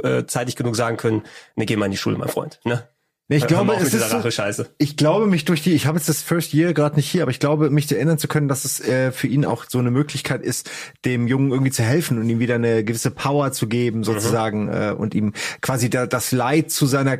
äh, zeitig genug sagen können, ne, geh mal in die Schule, mein Freund. Ne? Ich glaube, es ist so, ich glaube mich durch die, ich habe jetzt das First Year gerade nicht hier, aber ich glaube mich erinnern zu können, dass es äh, für ihn auch so eine Möglichkeit ist, dem Jungen irgendwie zu helfen und ihm wieder eine gewisse Power zu geben sozusagen äh, und ihm quasi da, das Leid zu seiner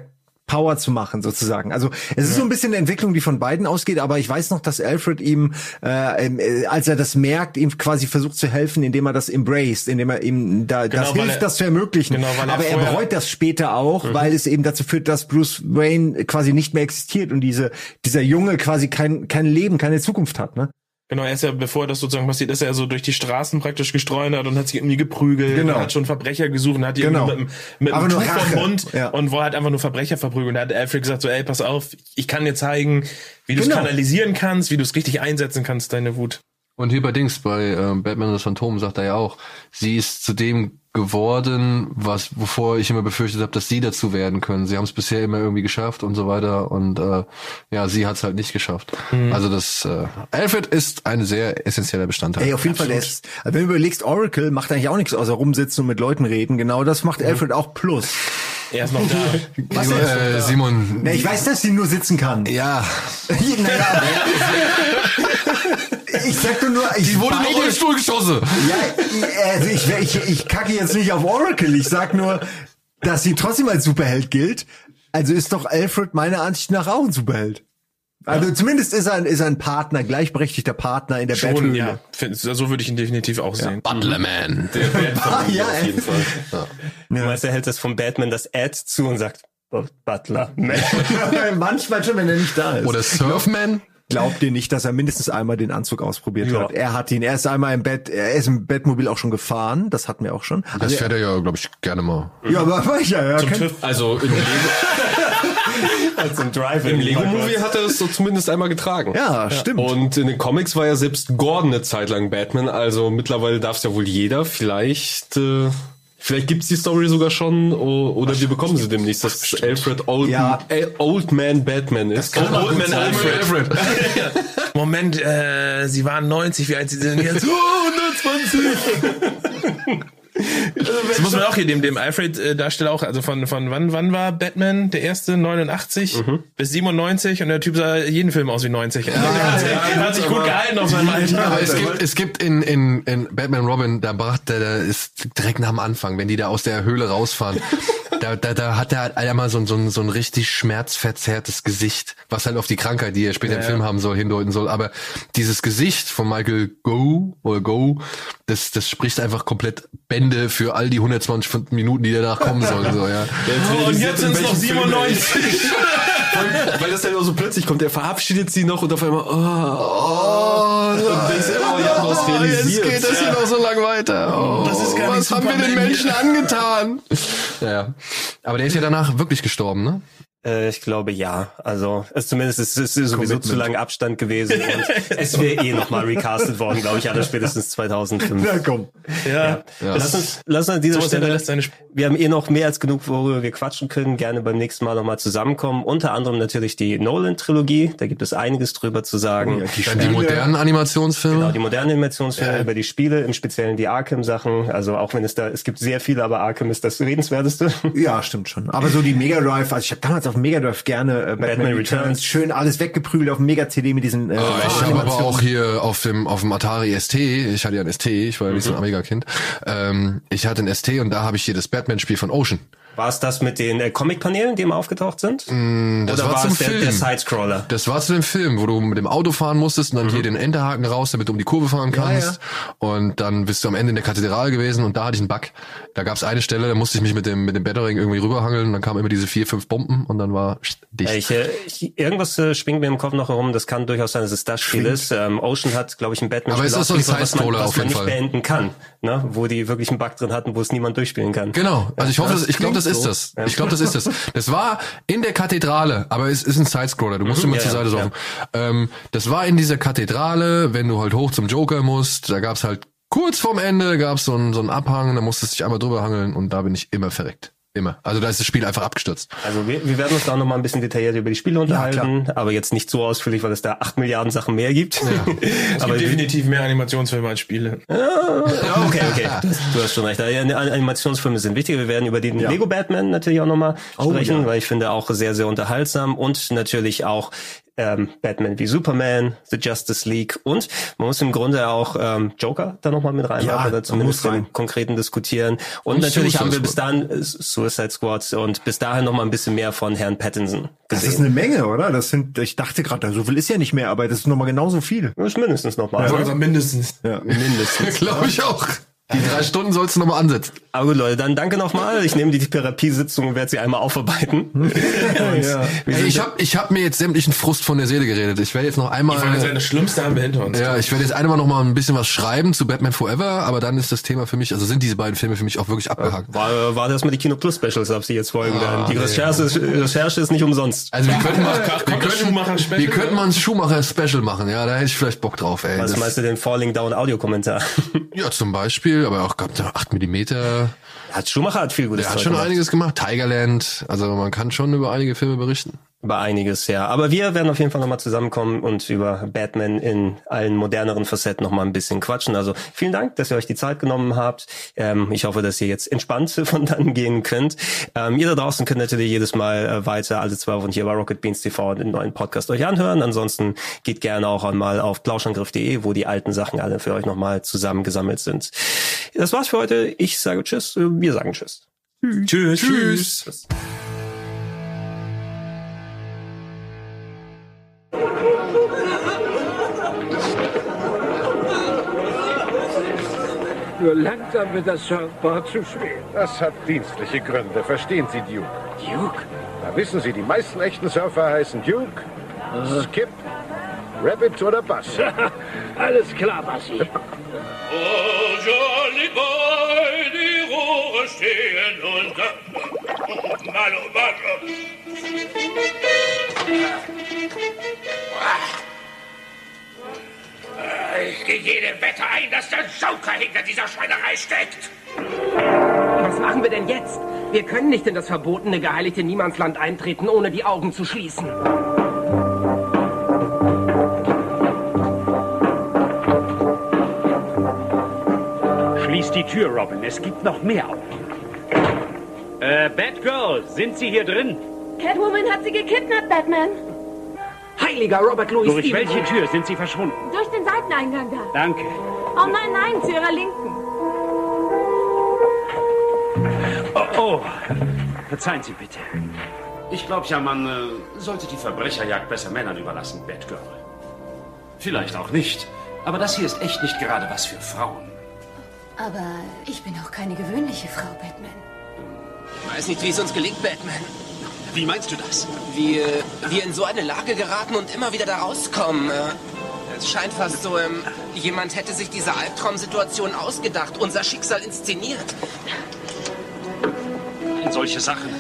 Power zu machen sozusagen. Also es ist so ein bisschen eine Entwicklung, die von beiden ausgeht, aber ich weiß noch, dass Alfred ihm, äh, äh, als er das merkt, ihm quasi versucht zu helfen, indem er das embraced, indem er ihm da Genau, das hilft, er- das zu ermöglichen. genau, er aber er bereut das später auch, weil es eben dazu führt, dass Bruce Wayne quasi nicht mehr existiert und diese dieser Junge quasi kein kein Leben, keine Zukunft hat, ne? Genau, er ist ja, bevor das sozusagen passiert, ist er so durch die Straßen praktisch gestreunert und hat sich irgendwie geprügelt. Genau. Und hat schon Verbrecher gesucht und hat die Genau. irgendwie mit, dem- mit einem Tuch vom. Mund Ja. und wo er halt einfach nur Verbrecher verprügelt. Und da hat Alfred gesagt so, ey, pass auf, ich kann dir zeigen, wie du es Genau. kanalisieren kannst, wie du es richtig einsetzen kannst, deine Wut. Und hier bei Dings, bei ähm, Batman und das Phantom sagt er ja auch, sie ist zu dem geworden, was wovor ich immer befürchtet habe, dass sie dazu werden können. Sie haben es bisher immer irgendwie geschafft und so weiter und äh, ja, sie hat es halt nicht geschafft. Mhm. Also das äh, Alfred ist ein sehr essentieller Bestandteil. Ey, auf jeden Fall, der ist, also wenn du überlegst, Oracle macht eigentlich auch nichts außer rumsitzen und mit Leuten reden. Genau das macht Alfred auch plus. Er ist noch da. Was Simon, ist? äh, Simon, Na, ich weiß, dass sie nur sitzen kann. ja, naja, ich sag doch nur, ich die wurde in den Rollstuhl geschossen. Ja, also ich, ich, ich kacke jetzt nicht auf Oracle. Ich sag nur, dass sie trotzdem als Superheld gilt. Also ist doch Alfred meiner Ansicht nach auch ein Superheld. Also zumindest ist er, ein, ist er ein Partner, gleichberechtigter Partner in der Schon, Battle. ja. So würde ich ihn definitiv auch sehen. Butlerman. Der Batman Ah, ja, auf jeden Fall. Du meinst, er hält das vom Batman das Ad zu und sagt, oh, Butler. Man. Manchmal schon, wenn er nicht da ist. Oder Surfman. Glaubt ihr nicht, dass er mindestens einmal den Anzug ausprobiert Ja. hat? Er hat ihn, er ist einmal im Bett, er ist im Bettmobil auch schon gefahren, das hatten wir auch schon. Das Also, fährt er ja, glaube ich, gerne mal. ja, aber ja, ja, Zum TÜV. Also im Lego, Als ein Drive im Lego-Movie hat er es so zumindest einmal getragen. ja, stimmt. Und in den Comics war ja selbst Gordon eine Zeit lang Batman, also mittlerweile darf es ja wohl jeder. Vielleicht, äh, vielleicht gibt's die Story sogar schon oder wir bekommen sie demnächst, dass Alfred Old, Ja. Old Man Batman ist. Old Man Alfred. Moment, äh, sie waren 90, wie alt sie sind jetzt? Oh, 120. Das muss man auch hier dem, dem Alfred-Darsteller auch, also von, von wann, wann war Batman der erste? 89 bis 97 und der Typ sah jeden Film aus wie 90. Also, der hat, sich- hat sich gut gehalten auf seinem Alter. Aber es gibt, es gibt in, in, in Batman Robin, da bracht der, der ist direkt nach dem Anfang, wenn die da aus der Höhle rausfahren, da, da, da hat er halt einmal so, ein- so, ein, so ein richtig schmerzverzerrtes Gesicht, was halt auf die Krankheit, die er später im Film haben soll, hindeuten soll. Aber dieses Gesicht von Michael Go oder Go, das, das spricht einfach komplett Bände für all die 120 Minuten, die danach kommen sollen. So, ja. Oh, und jetzt sind es noch 97. Weil das dann auch so plötzlich kommt, er verabschiedet sie noch und auf einmal, oh, oh, und denkst, oh, ja, du hast realisiert. Jetzt geht das hier noch so lang weiter. Oh, Das ist gar nicht was haben wir den. Menschen angetan? Ja. Aber der ist ja danach wirklich gestorben, ne? Äh, ich glaube ja. Also es zumindest es ist sowieso zu lang Abstand gewesen und es wäre eh nochmal recastet worden, glaube ich, alles spätestens 2005. Na komm. Ja. Ja. Lass uns, lass uns an dieser Sowas Stelle, wir haben eh noch mehr als genug, worüber wir quatschen können, gerne beim nächsten Mal nochmal zusammenkommen. Unter anderem natürlich die Nolan-Trilogie, da gibt es einiges drüber zu sagen. Dann die modernen Animationsfilme. Genau, die modernen Animationsfilme über die Spiele, im Speziellen die Arkham-Sachen. Also auch wenn es da, es gibt sehr viele, aber Arkham ist das redenswerteste. Ja, stimmt schon. Aber so die Mega Drive, also ich habe damals auf dem Mega Drive gerne äh, Batman, Batman Returns. Returns. schön alles weggeprügelt auf dem Mega CD mit diesen äh, Ich habe aber auch hier auf dem auf dem Atari ST, ich hatte ja ein ST, ich war ja nicht so ein Amiga-Kind, ähm, ich hatte ein ST und da habe ich hier das Batman-Spiel von Ocean. War es das mit den äh, Comic-Paneelen, die immer aufgetaucht sind? Mm, Das Oder war war zum es der, Film. der Sidescroller? Das war zu dem Film, wo du mit dem Auto fahren musstest und dann hier den Enterhaken raus, damit du um die Kurve fahren kannst. Und dann bist du am Ende in der Kathedrale gewesen und da hatte ich einen Bug. Da gab es eine Stelle, da musste ich mich mit dem mit dem Battering irgendwie rüberhangeln und dann kamen immer diese vier, fünf Bomben und dann war dicht. Ich, äh, ich, irgendwas äh, schwingt mir im Kopf noch herum. Das kann durchaus sein, dass es das Spiel ist. Ähm, Ocean hat, glaube ich, ein Batman. Aber es ist so ein was auf man jeden nicht Fall. beenden kann, ne? wo die wirklich einen Bug drin hatten, wo es niemand durchspielen kann. Genau, also ich hoffe, das ich glaube, das ist das. Ja. Ich glaube, das ist das. Das war in der Kathedrale, aber es ist ein Sidescroller. Du musst Mhm, immer ja, zur ja, Seite saufen. Ähm, das war in dieser Kathedrale, wenn du halt hoch zum Joker musst. Da gab's halt kurz vorm Ende gab's so einen so einen Abhang, da musstest du dich einmal drüber hangeln und da bin ich immer verreckt. Immer. Also da ist das Spiel einfach abgestürzt. Also wir, wir werden uns da noch mal ein bisschen detailliert über die Spiele unterhalten, aber jetzt nicht so ausführlich, weil es da acht Milliarden Sachen mehr gibt. Ja. Es aber gibt definitiv mehr Animationsfilme als Spiele. Ja, okay, okay. Du hast, du hast schon recht. Ja, Animationsfilme sind wichtig. Wir werden über den Ja. Lego Batman natürlich auch nochmal Oh, sprechen, ja. weil ich finde auch sehr, sehr unterhaltsam und natürlich auch ähm, Batman wie Superman, The Justice League und man muss im Grunde auch ähm, Joker da nochmal mit reinmachen Ja, oder zumindest im konkreten diskutieren. Und, Und natürlich Suicide haben wir bis dahin äh, Suicide Squad und bis dahin nochmal ein bisschen mehr von Herrn Pattinson Das gesehen. ist eine Menge, oder? Das sind, ich dachte gerade, so viel ist ja nicht mehr, aber das ist nochmal genauso viel. Das ist mindestens nochmal. Ja. Also mindestens. Ja. Mindestens. Glaube ich auch. Die drei Stunden sollst du nochmal ansetzen. Aber gut, Leute, dann danke nochmal. Ich nehme die Therapiesitzung und werde sie einmal aufarbeiten. Wir Ey, ich habe ich hab mir jetzt sämtlichen Frust von der Seele geredet. Ich werde jetzt noch einmal. Ich wollte sagen, das Schlimmste haben wir hinter uns. Ja, ich werde jetzt einmal noch mal ein bisschen was schreiben zu Batman Forever, aber dann ist das Thema für mich, also sind diese beiden Filme für mich auch wirklich abgehakt. War, war das mal die Kino Plus Specials, auf die jetzt folgen Ah, werden. Die nee. Recherche, ist, Recherche ist nicht umsonst. Also wir könnten mal, wir könnten, wir könnten mal ein Schumacher-Special machen, ja, da hätte ich vielleicht Bock drauf, ey. Was Das- meinst du den Falling Down Audiokommentar? ja, zum Beispiel, aber auch gehabt 8 Millimeter. Hat Schumacher hat viel Gutes Der hat schon gemacht. einiges gemacht. Tigerland, also man kann schon über einige Filme berichten. Über einiges, ja. Aber wir werden auf jeden Fall nochmal zusammenkommen und über Batman in allen moderneren Facetten nochmal ein bisschen quatschen. Also vielen Dank, dass ihr euch die Zeit genommen habt. Ähm, ich hoffe, dass ihr jetzt entspannt von dann gehen könnt. Ähm, ihr da draußen könnt natürlich jedes Mal äh, weiter alle zwei Wochen hier bei Rocket Beans TV den neuen Podcast euch anhören. Ansonsten geht gerne auch einmal auf plauschangriff.de, wo die alten Sachen alle für euch nochmal zusammengesammelt sind. Das war's für heute. Ich sage Tschüss. Wir sagen Tschüss. Tschüss. Tschüss. Nur langsam wird das Surfboard zu schwer. Das hat dienstliche Gründe, verstehen Sie, Duke. Duke? Na, wissen Sie, die meisten echten Surfer heißen Duke, Skip, Rabbit oder Bass. Alles klar, Bassi. Oh, jolly boy, die Rohre stehen unter. Mal, mal. Ich gehe jedem Wette ein, dass der Joker hinter dieser Schweinerei steckt. Was machen wir denn jetzt? Wir können nicht in das verbotene, geheiligte Niemandsland eintreten, ohne die Augen zu schließen. Die Tür, Robin. Es gibt noch mehr. Äh, Batgirl, sind Sie hier drin? Catwoman hat sie gekidnappt, Batman. Heiliger Robert Louis Durch Stevenson. welche Tür sind Sie verschwunden? Durch den Seiteneingang da. Danke. Oh nein, nein, zu ihrer Linken. Oh, oh. verzeihen Sie bitte. Ich glaube ja, man äh, sollte die Verbrecherjagd besser Männern überlassen, Batgirl. Vielleicht auch nicht. Aber das hier ist echt nicht gerade was für Frauen. Aber ich bin auch keine gewöhnliche Frau, Batman. Ich weiß nicht, wie es uns gelingt, Batman. Wie meinst du das? Wie äh, wir in so eine Lage geraten und immer wieder da rauskommen. Äh, es scheint fast so, ähm, jemand hätte sich diese Albtraumsituation ausgedacht, unser Schicksal inszeniert. Solche Sachen.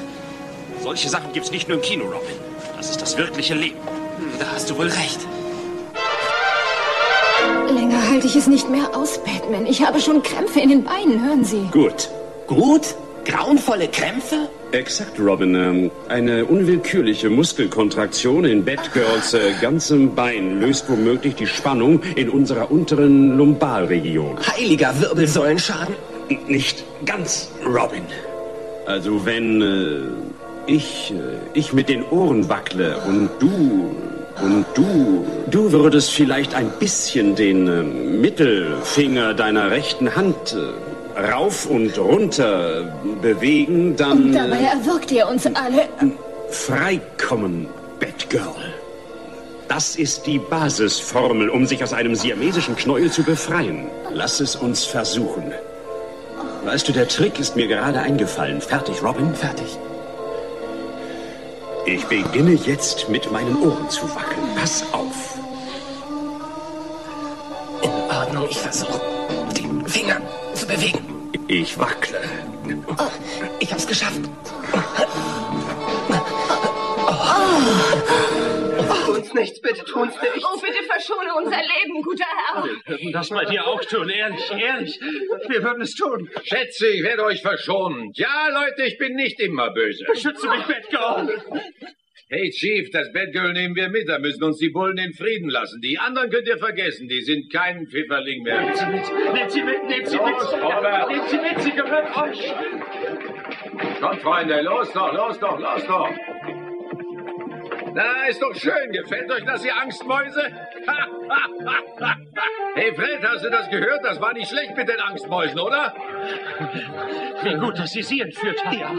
Solche Sachen gibt's nicht nur im Kino, Robin. Das ist das wirkliche Leben. Hm, da hast du wohl recht. Halte ich es nicht mehr aus, Batman. Ich habe schon Krämpfe in den Beinen, hören Sie. Gut. Gut? Grauenvolle Krämpfe? Exakt, Robin. Ähm, eine unwillkürliche Muskelkontraktion in Batgirls äh, ganzem Bein löst womöglich die Spannung in unserer unteren Lumbalregion. Heiliger Wirbelsäulenschaden? Nicht ganz, Robin. Also wenn äh, ich, äh, ich mit den Ohren wackle und du und du, du würdest vielleicht ein bisschen den äh, Mittelfinger deiner rechten Hand äh, rauf und runter bewegen, dann Und dabei erwürgt ihr uns alle. freikommen, Batgirl. Das ist die Basisformel, um sich aus einem siamesischen Knäuel zu befreien. Lass es uns versuchen. Weißt du, der Trick ist mir gerade eingefallen. Fertig, Robin? Fertig. Ich beginne jetzt mit meinen Ohren zu wackeln. Pass auf. In Ordnung, ich versuche, den Finger zu bewegen. Ich wackle. Oh, ich hab's geschafft. Oh. Tun's nicht, bitte tun's nicht. Oh, bitte verschone unser Leben, guter Herr. Wir würden das bei dir auch tun, ehrlich, ehrlich. Wir würden es tun. Schätze, ich werde euch verschonen. Ja, Leute, ich bin nicht immer böse. Beschütze mich, Batgirl. Hey, Chief, das Batgirl nehmen wir mit. Da müssen uns die Bullen in Frieden lassen. Die anderen könnt ihr vergessen. Die sind kein Pfifferling mehr. Nehmt sie mit, nehmt sie mit, nehmt sie mit. Los, Robert. Nehmt sie mit, sie gehört euch. Kommt, Freunde, los doch, los doch, los doch. Na, ist doch schön. Gefällt euch das, ihr Angstmäuse? hey, Fred, hast du das gehört? Das war nicht schlecht mit den Angstmäusen, oder? Wie gut, dass Sie sie entführt haben. Ja,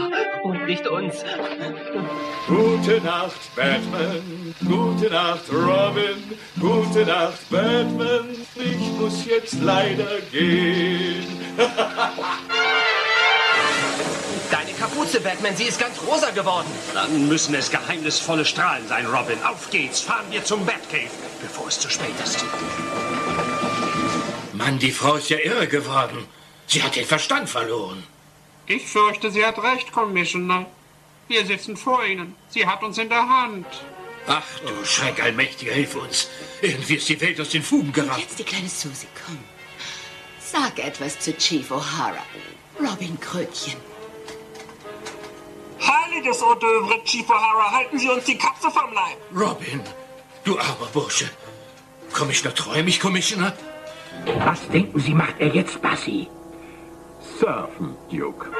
und nicht uns. Gute Nacht, Batman. Gute Nacht, Robin. Gute Nacht, Batman. Ich muss jetzt leider gehen. Kapuze, Batman, sie ist ganz rosa geworden. Dann müssen es geheimnisvolle Strahlen sein, Robin. Auf geht's, fahren wir zum Batcave, bevor es zu spät ist. Mann, die Frau ist ja irre geworden. Sie hat den Verstand verloren. Ich fürchte, sie hat recht, Commissioner. Wir sitzen vor Ihnen. Sie hat uns in der Hand. Ach du Schreck, Allmächtiger, hilf uns. Irgendwie ist die Welt aus den Fugen geraten. jetzt die kleine Susie, komm. Sag etwas zu Chief O'Hara. Robin Krötchen. Heiliges Hors d'oeuvre, Chief O'Hara, halten Sie uns die Katze vom Leib. Robin, du armer Bursche. Commissioner, träume ich, Commissioner? Was denken Sie, macht er jetzt, Bassi? Surfen, Duke.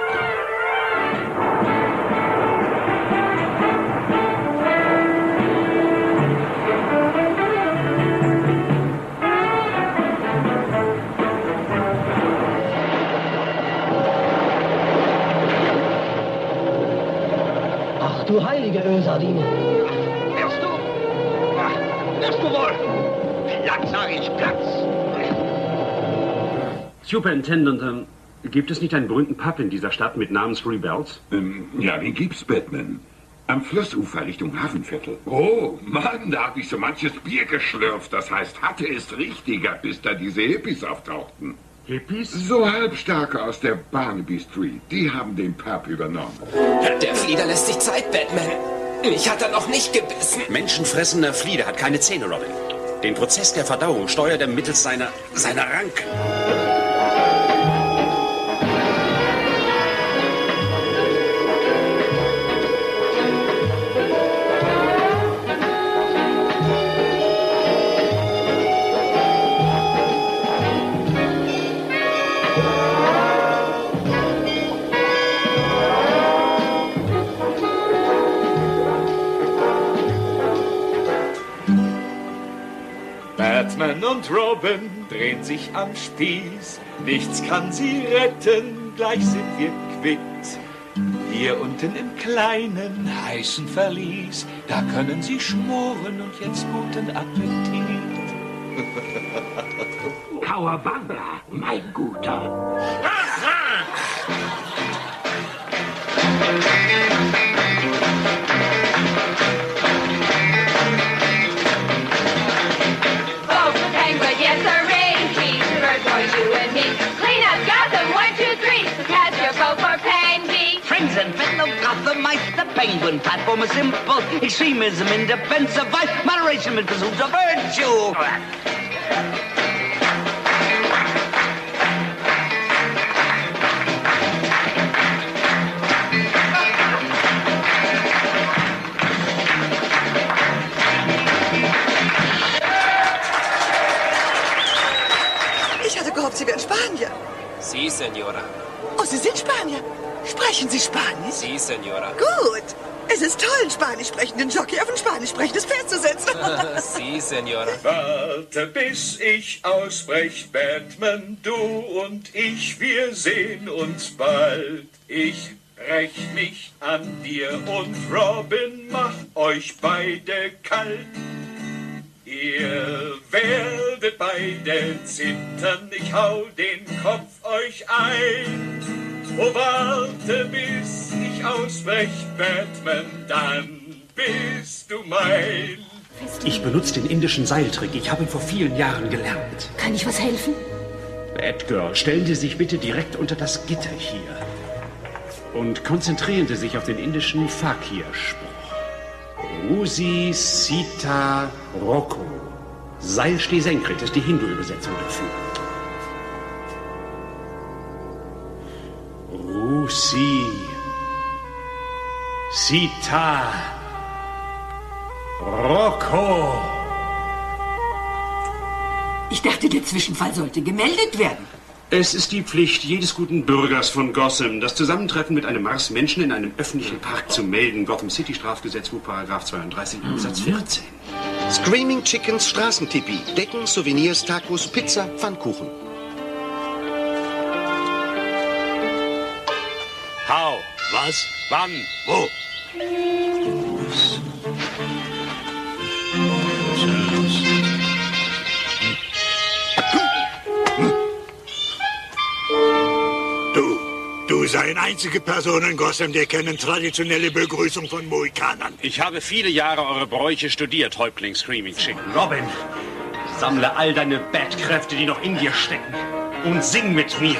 Ölsardine. Wirst du? Ja, wirst du wohl? Platz, sag ich, Platz. Superintendent, ähm, gibt es nicht einen berühmten Pub in dieser Stadt mit Namen Three Bells? Ähm, ja, den gibt's, Batman. Am Flussufer Richtung Hafenviertel. Oh, Mann, da hab ich so manches Bier geschlürft. Das heißt, hatte es richtiger, bis da diese Hippies auftauchten. Hippies? So Halbstarke aus der Barnaby Street. Die haben den Pub übernommen. Der Flieder lässt sich Zeit, Batman. Mich hat er noch nicht gebissen. Menschenfressender Flieder hat keine Zähne, Robin. Den Prozess der Verdauung steuert er mittels seiner, seiner Ranken. Batman und Robin drehen sich am Spieß. Nichts kann sie retten, gleich sind wir quitt. Hier unten im kleinen, heißen Verlies, da können sie schmoren und jetzt guten Appetit. Kawabanga, mein Guter. Penguin platform is simple. Extremism in defense of vice, moderation in pursuit of virtue. Ich hatte gehofft, Sie wären Spanier. Sie, Senora. Oh, Sie sind Spanier. Sprechen Sie Spanisch? Sie, Senora. Gut. Es ist toll, einen spanisch sprechenden Jockey auf ein spanisch sprechendes Pferd zu setzen. Sie, Senora. Warte, bis ich ausbrech, Batman, du und ich, wir sehen uns bald. Ich räch mich an dir und Robin, mach euch beide kalt. Ihr werdet beide zittern, ich hau den Kopf euch ein. Oh, warte, bis ich ausbrech, Batman, dann bist du mein. Ich benutze den indischen Seiltrick. Ich habe ihn vor vielen Jahren gelernt. Kann ich was helfen? Edgar, stellen Sie sich bitte direkt unter das Gitter hier. Und konzentrieren Sie sich auf den indischen Fakir-Spruch. Rusi Sita Rocco. Seil steh senkrecht ist die Hindu-Übersetzung dafür. Rusi Sita Rocco. Ich dachte, der Zwischenfall sollte gemeldet werden. Es ist die Pflicht jedes guten Bürgers von Gotham, das Zusammentreffen mit einem Marsmenschen in einem öffentlichen Park zu melden. Gotham City Strafgesetzbuch, Paragraph 32 Absatz 14. Screaming Chickens Straßentipi. Decken, Souvenirs, Tacos, Pizza, Pfannkuchen. Was? Wann? Wo? Du, du sei eine einzige Person in Gotham, der kennen traditionelle Begrüßung von Mohikanern. Ich habe viele Jahre eure Bräuche studiert, Häuptling Screaming Chicken. Robin, sammle all deine Bad-Kräfte, die noch in dir stecken, und sing mit mir.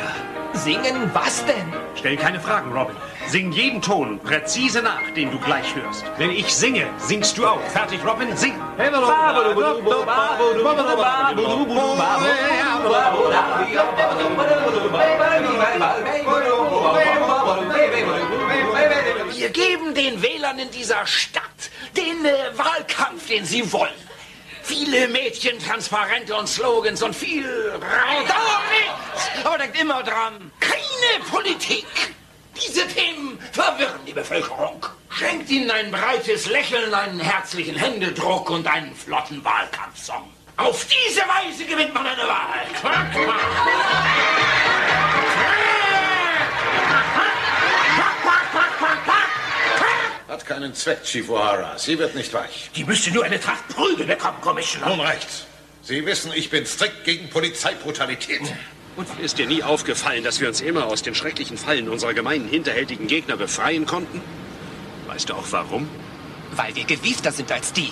Singen was denn? Stell keine Fragen, Robin. Sing jeden Ton präzise nach, den du gleich hörst. Wenn ich singe, singst du auch. Fertig, Robin? Sing. Wir geben den Wählern in dieser Stadt den äh, Wahlkampf, den sie wollen. Viele Mädchen, Transparente und Slogans und viel nichts! Aber denkt immer dran, keine Politik. Diese Themen verwirren die Bevölkerung. Schenkt ihnen ein breites Lächeln, einen herzlichen Händedruck und einen flotten Wahlkampfsong. Auf diese Weise gewinnt man eine Wahl. Quack, quack. Hat keinen Zweck, Chief O'Hara. Sie wird nicht weich. Die müsste nur eine Tracht Prügel bekommen, Commissioner. Nun reicht's. Sie wissen, ich bin strikt gegen Polizeibrutalität. Und ist dir nie aufgefallen, dass wir uns immer aus den schrecklichen Fallen unserer gemeinen, hinterhältigen Gegner befreien konnten? Weißt du auch warum? Weil wir gewiefter sind als die.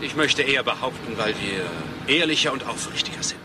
Ich möchte eher behaupten, weil wir ehrlicher und aufrichtiger sind.